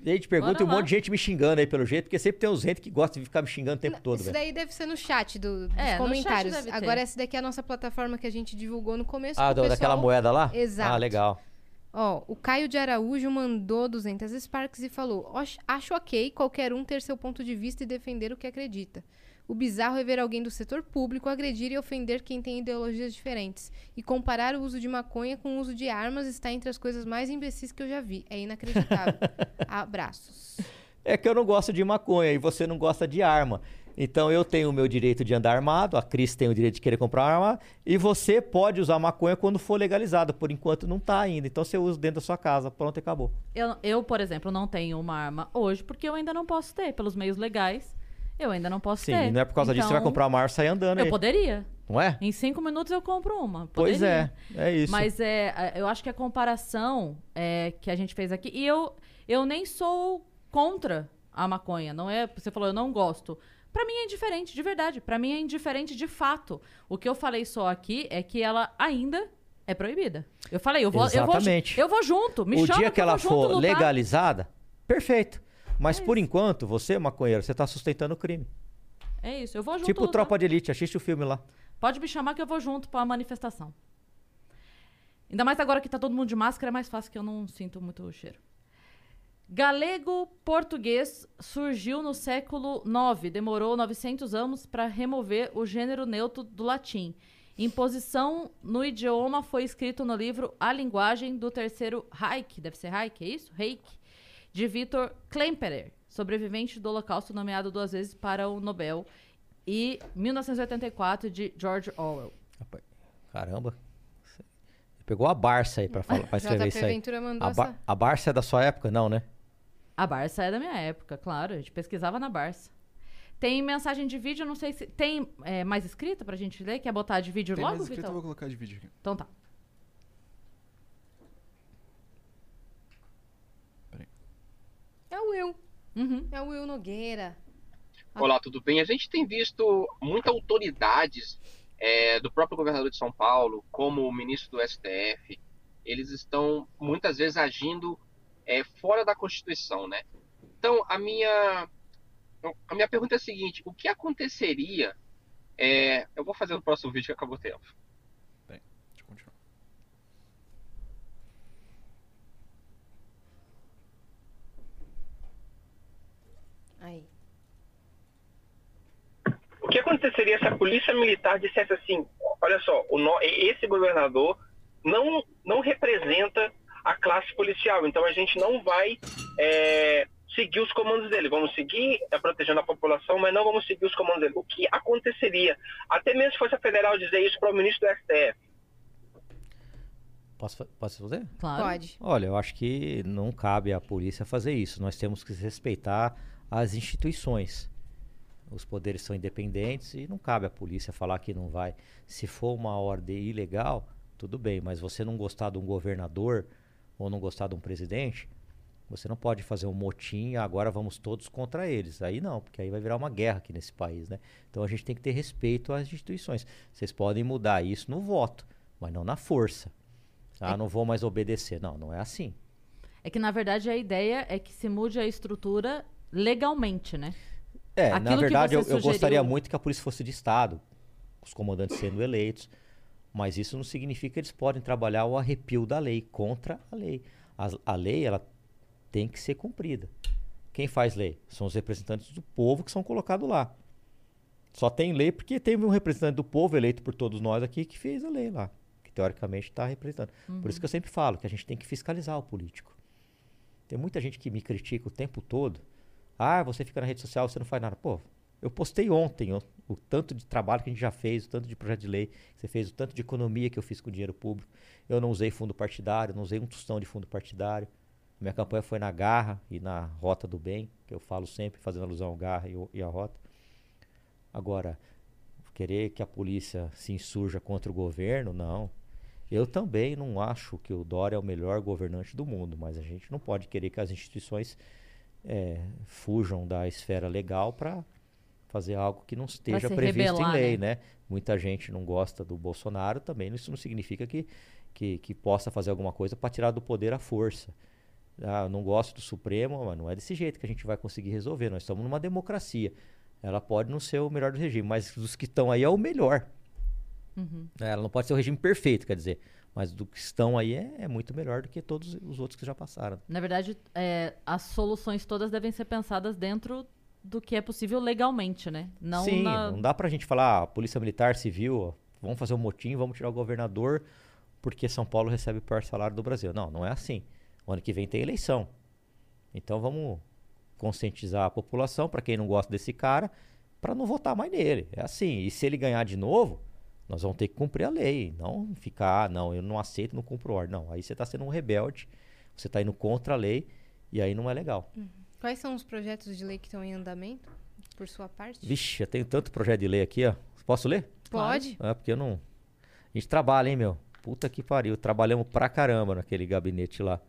E aí te pergunta e um monte de gente me xingando aí pelo jeito, porque sempre tem uns gente que gosta de ficar me xingando o tempo todo, Isso velho. daí deve ser no chat do- dos É, comentários. Agora, essa daqui é a nossa plataforma que a gente divulgou no começo. Ah, do- daquela pessoal- moeda lá? Exato. Ah, legal. Ó, o Caio de Araújo mandou 200 Sparks e falou: "Ox- Acho ok qualquer um ter seu ponto de vista e defender o que acredita. O bizarro é ver alguém do setor público agredir e ofender quem tem ideologias diferentes. E comparar o uso de maconha com o uso de armas está entre as coisas mais imbecis que eu já vi. É inacreditável. Abraços. É que eu não gosto de maconha e você não gosta de arma. Então eu tenho o meu direito de andar armado, a Cris tem o direito de querer comprar uma arma, e você pode usar maconha quando for legalizada. Por enquanto não tá ainda. Então você usa dentro da sua casa. Pronto, e acabou. Eu, eu, por exemplo, não tenho uma arma hoje porque eu ainda não posso ter. Pelos meios legais, eu ainda não posso Sim, ter. e não é por causa disso que você vai Então, comprar uma arma e sair andando Eu aí. poderia. Não é? Em cinco minutos eu compro uma. Pois Poderia. é, é isso. Mas é, a- eu acho que a comparação é, que a gente fez aqui. E eu, eu nem sou contra a maconha. Não é. Você falou, eu não gosto. Pra mim é indiferente, de verdade. Pra mim é indiferente de fato. O que eu falei só aqui é que ela ainda é proibida. Eu falei, eu vou, eu vou, Exatamente. eu vou junto. Me o chama dia que eu ela for lutar. É legalizada, perfeito. Mas por enquanto, você, maconheiro, você tá sustentando o crime. É isso, eu vou junto. tipo lutar. Tropa de Elite, assiste o filme lá. Pode me chamar que eu vou junto pra manifestação. Ainda mais agora que tá todo mundo de máscara, é mais fácil que eu não sinto muito o cheiro. Galego-português surgiu no século IX. Demorou 900 anos para remover o gênero neutro do latim. Imposição no idioma foi escrito no livro A Linguagem do Terceiro Reich, deve ser Reich, é isso? Reich, de Victor Klemperer, sobrevivente do Holocausto, nomeado duas vezes para o Nobel, e 1984 de George Orwell. Caramba. Você Pegou a Barça aí pra, falar, pra escrever isso aí. A, Ba- essa. a Barça é da sua época? Não, né? A Barça é da minha época, claro. A gente pesquisava na Barça. Tem mensagem de vídeo, não sei se. Tem é, mais escrita pra gente ler? Quer botar de vídeo Tem logo, mais escrito, eu vou colocar de vídeo aqui. Então tá. É o Will. Uhum. É o Will Nogueira. Olá, tudo bem? A gente tem visto muitas autoridades é, do próprio governador de São Paulo, como o ministro do STF, eles estão muitas vezes agindo é, fora da Constituição, né? Então, a minha, a minha pergunta é a seguinte: o que aconteceria? É, eu vou fazer no próximo vídeo que acabou o tempo. Bem, deixa eu continuar. Aí. O que aconteceria se a polícia militar dissesse assim: olha só, o no- esse governador não, não representa a classe policial, então a gente não vai é, seguir os comandos dele. Vamos seguir é, protegendo a população, mas não vamos seguir os comandos dele. O que aconteceria? Até mesmo se fosse a federal dizer isso para o ministro do STF. Posso, posso fazer? Claro. Pode. Olha, eu acho que não cabe à polícia fazer isso. Nós temos que respeitar as instituições. Os poderes são independentes e não cabe à polícia falar que não vai. Se for uma ordem ilegal, tudo bem, mas você não gostar de um governador ou não gostar de um presidente, você não pode fazer um motim e agora vamos todos contra eles. Aí não, porque aí vai virar uma guerra aqui nesse país, né? Então a gente tem que ter respeito às instituições. Vocês podem mudar isso no voto, mas não na força. Ah, não vou mais obedecer. Não, não é assim. É que, na verdade, a ideia é que se mude a estrutura legalmente, né? É, na Aquilo que verdade, eu, eu sugeriu- gostaria muito que a polícia fosse de Estado, os comandantes sendo eleitos, mas isso não significa que eles podem trabalhar o arrepio da lei, contra a lei. A, a lei, ela tem que ser cumprida. Quem faz lei? São os representantes do povo que são colocados lá. Só tem lei porque teve um representante do povo eleito por todos nós aqui que fez a lei lá, que teoricamente está representando. Por isso que eu sempre falo que a gente tem que fiscalizar o político. Tem muita gente que me critica o tempo todo. Ah, você fica na rede social, você não faz nada. Pô, eu postei ontem ó, o tanto de trabalho que a gente já fez, o tanto de projeto de lei que você fez, o tanto de economia que eu fiz com dinheiro público. Eu não usei fundo partidário, não usei um tostão de fundo partidário. Minha campanha foi na garra e na rota do bem, que eu falo sempre, fazendo alusão ao garra e, o- e a rota. Agora, querer que a polícia se insurja contra o governo, não. Eu também não acho que o Dória é o melhor governante do mundo, mas a gente não pode querer que as instituições eh, fujam da esfera legal para fazer algo que não esteja previsto rebelar, em lei, né? né? Muita gente não gosta do Bolsonaro, também isso não significa que, que, que possa fazer alguma coisa para tirar do poder a força. Ah, não gosto do Supremo, mas não é desse jeito que a gente vai conseguir resolver. Nós estamos numa democracia. Ela pode não ser o melhor do regime, mas dos que estão aí é o melhor. É, Ela não pode ser o regime perfeito, quer dizer, mas do que estão aí é, é muito melhor do que todos os outros que já passaram. Na verdade, é, as soluções todas devem ser pensadas dentro do que é possível legalmente, né? Não Sim, na... não dá pra gente falar, ah, polícia militar, civil, vamos fazer um motim, vamos tirar o governador porque São Paulo recebe o pior salário do Brasil. Não, não é assim. O ano que vem tem eleição. Então vamos conscientizar a população, para quem não gosta desse cara, para não votar mais nele. É assim. E se ele ganhar de novo, nós vamos ter que cumprir a lei. Não ficar, ah, não, eu não aceito, não cumpro ordem. Não, aí você está sendo um rebelde, você está indo contra a lei e aí não é legal. Quais são os projetos de lei que estão em andamento, por sua parte? Vixe, eu tenho tanto projeto de lei aqui, ó. Posso ler? Pode. É, porque eu não. A gente trabalha, hein, meu? Puta que pariu. Trabalhamos pra caramba naquele gabinete lá.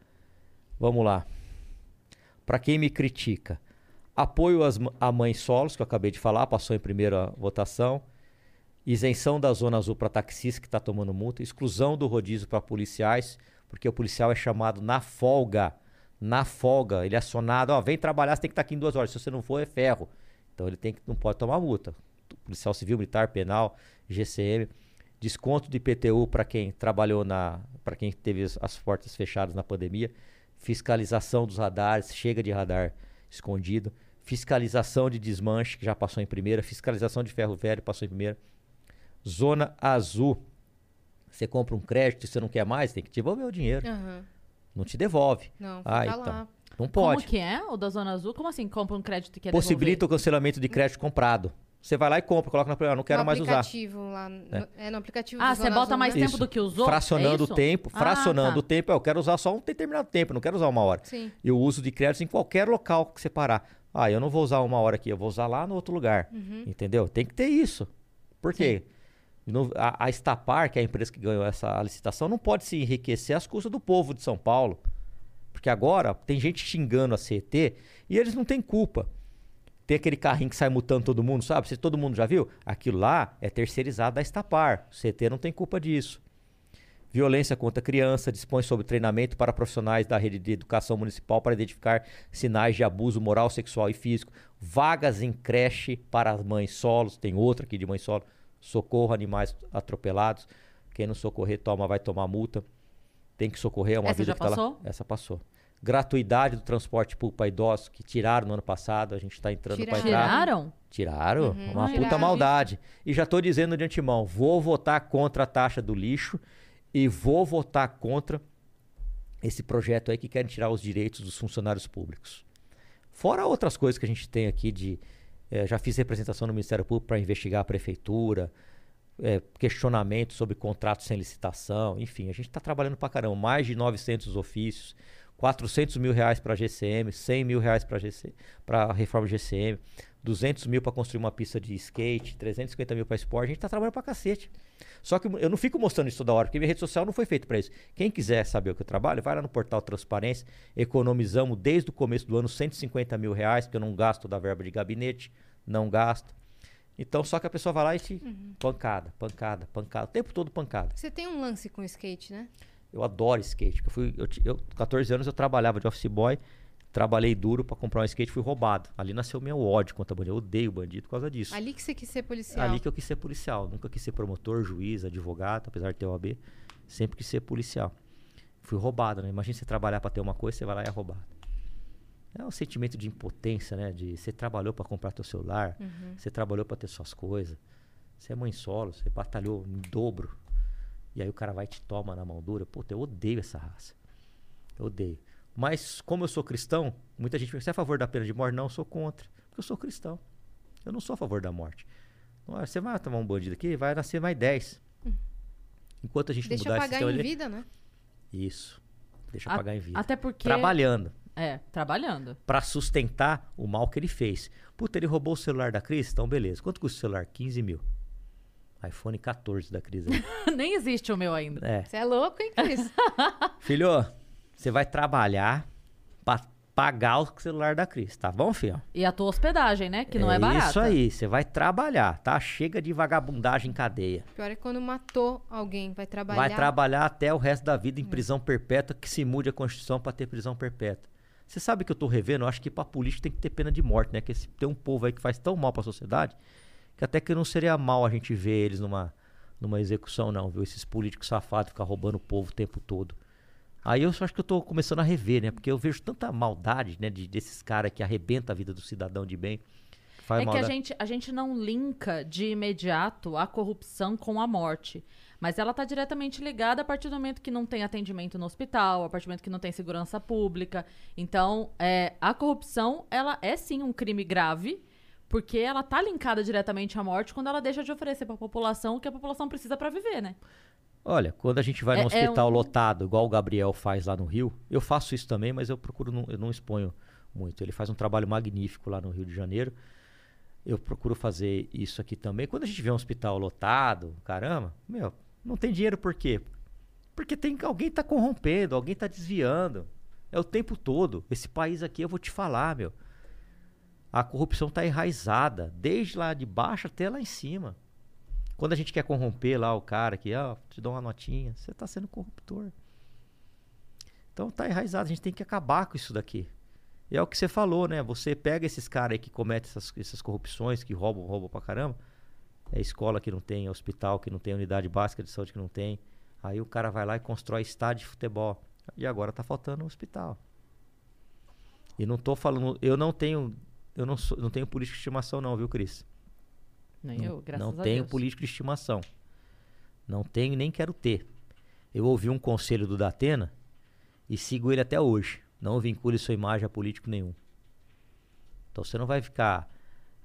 Vamos lá. Pra quem me critica, apoio às ma- a mães solos, que eu acabei de falar, passou em primeira votação. Isenção da zona azul para taxista que está tomando multa. Exclusão do rodízio para policiais, porque o policial é chamado na folga. Na folga. Ele é acionado, ó, vem trabalhar, você tem que estar aqui em duas horas. Se você não for, é ferro. Então ele tem que, não pode tomar multa. Policial civil, militar, penal, GCM. Desconto de IPTU para quem trabalhou na. para quem teve as- as portas fechadas na pandemia. Fiscalização dos radares, chega de radar escondido. Fiscalização de desmanche, que já passou em primeira. Fiscalização de ferro velho, passou em primeira. Zona azul. Você compra um crédito você não quer mais, tem que devolver o dinheiro. Aham. Não te devolve. Não, fica ah, lá. então. Não Como pode. que é o da Zona Azul? Como assim compra um crédito e quer Possibilita o cancelamento de crédito comprado. Você vai lá e compra, coloca na primeira, não quero no mais usar. aplicativo lá. no- É, no aplicativo Ah, você bota mais né? tempo do que usou? Fracionando é o isso? tempo, Ah, fracionando tá. o tempo. Eu quero usar só um determinado tempo, não quero usar uma hora. Sim. Eu uso de crédito em qualquer local que você parar. Ah, eu não vou usar uma hora aqui, eu vou usar lá no outro lugar. Uhum. Entendeu? Tem que ter isso. Por quê? A, a Estapar, que é a empresa que ganhou essa licitação, não pode se enriquecer às custas do povo de São Paulo. Porque agora tem gente xingando a CET e eles não têm culpa. Tem aquele carrinho que sai mutando todo mundo, sabe? Se todo mundo já viu? Aquilo lá é terceirizado da Estapar. O CT não tem culpa disso. Violência contra criança dispõe sobre treinamento para profissionais da rede de educação municipal para identificar sinais de abuso moral, sexual e físico. Vagas em creche para as mães solos. Tem outra aqui de mãe solo. Socorro animais atropelados. Quem não socorrer toma, vai tomar multa. Tem que socorrer, é uma Essa vida já que tá lá. passou? Essa passou. Gratuidade do transporte público para idosos, que tiraram no ano passado. A gente está entrando para Tiraram. entrar. Tiraram? Tiraram, Uhum. uma puta maldade. E já tô dizendo de antemão, vou votar contra a taxa do lixo e vou votar contra esse projeto aí que querem tirar os direitos dos funcionários públicos. Fora outras coisas que a gente tem aqui de... eh, já fiz representação no Ministério Público para investigar a prefeitura, eh, questionamento sobre contratos sem licitação, enfim, a gente está trabalhando para caramba. Mais de 900 ofícios, 400 mil reais para a GCM, 100 mil reais para a reforma GCM, 200 mil para construir uma pista de skate, 350 mil para esporte. A gente está trabalhando para cacete. Só que eu não fico mostrando isso toda hora, porque minha rede social não foi feita para isso. Quem quiser saber o que eu trabalho, vai lá no portal Transparência. Economizamos desde o começo do ano 150 mil reais, porque eu não gasto da verba de gabinete, não gasto. Então, só que a pessoa vai lá e se. Pancada, pancada, pancada. O tempo todo pancada. Você tem um lance com skate, né? Eu adoro skate. Eu fui, eu, eu, 14 anos eu trabalhava de office boy, trabalhei duro pra comprar um skate, fui roubado. Ali nasceu meu ódio contra bandido. Eu odeio bandido por causa disso. Ali que você quis ser policial. Ali que eu quis ser policial. Nunca quis ser promotor, juiz, advogado, apesar de ter OAB. Sempre quis ser policial. Fui roubado, né? Imagina você trabalhar pra ter uma coisa, você vai lá e é roubado. É um sentimento de impotência, né? De você trabalhou pra comprar teu celular, Uhum. você trabalhou pra ter suas coisas. Você é mãe solo, você batalhou em dobro. E aí o cara vai e te toma na mão dura. Puta, eu odeio essa raça. Eu odeio. Mas como eu sou cristão, muita gente pensa, você é a favor da pena de morte? Não, eu sou contra. Porque eu sou cristão. Eu não sou a favor da morte. Não, Você vai tomar um bandido aqui, vai nascer mais 10. Enquanto a gente Deixa não mudar pagar esse em sistema... ele- vida, né? Isso. Deixa A- pagar em vida. Até porque. Trabalhando. É, trabalhando. Pra sustentar o mal que ele fez. Puta, ele roubou o celular da Cris? Então, beleza. Quanto custa o celular? 15 mil. iPhone 14 da Cris. aí. Nem existe o meu ainda. é. Você é louco, hein, Cris? Filho, você vai trabalhar pra pagar o celular da Cris, tá bom, filho? E a tua hospedagem, né? Que não é, barata. Isso aí, você vai trabalhar, tá? Chega de vagabundagem em cadeia. Pior é quando matou alguém, vai trabalhar. Vai trabalhar até o resto da vida em prisão perpétua, que se mude a Constituição pra ter prisão perpétua. Você sabe que eu tô revendo? Eu acho que pra político tem que ter pena de morte, né? Que esse- tem um povo aí que faz tão mal pra sociedade que até que não seria mal a gente ver eles numa, numa execução, não, viu? Esses políticos safados ficar roubando o povo o tempo todo. Aí eu só acho que eu tô começando a rever, né? Porque eu vejo tanta maldade, né? De, desses caras que arrebenta a vida do cidadão de bem. que É que a gente, a gente não linka de imediato a corrupção com a morte. Mas ela está diretamente ligada a partir do momento que não tem atendimento no hospital, a partir do momento que não tem segurança pública. Então, é, a corrupção, ela é sim um crime grave, porque ela tá linkada diretamente à morte quando ela deixa de oferecer para a população o que a população precisa para viver, né? Olha, quando a gente vai É- num é hospital um- lotado, igual o Gabriel faz lá no Rio, eu faço isso também, mas eu procuro, não, eu não exponho muito. Ele faz um trabalho magnífico lá no Rio de Janeiro. Eu procuro fazer isso aqui também. Quando a gente vê um hospital lotado, caramba, meu, não tem dinheiro por quê? Porque tem alguém tá corrompendo, alguém tá desviando. É o tempo todo. Esse país aqui, eu vou te falar, meu. A corrupção tá enraizada, desde lá de baixo até lá em cima. Quando a gente quer corromper lá o cara que, ó, te dou uma notinha, você tá sendo corruptor. Então tá enraizado, a gente tem que acabar com isso daqui. E é o que você falou, né? Você pega esses caras aí que cometem essas, essas corrupções, que roubam, roubam pra caramba. É escola que não tem, é hospital que não tem, unidade básica de saúde que não tem. Aí o cara vai lá e constrói estádio de futebol. E agora tá faltando um hospital. E não tô falando, eu não tenho, eu não, sou, não tenho político de estimação não, viu, Cris? Nem Não, eu, graças não a tenho Deus. político de estimação. Não tenho nem quero ter. Eu ouvi um conselho do Datena e sigo ele até hoje. Não vincule sua imagem a político nenhum. Então você não vai ficar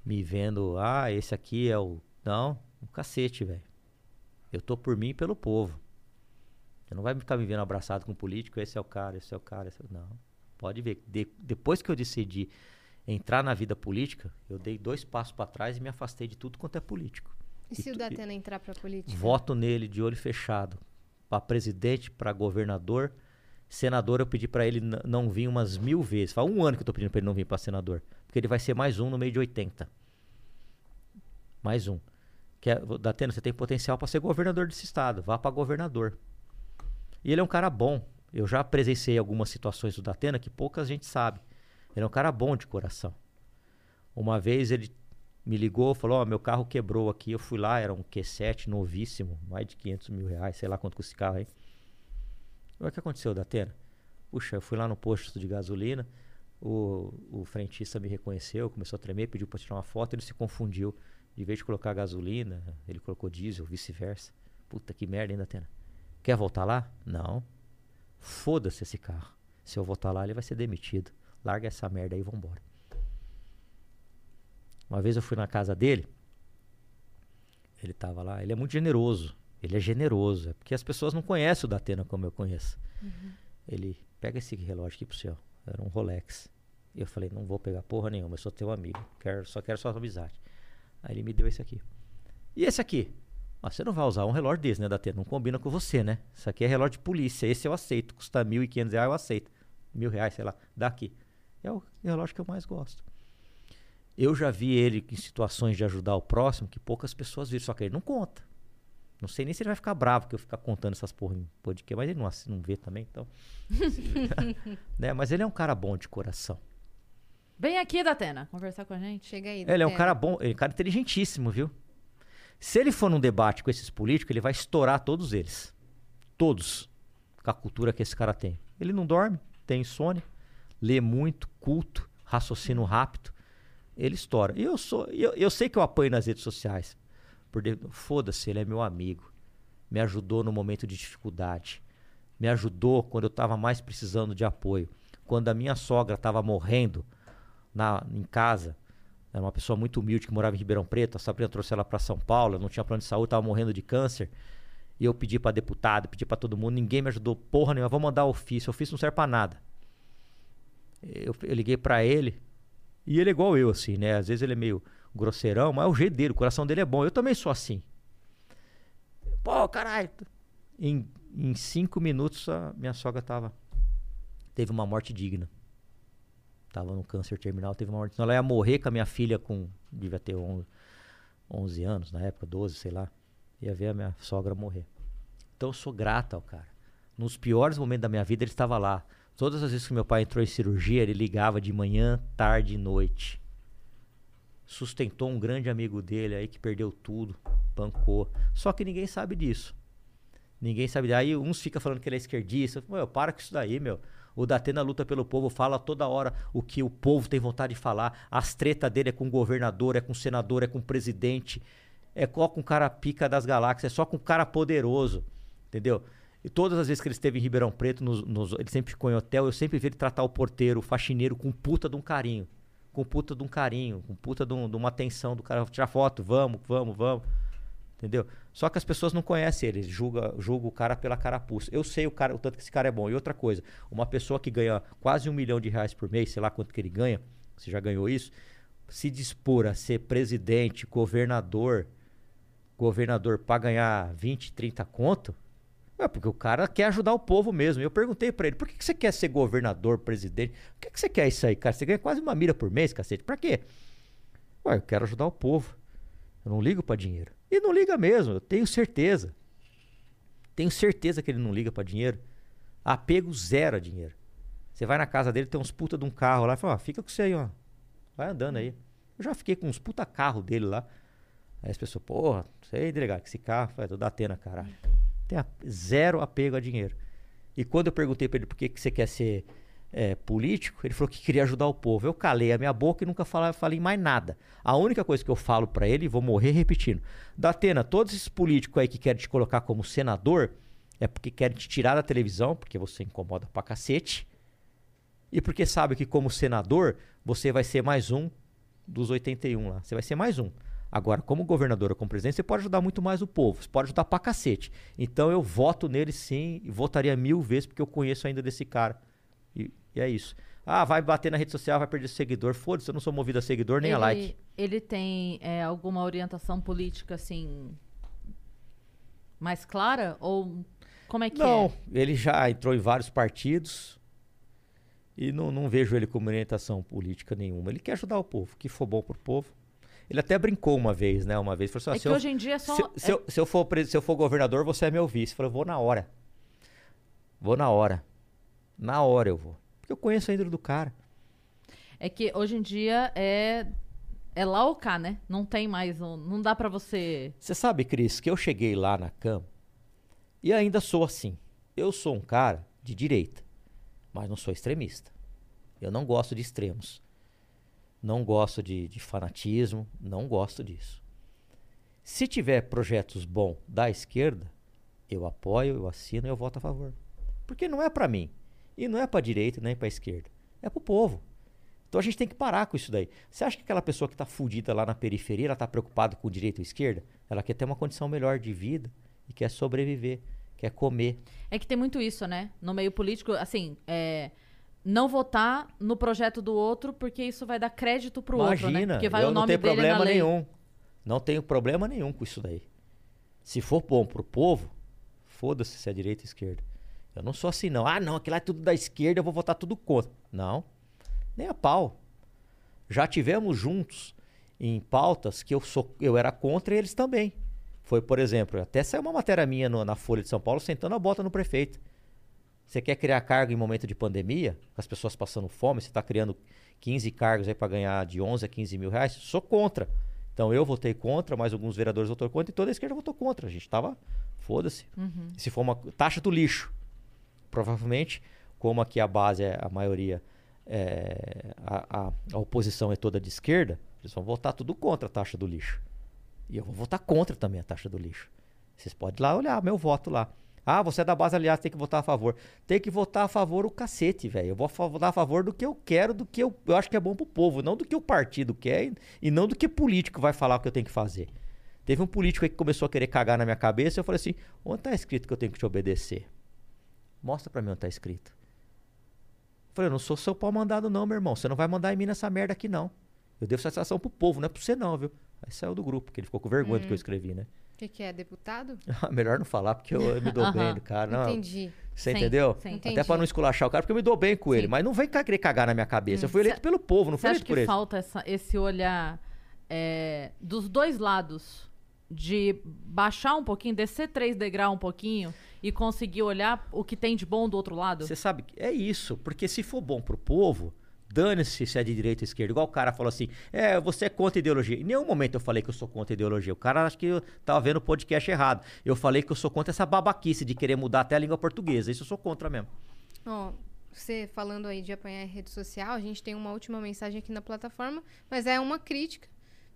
me vendo, ah, esse aqui é o. Não, um cacete, velho. Eu tô por mim e pelo povo. Você não vai ficar me vendo abraçado com político, esse é o cara, esse é o cara, esse é... Não. Pode ver. De- depois que eu decidi entrar na vida política, eu dei dois passos para trás e me afastei de tudo quanto é político. E se E o tu- Datena entrar pra política? Voto nele de olho fechado. Para presidente, para governador. Senador, eu pedi para ele não vir umas mil vezes. Faz um ano que eu tô pedindo para ele não vir para senador. Porque ele vai ser mais um no meio de 80. Mais um. Que é, Datena, você tem potencial para ser governador desse estado. Vá para governador. E ele é um cara bom. Eu já presenciei algumas situações do Datena que pouca gente sabe. Ele é um cara bom de coração. Uma vez ele me ligou, falou: Ó, meu carro quebrou aqui. Eu fui lá, era um Q7 novíssimo, mais de 500 mil reais, sei lá quanto custa esse carro aí. O que aconteceu, Datena? Puxa, eu fui lá no posto de gasolina, o, o frentista me reconheceu, começou a tremer, pediu para tirar uma foto, ele se confundiu. De vez de colocar gasolina, ele colocou diesel, vice-versa. Puta que merda, hein, Datena? Quer voltar lá? Não. Foda-se esse carro. Se eu voltar lá, ele vai ser demitido. Larga essa merda aí e vambora. Uma vez eu fui na casa dele, ele tava lá, ele é muito generoso. Ele é generoso, é porque as pessoas não conhecem o Datena como eu conheço. Ele pega esse relógio aqui pro senhor. Era um Rolex. E eu falei, não vou pegar porra nenhuma, eu sou teu amigo. Quero, só quero sua amizade. Aí ele me deu esse aqui. E esse aqui? Ah, você não vai usar um relógio desse, né, Datena? Não combina com você, né? Isso aqui é relógio de polícia. Esse eu aceito. Custa 1.500 reais, eu aceito. Mil reais, sei lá. Daqui. É o relógio que eu mais gosto. Eu já vi ele em situações de ajudar o próximo que poucas pessoas viram, só que ele não conta. Não sei nem se ele vai ficar bravo que eu ficar contando essas porra em podcast, mas ele não, não vê também, então. né? Mas ele é um cara bom de coração. Vem aqui, Datena, conversar com a gente. Chega aí. Ele é um Datena. cara bom, ele é um cara inteligentíssimo, viu? Se ele for num debate com esses políticos, ele vai estourar todos eles. Todos. Com a cultura que esse cara tem. Ele não dorme, tem insônia, lê muito, culto, raciocínio rápido. Ele estoura. Eu sou, eu, eu sei que eu apanho nas redes sociais. Por Foda-se, ele é meu amigo. Me ajudou no momento de dificuldade. Me ajudou quando eu estava mais precisando de apoio. Quando a minha sogra estava morrendo na, em casa, era uma pessoa muito humilde que morava em Ribeirão Preto. A Sabrina trouxe ela para São Paulo, não tinha plano de saúde, estava morrendo de câncer. E eu pedi para deputado, pedi para todo mundo, ninguém me ajudou porra nenhuma. Vou mandar ofício, ofício não serve para nada. Eu, eu liguei para ele e ele é igual eu, assim, né? Às vezes ele é meio grosseirão, mas é o jeito dele, o coração dele é bom. Eu também sou assim. Pô, caralho. Em, em cinco minutos a minha sogra tava. Teve uma morte digna. Tava no câncer terminal, teve uma morte. Ela ia morrer com a minha filha com. Devia ter 11, 11 anos, na época, 12, sei lá. Ia ver a minha sogra morrer. Então eu sou grato ao cara. Nos piores momentos da minha vida, ele estava lá. Todas as vezes que meu pai entrou em cirurgia, ele ligava de manhã, tarde e noite. Sustentou um grande amigo dele aí que perdeu tudo, bancou. Só que ninguém sabe disso. Ninguém sabe. Aí uns ficam falando que ele é esquerdista. Meu, para com isso daí, meu. O Datena luta pelo povo, fala toda hora o que o povo tem vontade de falar. As treta dele é com o governador, é com o senador, é com o presidente. É só com o cara pica das galáxias, é só com o cara poderoso. Entendeu? E todas as vezes que ele esteve em Ribeirão Preto, nos- nos- ele sempre ficou em hotel, eu sempre vi ele tratar o porteiro, o faxineiro com puta de um carinho. Com puta de um carinho, com puta de, um- de uma atenção do cara. Tirar foto, vamos, vamos, vamos. Entendeu? Só que as pessoas não conhecem ele, julga, julga o cara pela carapuça. Eu sei o, cara, o tanto que esse cara é bom. E outra coisa, uma pessoa que ganha quase um milhão de reais por mês, sei lá quanto que ele ganha, você já ganhou isso, se dispor a ser presidente, governador, governador para ganhar 20, 30 conto, é porque o cara quer ajudar o povo mesmo. Eu perguntei pra ele, por que, que você quer ser governador, presidente? Por que, que você quer isso aí, cara? Você ganha quase uma mira por mês, cacete. Pra quê? Ué, eu quero ajudar o povo. Eu não ligo pra dinheiro. E não liga mesmo, eu tenho certeza. Tenho certeza que ele não liga pra dinheiro. Apego zero a dinheiro. Você vai na casa dele, tem uns puta de um carro lá, fala, ó, fica com você aí, ó. Vai andando aí. Eu já fiquei com uns puta carro dele lá. Aí as pessoas, porra, sei, delegado, que esse carro vai do Datena, caralho. Tem zero apego a dinheiro. E quando eu perguntei pra ele por que, que você quer ser é, político, ele falou que queria ajudar o povo. Eu calei a minha boca e nunca falei, mais nada. A única coisa que eu falo pra ele, e vou morrer repetindo. Datena, todos esses políticos aí que querem te colocar como senador, é porque querem te tirar da televisão, porque você incomoda pra cacete. E porque sabe que como senador, você vai ser mais um dos 81 lá. Você vai ser mais um. Agora, como governador ou como presidente, você pode ajudar muito mais o povo. Você pode ajudar pra cacete. Então eu voto nele sim e votaria mil vezes porque eu conheço ainda desse cara. E, e é isso. Ah, vai bater na rede social, vai perder seguidor. Foda-se, eu não sou movido a seguidor nem a ele, like. Ele tem é, alguma orientação política, assim, mais clara? Ou como é que Não, é? ele já entrou em vários partidos e não, não vejo ele como orientação política nenhuma. Ele quer ajudar o povo, o que for bom pro povo. Ele até brincou uma vez, né? Uma vez, falou assim, É se que eu- hoje em dia é só... Se, se é- eu, se eu for, se eu for governador, você é meu vice. Eu falei, vou na hora. Vou na hora. Na hora eu vou. Porque eu conheço a índole do cara. É que hoje em dia é é lá ou cá, né? Não tem mais, um- não dá pra você Você sabe, Cris, que eu cheguei lá na cama e ainda sou assim. Eu sou um cara de direita, mas não sou extremista. Eu não gosto de extremos. Não gosto de, de fanatismo, não gosto disso. Se tiver projetos bons da esquerda, eu apoio, eu assino e eu voto a favor. Porque não é pra mim. E não é pra direita nem pra esquerda. É pro povo. Então a gente tem que parar com isso daí. Você acha que aquela pessoa que está fudida lá na periferia, ela está preocupada com direita ou esquerda? Ela quer ter uma condição melhor de vida e quer sobreviver, quer comer. É que tem muito isso, né? No meio político, assim, é, não votar no projeto do outro, porque isso vai dar crédito pro outro, né? Imagina, Porque vai eu o não nome tenho dele problema na lei. nenhum. Não tenho problema nenhum com isso daí. Se for bom pro povo, foda-se se é direita ou esquerda. Eu não sou assim, não. Ah, não, aquilo lá é tudo da esquerda, eu vou votar tudo contra. Não, nem a pau. Já tivemos juntos em pautas que eu, sou, eu era contra e eles também. Foi, por exemplo, até saiu uma matéria minha no- na Folha de São Paulo sentando a bota no prefeito. Você quer criar cargo em momento de pandemia, com as pessoas passando fome, você está criando 15 cargos aí para ganhar de 11 a 15 mil reais? Sou contra. Então eu votei contra, mas alguns vereadores votaram contra e toda a esquerda votou contra. A gente tava, foda-se. Se for uma taxa do lixo, provavelmente, como aqui a base é a maioria, é, a, a- a oposição é toda de esquerda, eles vão votar tudo contra a taxa do lixo. E eu vou votar contra também a taxa do lixo. Vocês podem ir lá olhar meu voto lá. Ah, você é da base aliás, tem que votar a favor. Tem que votar a favor o cacete, velho. Eu vou votar a favor do que eu quero, do que eu, eu acho que é bom pro povo, não do que o partido quer e, não do que político vai falar o que eu tenho que fazer. Teve um político aí que começou a querer cagar na minha cabeça e eu falei assim: onde tá escrito que eu tenho que te obedecer? Mostra pra mim onde tá escrito. Eu falei, eu não sou seu pau mandado, não, meu irmão. Você não vai mandar em mim nessa merda aqui, não. Eu devo satisfação pro povo, não é pra você, não, viu? Aí saiu do grupo, porque ele ficou com vergonha do que eu escrevi, né? O que, que é? Deputado? Melhor não falar, porque eu, eu me dou bem do cara. Não, Entendi. Você Sim, entendeu? sim. Até pra não esculachar o cara, porque eu me dou bem com ele. Sim. Mas não vem querer cagar na minha cabeça. Eu fui eleito Cê- pelo povo, não Você fui eleito que por ele. falta essa- esse olhar é, dos dois lados? De baixar um pouquinho, descer três degraus um pouquinho e conseguir olhar o que tem de bom do outro lado? Você sabe, que é isso. Porque se for bom pro povo, dane-se se é de direita ou esquerda. Igual o cara falou assim, é, você é contra ideologia. Em nenhum momento eu falei que eu sou contra ideologia. O cara acha que eu tava vendo o podcast errado. Eu falei que eu sou contra essa babaquice de querer mudar até a língua portuguesa. Isso eu sou contra mesmo. Ó, você falando aí de apanhar rede social, a gente tem uma última mensagem aqui na plataforma, mas é uma crítica.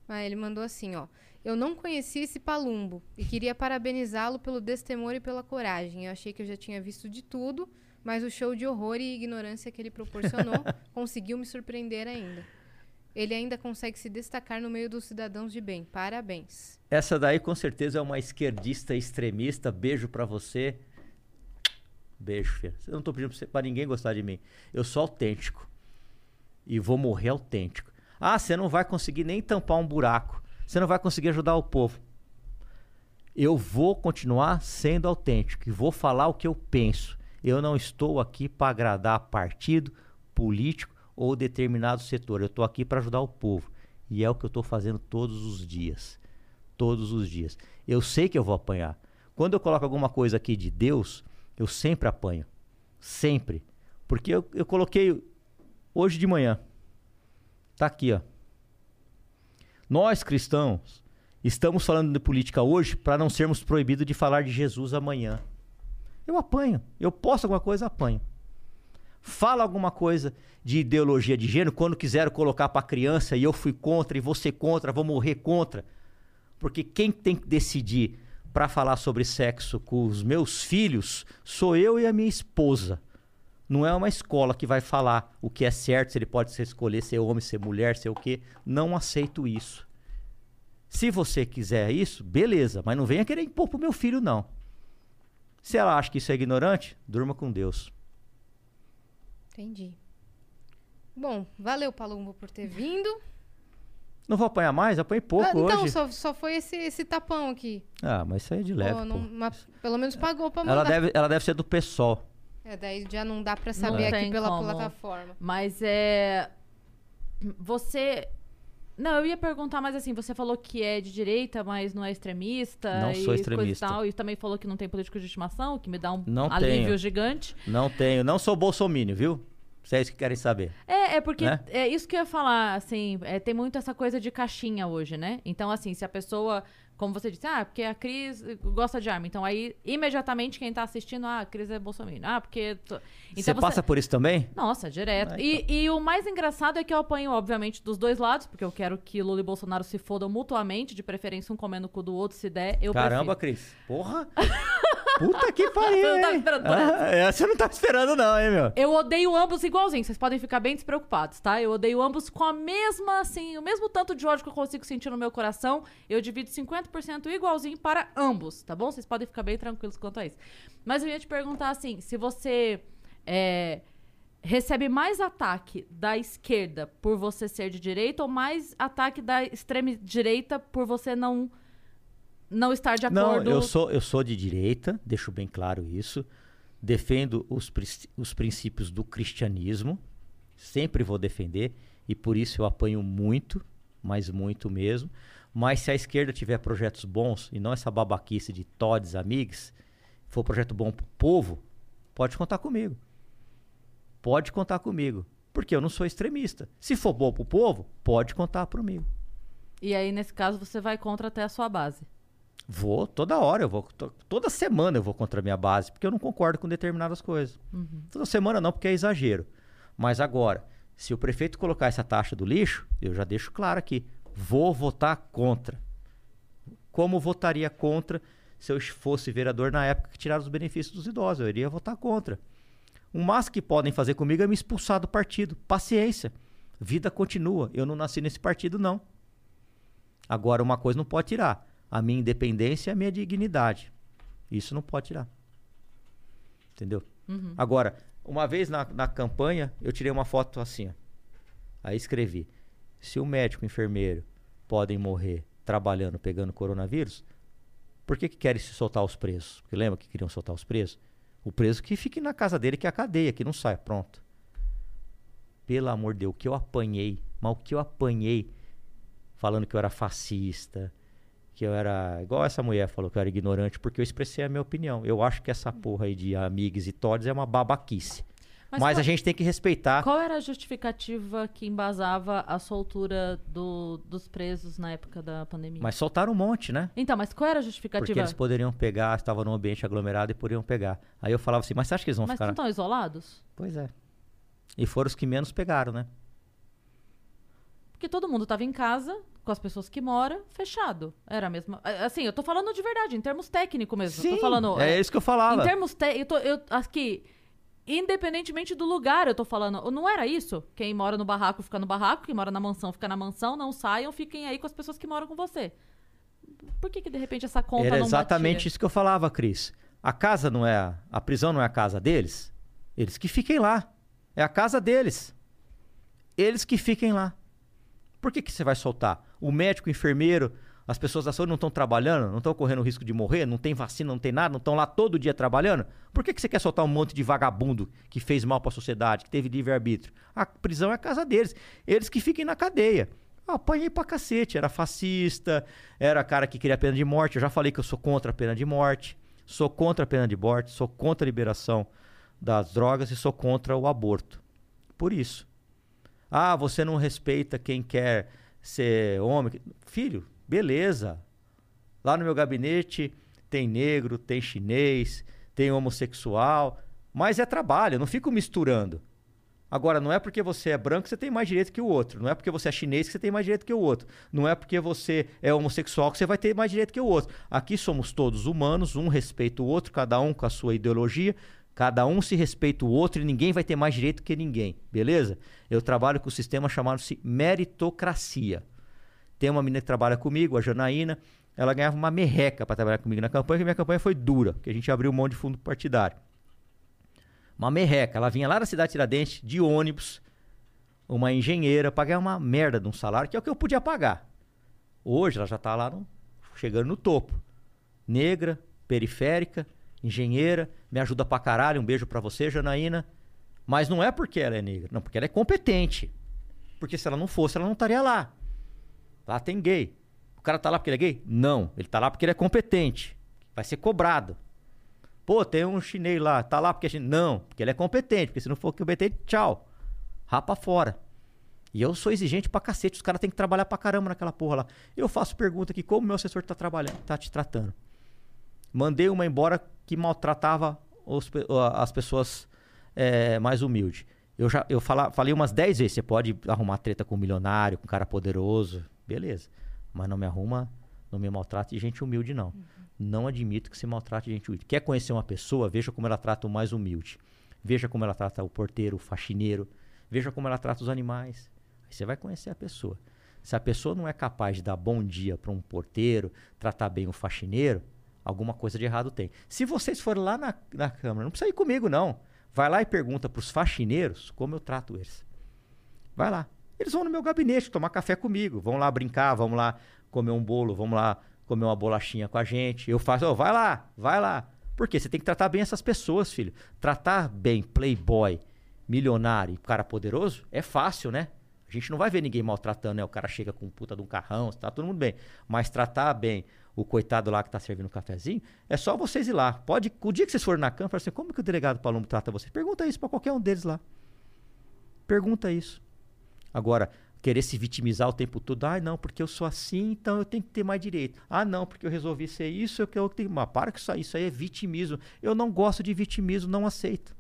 Mas ele mandou assim, ó. Eu não conhecia esse Palumbo e queria parabenizá-lo pelo destemor e pela coragem. Eu achei que eu já tinha visto de tudo, mas o show de horror e ignorância que ele proporcionou conseguiu me surpreender ainda. Ele ainda consegue se destacar no meio dos cidadãos de bem. Parabéns. Essa daí com certeza é uma esquerdista extremista. Beijo pra você. Beijo, filha. Eu não tô pedindo pra ninguém gostar de mim. Eu sou autêntico. E vou morrer autêntico. Ah, você não vai conseguir nem tampar um buraco. Você não vai conseguir ajudar o povo. Eu vou continuar sendo autêntico e vou falar o que eu penso. Eu não estou aqui para agradar partido, político ou determinado setor. Eu estou aqui para ajudar o povo. E é o que eu estou fazendo todos os dias. Todos os dias. Eu sei que eu vou apanhar. Quando eu coloco alguma coisa aqui de Deus, eu sempre apanho. Sempre. Porque eu, eu coloquei hoje de manhã. Tá aqui, ó. Nós cristãos estamos falando de política hoje para não sermos proibidos de falar de Jesus amanhã. Eu apanho. Eu posto alguma coisa, apanho. Fala alguma coisa de ideologia de gênero quando quiseram colocar para criança e eu fui contra e você contra, vou morrer contra. Porque quem tem que decidir para falar sobre sexo com os meus filhos sou eu e a minha esposa. Não é uma escola que vai falar o que é certo, se ele pode se escolher ser homem, ser mulher, ser o quê. Não aceito isso. Se você quiser isso, beleza, mas não venha querer impor pro meu filho, não. Se ela acha que isso é ignorante, durma com Deus. Entendi. Bom, valeu, Palumbo, por ter vindo. Não vou apanhar mais? Apanhei pouco Ah, então, hoje. só, só foi esse, esse tapão aqui. Ah, mas isso aí é de leve, Pô, não- pô. mas pelo menos pagou pra mandar. Ela deve, ela deve ser do PSOL. É, daí já não dá pra Não saber aqui tem pela como. plataforma. Mas é. Você. Não, eu ia perguntar, mas assim, você falou que é de direita, mas não é extremista. Não e sou coisa e extremista. tal, e também falou que não tem político de estimação, que me dá um Não alívio tenho. gigante. Não tenho, não sou bolsomínio, viu? Se é isso que querem saber. É, é porque Né? é isso que eu ia falar, assim, é, tem muito essa coisa de caixinha hoje, né? Então, assim, se a pessoa, como você disse, ah, porque a Cris gosta de arma, então aí, imediatamente, quem tá assistindo, ah, a Cris é bolsominion. Ah, porque... Então você passa por isso também? Nossa, direto. Ah, E, e o mais engraçado é que eu apanho, obviamente, dos dois lados, porque eu quero que Lula e Bolsonaro se fodam mutuamente, de preferência um comendo o cu do outro, se der, eu Caramba, prefiro. Cris. Porra! Puta que pariu, Você não tava hein? esperando por Ah, essa eu não tava esperando não, hein, meu? Eu odeio ambos igualzinho, vocês podem ficar bem despreocupados, tá? Eu odeio ambos com a mesma, assim, o mesmo tanto de ódio que eu consigo sentir no meu coração. Eu divido 50% igualzinho para ambos, tá bom? Vocês podem ficar bem tranquilos quanto a isso. Mas eu ia te perguntar, assim, se você é, recebe mais ataque da esquerda por você ser de direita ou mais ataque da extrema direita por você não, não estar de Não, acordo? eu sou, eu sou de direita, deixo bem claro isso. Defendo os, os princípios do cristianismo, sempre vou defender, e por isso eu apanho muito, mas muito mesmo. Mas se a esquerda tiver projetos bons, e não essa babaquice de todes, amigos, for projeto bom pro povo, pode contar comigo. Pode contar comigo. Porque eu não sou extremista. Se for bom pro povo, pode contar comigo. E aí, nesse caso, você vai contra até a sua base. Vou toda hora, eu vou to- toda semana eu vou contra a minha base, porque eu não concordo com determinadas coisas. Toda semana não, porque é exagero. Mas agora, se o prefeito colocar essa taxa do lixo, eu já deixo claro aqui, vou votar contra. Como votaria contra se eu fosse vereador na época que tiraram os benefícios dos idosos? Eu iria votar contra. O máximo que podem fazer comigo é me expulsar do partido. Paciência. Vida continua. Eu não nasci nesse partido, não. Agora, uma coisa não pode tirar: a minha independência e a minha dignidade. Isso não pode tirar. Entendeu? Agora, uma vez na, na campanha, eu tirei uma foto assim. Ó. Aí escrevi: se o médico e o enfermeiro podem morrer trabalhando, pegando coronavírus, por que, que querem se soltar os presos? Porque lembra que queriam soltar os presos? O preso que fique na casa dele, que é a cadeia, que não sai. Pronto. Pelo amor de Deus, o que eu apanhei, mas o que eu apanhei falando que eu era fascista, que eu era. Igual essa mulher falou que eu era ignorante, porque eu expressei a minha opinião. Eu acho que essa porra aí de amigos e todes é uma babaquice. Mas, qual, a gente tem que respeitar. qual era a justificativa que embasava a soltura do- dos presos na época da pandemia? Mas soltaram um monte, né? Então, mas qual era a Porque justificativa? eles poderiam pegar, estavam num ambiente aglomerado e poderiam pegar. Aí eu falava assim, mas você acha que eles vão Mas ficar. não estão isolados? Pois é. E foram os que menos pegaram, né? Porque todo mundo tava em casa, com as pessoas que moram, fechado. Era a mesma. Assim, eu tô falando de verdade, em termos técnicos mesmo. tô falando. é isso que eu falava. Em termos té- eu tô, eu, aqui, independentemente do lugar, eu tô falando, não era isso? Quem mora no barraco fica no barraco, quem mora na mansão fica na mansão, não saiam, fiquem aí com as pessoas que moram com você. Por que que de repente essa conta Era não exatamente batia? isso que eu falava, Cris. A casa não é. a- A prisão não é a casa deles? Eles que fiquem lá. É a casa deles. Eles que fiquem lá. Por que, que você vai soltar? O médico, o enfermeiro, as pessoas da saúde não estão trabalhando, não estão correndo risco de morrer, não tem vacina, não tem nada, não estão lá todo dia trabalhando? Por que, que você quer soltar um monte de vagabundo que fez mal para a sociedade, que teve livre-arbítrio? A prisão é a casa deles. Eles que fiquem na cadeia. Eu apanhei pra cacete. Era fascista, era cara que queria pena de morte. Eu já falei que eu sou contra a pena de morte. Sou contra a pena de morte, sou contra a liberação das drogas e sou contra o aborto. Por isso. Ah, você não respeita quem quer ser homem. Filho, beleza. Lá no meu gabinete tem negro, tem chinês, tem homossexual, mas é trabalho, eu não fico misturando. Agora, não é porque você é branco que você tem mais direito que o outro. Não é porque você é chinês que você tem mais direito que o outro. Não é porque você é homossexual que você vai ter mais direito que o outro. Aqui somos todos humanos, um respeita o outro, cada um com a sua ideologia. Cada um se respeita o outro e ninguém vai ter mais direito que ninguém, beleza? Eu trabalho com o sistema chamado-se meritocracia. Tem uma menina que trabalha comigo, a Janaína, ela ganhava uma merreca para trabalhar comigo na campanha, que minha campanha foi dura, porque a gente abriu um monte de fundo partidário. Uma merreca, ela vinha lá da cidade de Tiradentes, de ônibus, uma engenheira, para ganhar uma merda de um salário, que é o que eu podia pagar. Hoje ela já está lá no- chegando no topo. Negra, periférica, engenheira, me ajuda pra caralho. Um beijo pra você, Janaína. Mas não é porque ela é negra, não, porque ela é competente. Porque se ela não fosse, ela não estaria lá. Lá tem gay. O cara tá lá porque ele é gay? Não. Ele tá lá porque ele é competente. Vai ser cobrado. Pô, tem um chinês lá. Tá lá porque é chinês? Não. Porque ele é competente. Porque se não for competente, tchau. Rapa fora. E eu sou exigente pra cacete. Os caras têm que trabalhar pra caramba naquela porra lá. Eu faço pergunta aqui, como meu assessor tá trabalhando, tá te tratando? Mandei uma embora que maltratava os as pessoas é, mais humildes. Eu já eu fala, falei umas 10 vezes, você pode arrumar treta com um milionário, com um cara poderoso, beleza. Mas não me arruma, não me maltrate de gente humilde, não. Não admito que se maltrate gente humilde. Quer conhecer uma pessoa, veja como ela trata o mais humilde. Veja como ela trata o porteiro, o faxineiro. Veja como ela trata os animais. Aí você vai conhecer a pessoa. Se a pessoa não é capaz de dar bom dia para um porteiro, tratar bem o faxineiro, alguma coisa de errado tem. Se vocês forem lá na, na Câmara, não precisa ir comigo, não. Vai lá e pergunta para os faxineiros como eu trato eles. Vai lá. Eles vão no meu gabinete tomar café comigo. Vão lá brincar, vamos lá comer um bolo, vamos lá comer uma bolachinha com a gente. Eu faço, ó, vai lá, vai lá. Por quê? Você tem que tratar bem essas pessoas, filho. Tratar bem playboy, milionário e cara poderoso é fácil, né? A gente não vai ver ninguém maltratando, né? O cara chega com um puta de um carrão, tá todo mundo bem. Mas tratar bem o coitado lá que tá servindo um cafezinho, é só vocês ir lá. Pode, o dia que vocês forem na Câmara, assim, como que o delegado Palumbo trata vocês? Pergunta isso pra qualquer um deles lá. Pergunta isso. Agora, querer se vitimizar o tempo todo, ah, não, porque eu sou assim, então eu tenho que ter mais direito. Ah, não, porque eu resolvi ser isso, eu que eu tenho. Mas para que isso aí, isso aí é vitimismo. Eu não gosto de vitimismo, não aceito.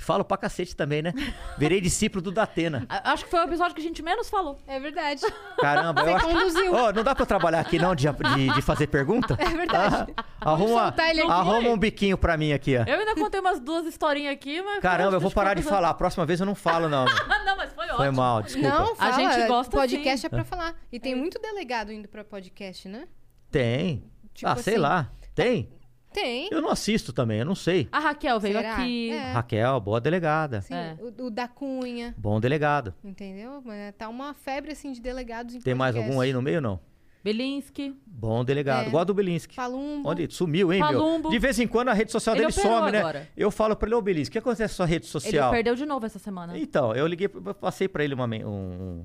Falo pra cacete também, né? Virei discípulo do Datena. A- Acho que foi o episódio que a gente menos falou. É verdade. Caramba, eu Você acho que... conduziu. Ô, não dá pra eu trabalhar aqui não de, de, de fazer pergunta? É verdade. Ah, arruma, arruma um biquinho pra mim aqui, ó. Eu ainda contei umas duas historinhas aqui, mas. Caramba, eu vou parar de falar. A próxima vez eu não falo, não. Ah, não, mas foi ótimo. Foi mal, desculpa. Não, fala. gente gosta Podcast sim. é pra falar. E tem muito delegado indo pra podcast, né? Tem. Tipo ah, sei assim. lá. Tem? Tem. Eu não assisto também, eu não sei. A Raquel veio Será? aqui. É. Raquel, boa delegada. Sim, É. o, o da Cunha, Bom delegado. entendeu? Mas Tá uma febre, assim, de delegados em Tem mais podcast. algum aí no meio, não? Belinsky. Bom delegado. É. Gosto do Belinsky. Palumbo. Onde? Sumiu, hein, Palumbo. meu? De vez em quando a rede social Ele dele some, né? agora. Eu falo pra ele, ô Belinsky, o que acontece com a sua rede Ele social? perdeu de novo essa semana. Então, eu liguei, passei pra ele uma, um, um-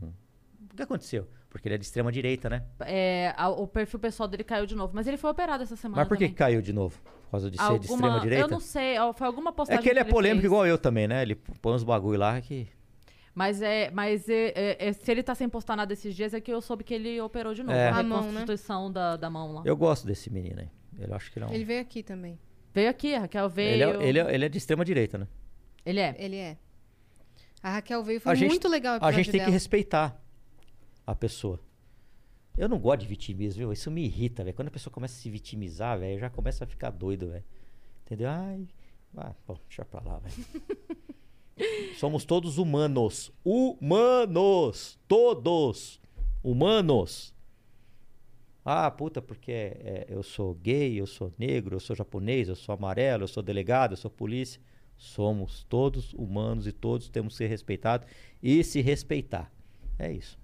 O que aconteceu? Porque ele é de extrema direita, né? É, a- o perfil pessoal dele caiu de novo. Mas ele foi operado essa semana. Mas por que também. caiu de novo? Por causa de ser de extrema direita? Eu não sei, ó, foi alguma postagem É que ele é polêmico fez. igual eu também, né? Ele põe uns bagulho lá que. Mas, é, mas é, é, é, se ele tá sem postar nada esses dias, é que eu soube que ele operou de novo. É. A A mão, né? reconstituição da, da mão lá. Eu gosto desse menino aí. Eu acho que ele é um. Ele veio aqui também. Veio aqui, a Raquel veio. Ele é, ele, é, ele é de extrema direita, né? Ele é. Ele é. A Raquel veio, foi A gente- muito legal o A episódio gente tem que dela. respeitar a pessoa. Eu não gosto de vitimismo, viu? Isso me irrita, velho. Quando a pessoa começa a se vitimizar, velho, já começa a ficar doido, velho. Entendeu? Ai. Ah, bom, deixa pra lá, velho. Somos todos humanos. Humanos! Todos! Humanos! Ah, puta, porque é, eu sou gay, eu sou negro, eu sou japonês, eu sou amarelo, eu sou delegado, eu sou polícia. Somos todos humanos e todos temos que ser respeitados e se respeitar. É isso.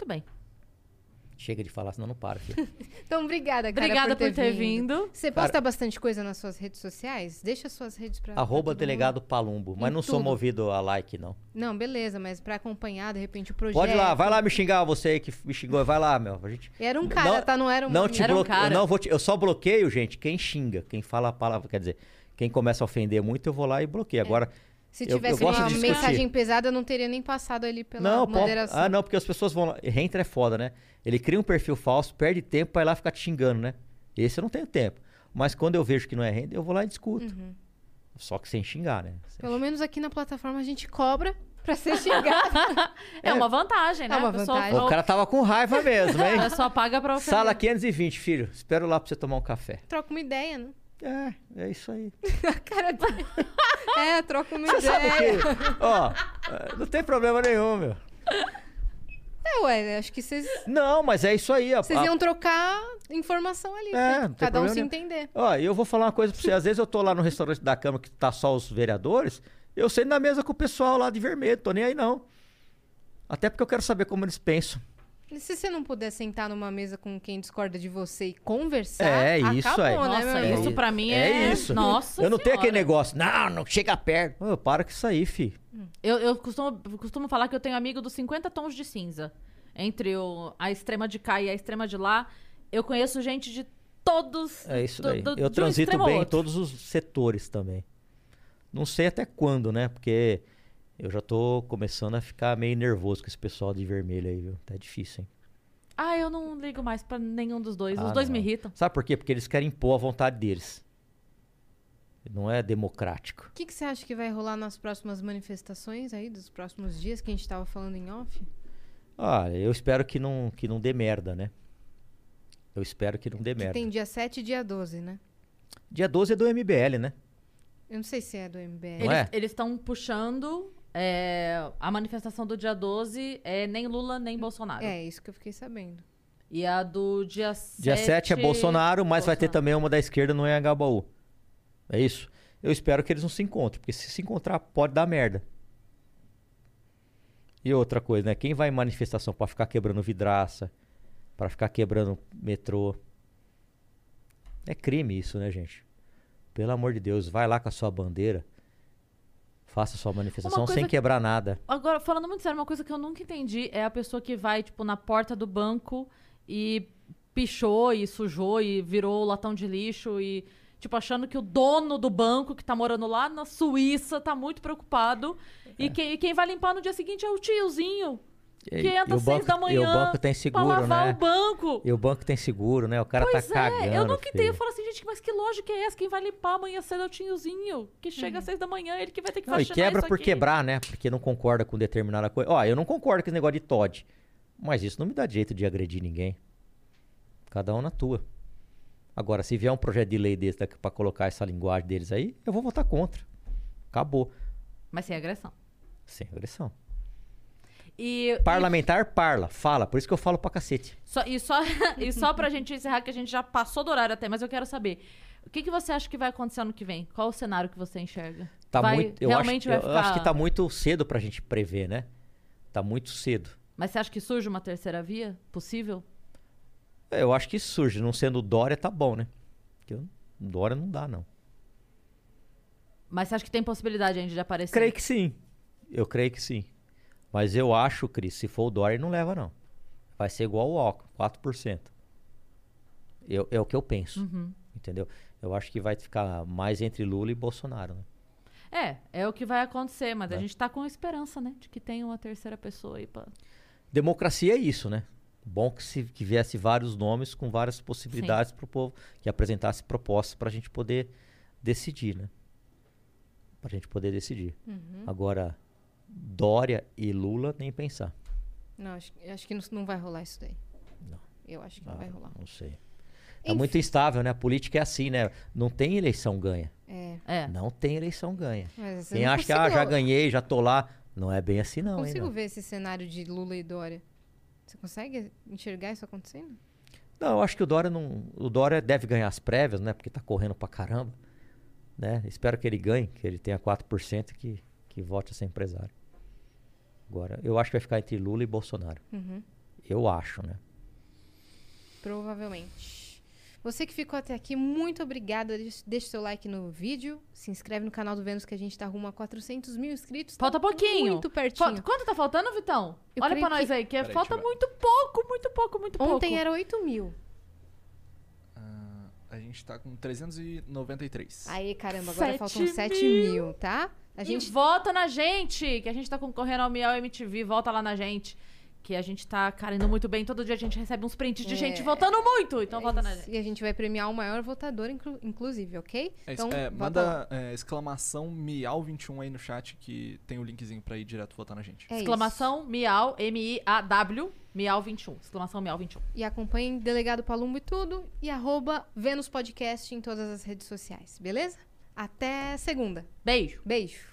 Muito bem. Chega de falar, senão não para, filho. Então, obrigada, cara, Obrigada por ter vindo. Você posta bastante coisa nas suas redes sociais? Deixa suas redes pra. pra Arroba todo delegado mundo. Palumbo. Mas Em não sou tudo. movido a like, não. Não, beleza, mas pra acompanhar, de repente, o projeto. Pode lá, vai lá me xingar, você que me xingou. Vai lá, meu. A gente... Era um cara, Não- tá? Não era um Não te Era um cara. eu não vou te- Eu só bloqueio, gente, quem xinga, quem fala a palavra. Quer dizer, quem começa a ofender muito, eu vou lá e bloqueio. Agora. Se eu- eu tivesse gosto uma mensagem pesada, eu não teria nem passado ali pela Não, moderação. ah, não, porque as pessoas vão lá. Renter é foda, né? Ele cria um perfil falso, perde tempo pra ir lá ficar te xingando, né? Esse eu não tenho tempo. Mas quando eu vejo que não é render, eu vou lá e discuto. Uhum. Só que sem xingar, né? Sem Pelo menos aqui na plataforma a gente cobra pra ser xingado. É, uma vantagem, né? É uma A pessoa- vantagem. O cara tava com raiva mesmo, hein? pessoa paga pra ofender. Sala 520, filho. Espero lá pra você tomar um café. troca uma ideia, né? É, é isso aí. Cara, é, troca uma Você ideia. ó, é, não tem problema nenhum, meu. É, ué, acho que vocês Não, mas é isso aí. ó. vocês A- iam trocar informação ali. É, né? Cada um se nenhum. entender. Ó, e eu vou falar uma coisa pra você. Às vezes eu tô lá no restaurante da Câmara que tá só os vereadores, eu sento na mesa com o pessoal lá de vermelho, tô nem aí não. Até porque eu quero saber como eles pensam. E se você não puder sentar numa mesa com quem discorda de você e conversar, É, isso acabou, aí. né, Nossa, meu isso pra mim É é. isso. Nossa eu não tenho aquele Senhora. negócio, não, não chega perto. Ô, para com isso aí, fi. Eu, eu costumo, costumo falar que eu tenho amigo dos 50 tons de cinza. entre o, a extrema de cá e a extrema de lá. Eu conheço gente de todos. É isso daí. do- eu um transito ao bem em todos os setores também. Não sei até quando, né? Porque eu já tô começando a ficar meio nervoso com esse pessoal de vermelho aí, viu? Tá difícil, hein? Ah, eu não ligo mais pra nenhum dos dois. Os Ah, dois me não. irritam. Sabe por quê? Porque eles querem impor a vontade deles. Não é democrático. O que, que você acha que vai rolar nas próximas manifestações aí, dos próximos dias que a gente tava falando em off? Ah, eu espero que não, que não dê merda, né? Eu espero que não dê Que merda. tem dia 7 e dia 12, né? Dia 12 é do MBL, né? Eu não sei se é do MBL. Não é? Eles estão puxando. É, a manifestação do dia 12 é nem Lula nem Bolsonaro. É, isso que eu fiquei sabendo. E a do dia 7. Dia 7 é Bolsonaro, mas vai ter Bolsonaro. também uma da esquerda no Engabaú. É isso? Eu espero que eles não se encontrem, porque se se encontrar pode dar merda. E outra coisa, né? Quem vai em manifestação pra ficar quebrando vidraça, pra ficar quebrando metrô. É crime isso, né, gente? Pelo amor de Deus, vai lá com a sua bandeira. Faça sua manifestação sem que- quebrar nada. Agora, falando muito sério, uma coisa que eu nunca entendi é a pessoa que vai, tipo, na porta do banco e pichou e sujou e virou latão de lixo e, tipo, achando que o dono do banco que tá morando lá na Suíça tá muito preocupado. E, quem, e quem vai limpar no dia seguinte é o tiozinho que E- entra e o às seis banco- da E o manhã banco tem pra seguro, lavar né? o banco. E o banco tem seguro, né? O cara Pois tá cagando. é, eu nunca entendi. filho. Eu falo assim, gente, mas que lógica é essa? Quem vai limpar amanhã cedo é o tiozinho, que chega às seis da manhã, ele que vai ter que Não, e faxinar quebra isso por aqui. quebrar, né? Porque não concorda com determinada coisa. Ó, eu não concordo com esse negócio de Todd. Mas isso não me dá direito de agredir ninguém. Cada um na tua. Agora, se vier um projeto de lei desse pra colocar essa linguagem deles aí, eu vou votar contra. Acabou. Mas sem agressão. Sem agressão. E, Parlamentar parla, fala. Por isso que eu falo pra cacete. Só, e, só, e só pra gente encerrar, que a gente já passou do horário até, mas eu quero saber. O que, que você acha que vai acontecer ano que vem? Qual o cenário que você enxerga? Tá Vai- muito, eu, realmente acho, vai eu acho ficar- que tá muito cedo pra gente prever, né? Tá muito cedo. Mas você acha que surge uma terceira via? Possível? É, Eu acho que surge. Não sendo Dória, tá bom, né? Porque Dória não dá, não. Mas você acha que tem possibilidade ainda de aparecer? Creio que sim. Eu creio que sim. Mas eu acho, Cris, se for o Dória, ele não leva, não. Vai ser igual o Alckmin, 4%. Eu, é o que eu penso. Uhum. Entendeu? Eu acho que vai ficar mais entre Lula e Bolsonaro. Né? É, é o que vai acontecer, mas a É. gente tá com esperança, né? De que tenha uma terceira pessoa aí pra... Democracia é isso, né? Bom que, se, que viesse vários nomes com várias possibilidades para o povo, que apresentasse propostas para a gente poder decidir, né? Para a gente poder decidir. Uhum. Agora, Dória e Lula, nem pensar. Não, acho, acho que não, não vai rolar isso daí. Não. Eu acho que não Ah, vai rolar. Não sei. É Enfim. muito instável, né? A política é assim, né? Não tem eleição ganha. É. É. Não tem eleição ganha. Mas Quem não acha que ah, já ganhei, já tô lá, não é bem assim não, hein? consigo Não. ver esse cenário de Lula e Dória. Você consegue enxergar isso acontecendo? não, eu acho que o Dória não, o Dória deve ganhar as prévias, né? Porque tá correndo pra caramba, né? Espero que ele ganhe, que ele tenha 4% e que que vote a ser empresário. Agora, eu acho que vai ficar entre Lula e Bolsonaro. Uhum. Eu acho, né? Provavelmente. Você que ficou até aqui, muito obrigada. Deixe seu like no vídeo. Se inscreve no canal do Vênus que a gente tá rumo a 400 mil inscritos. Tá Falta pouquinho. Muito pertinho. Fa- Quanto tá faltando, Vitão? Eu Olha pra nós que- aí, que é- Peraí, falta muito pouco, muito pouco, muito pouco. Ontem era 8 mil. A gente tá com 393. Aí, caramba, agora Sete faltam 7 mil. mil, tá? A gente gente vota na gente, que a gente tá concorrendo ao Miau MTV, volta lá na gente. Que a gente tá, cara, indo muito bem. Todo dia a gente recebe uns prints de É. gente votando muito. Então É vota na isso. gente. E a gente vai premiar o maior votador, inclu- inclusive, ok? É isso, então, é, manda é, exclamação Miau21 aí no chat que tem o linkzinho pra ir direto votar na gente. É isso. Exclamação Miau, M-I-A-W, Miau 21. Exclamação Miau 21. E acompanhem Delegado Palumbo e tudo. E arroba Vênus Podcast em todas as redes sociais, beleza? Até segunda. Beijo. Beijo.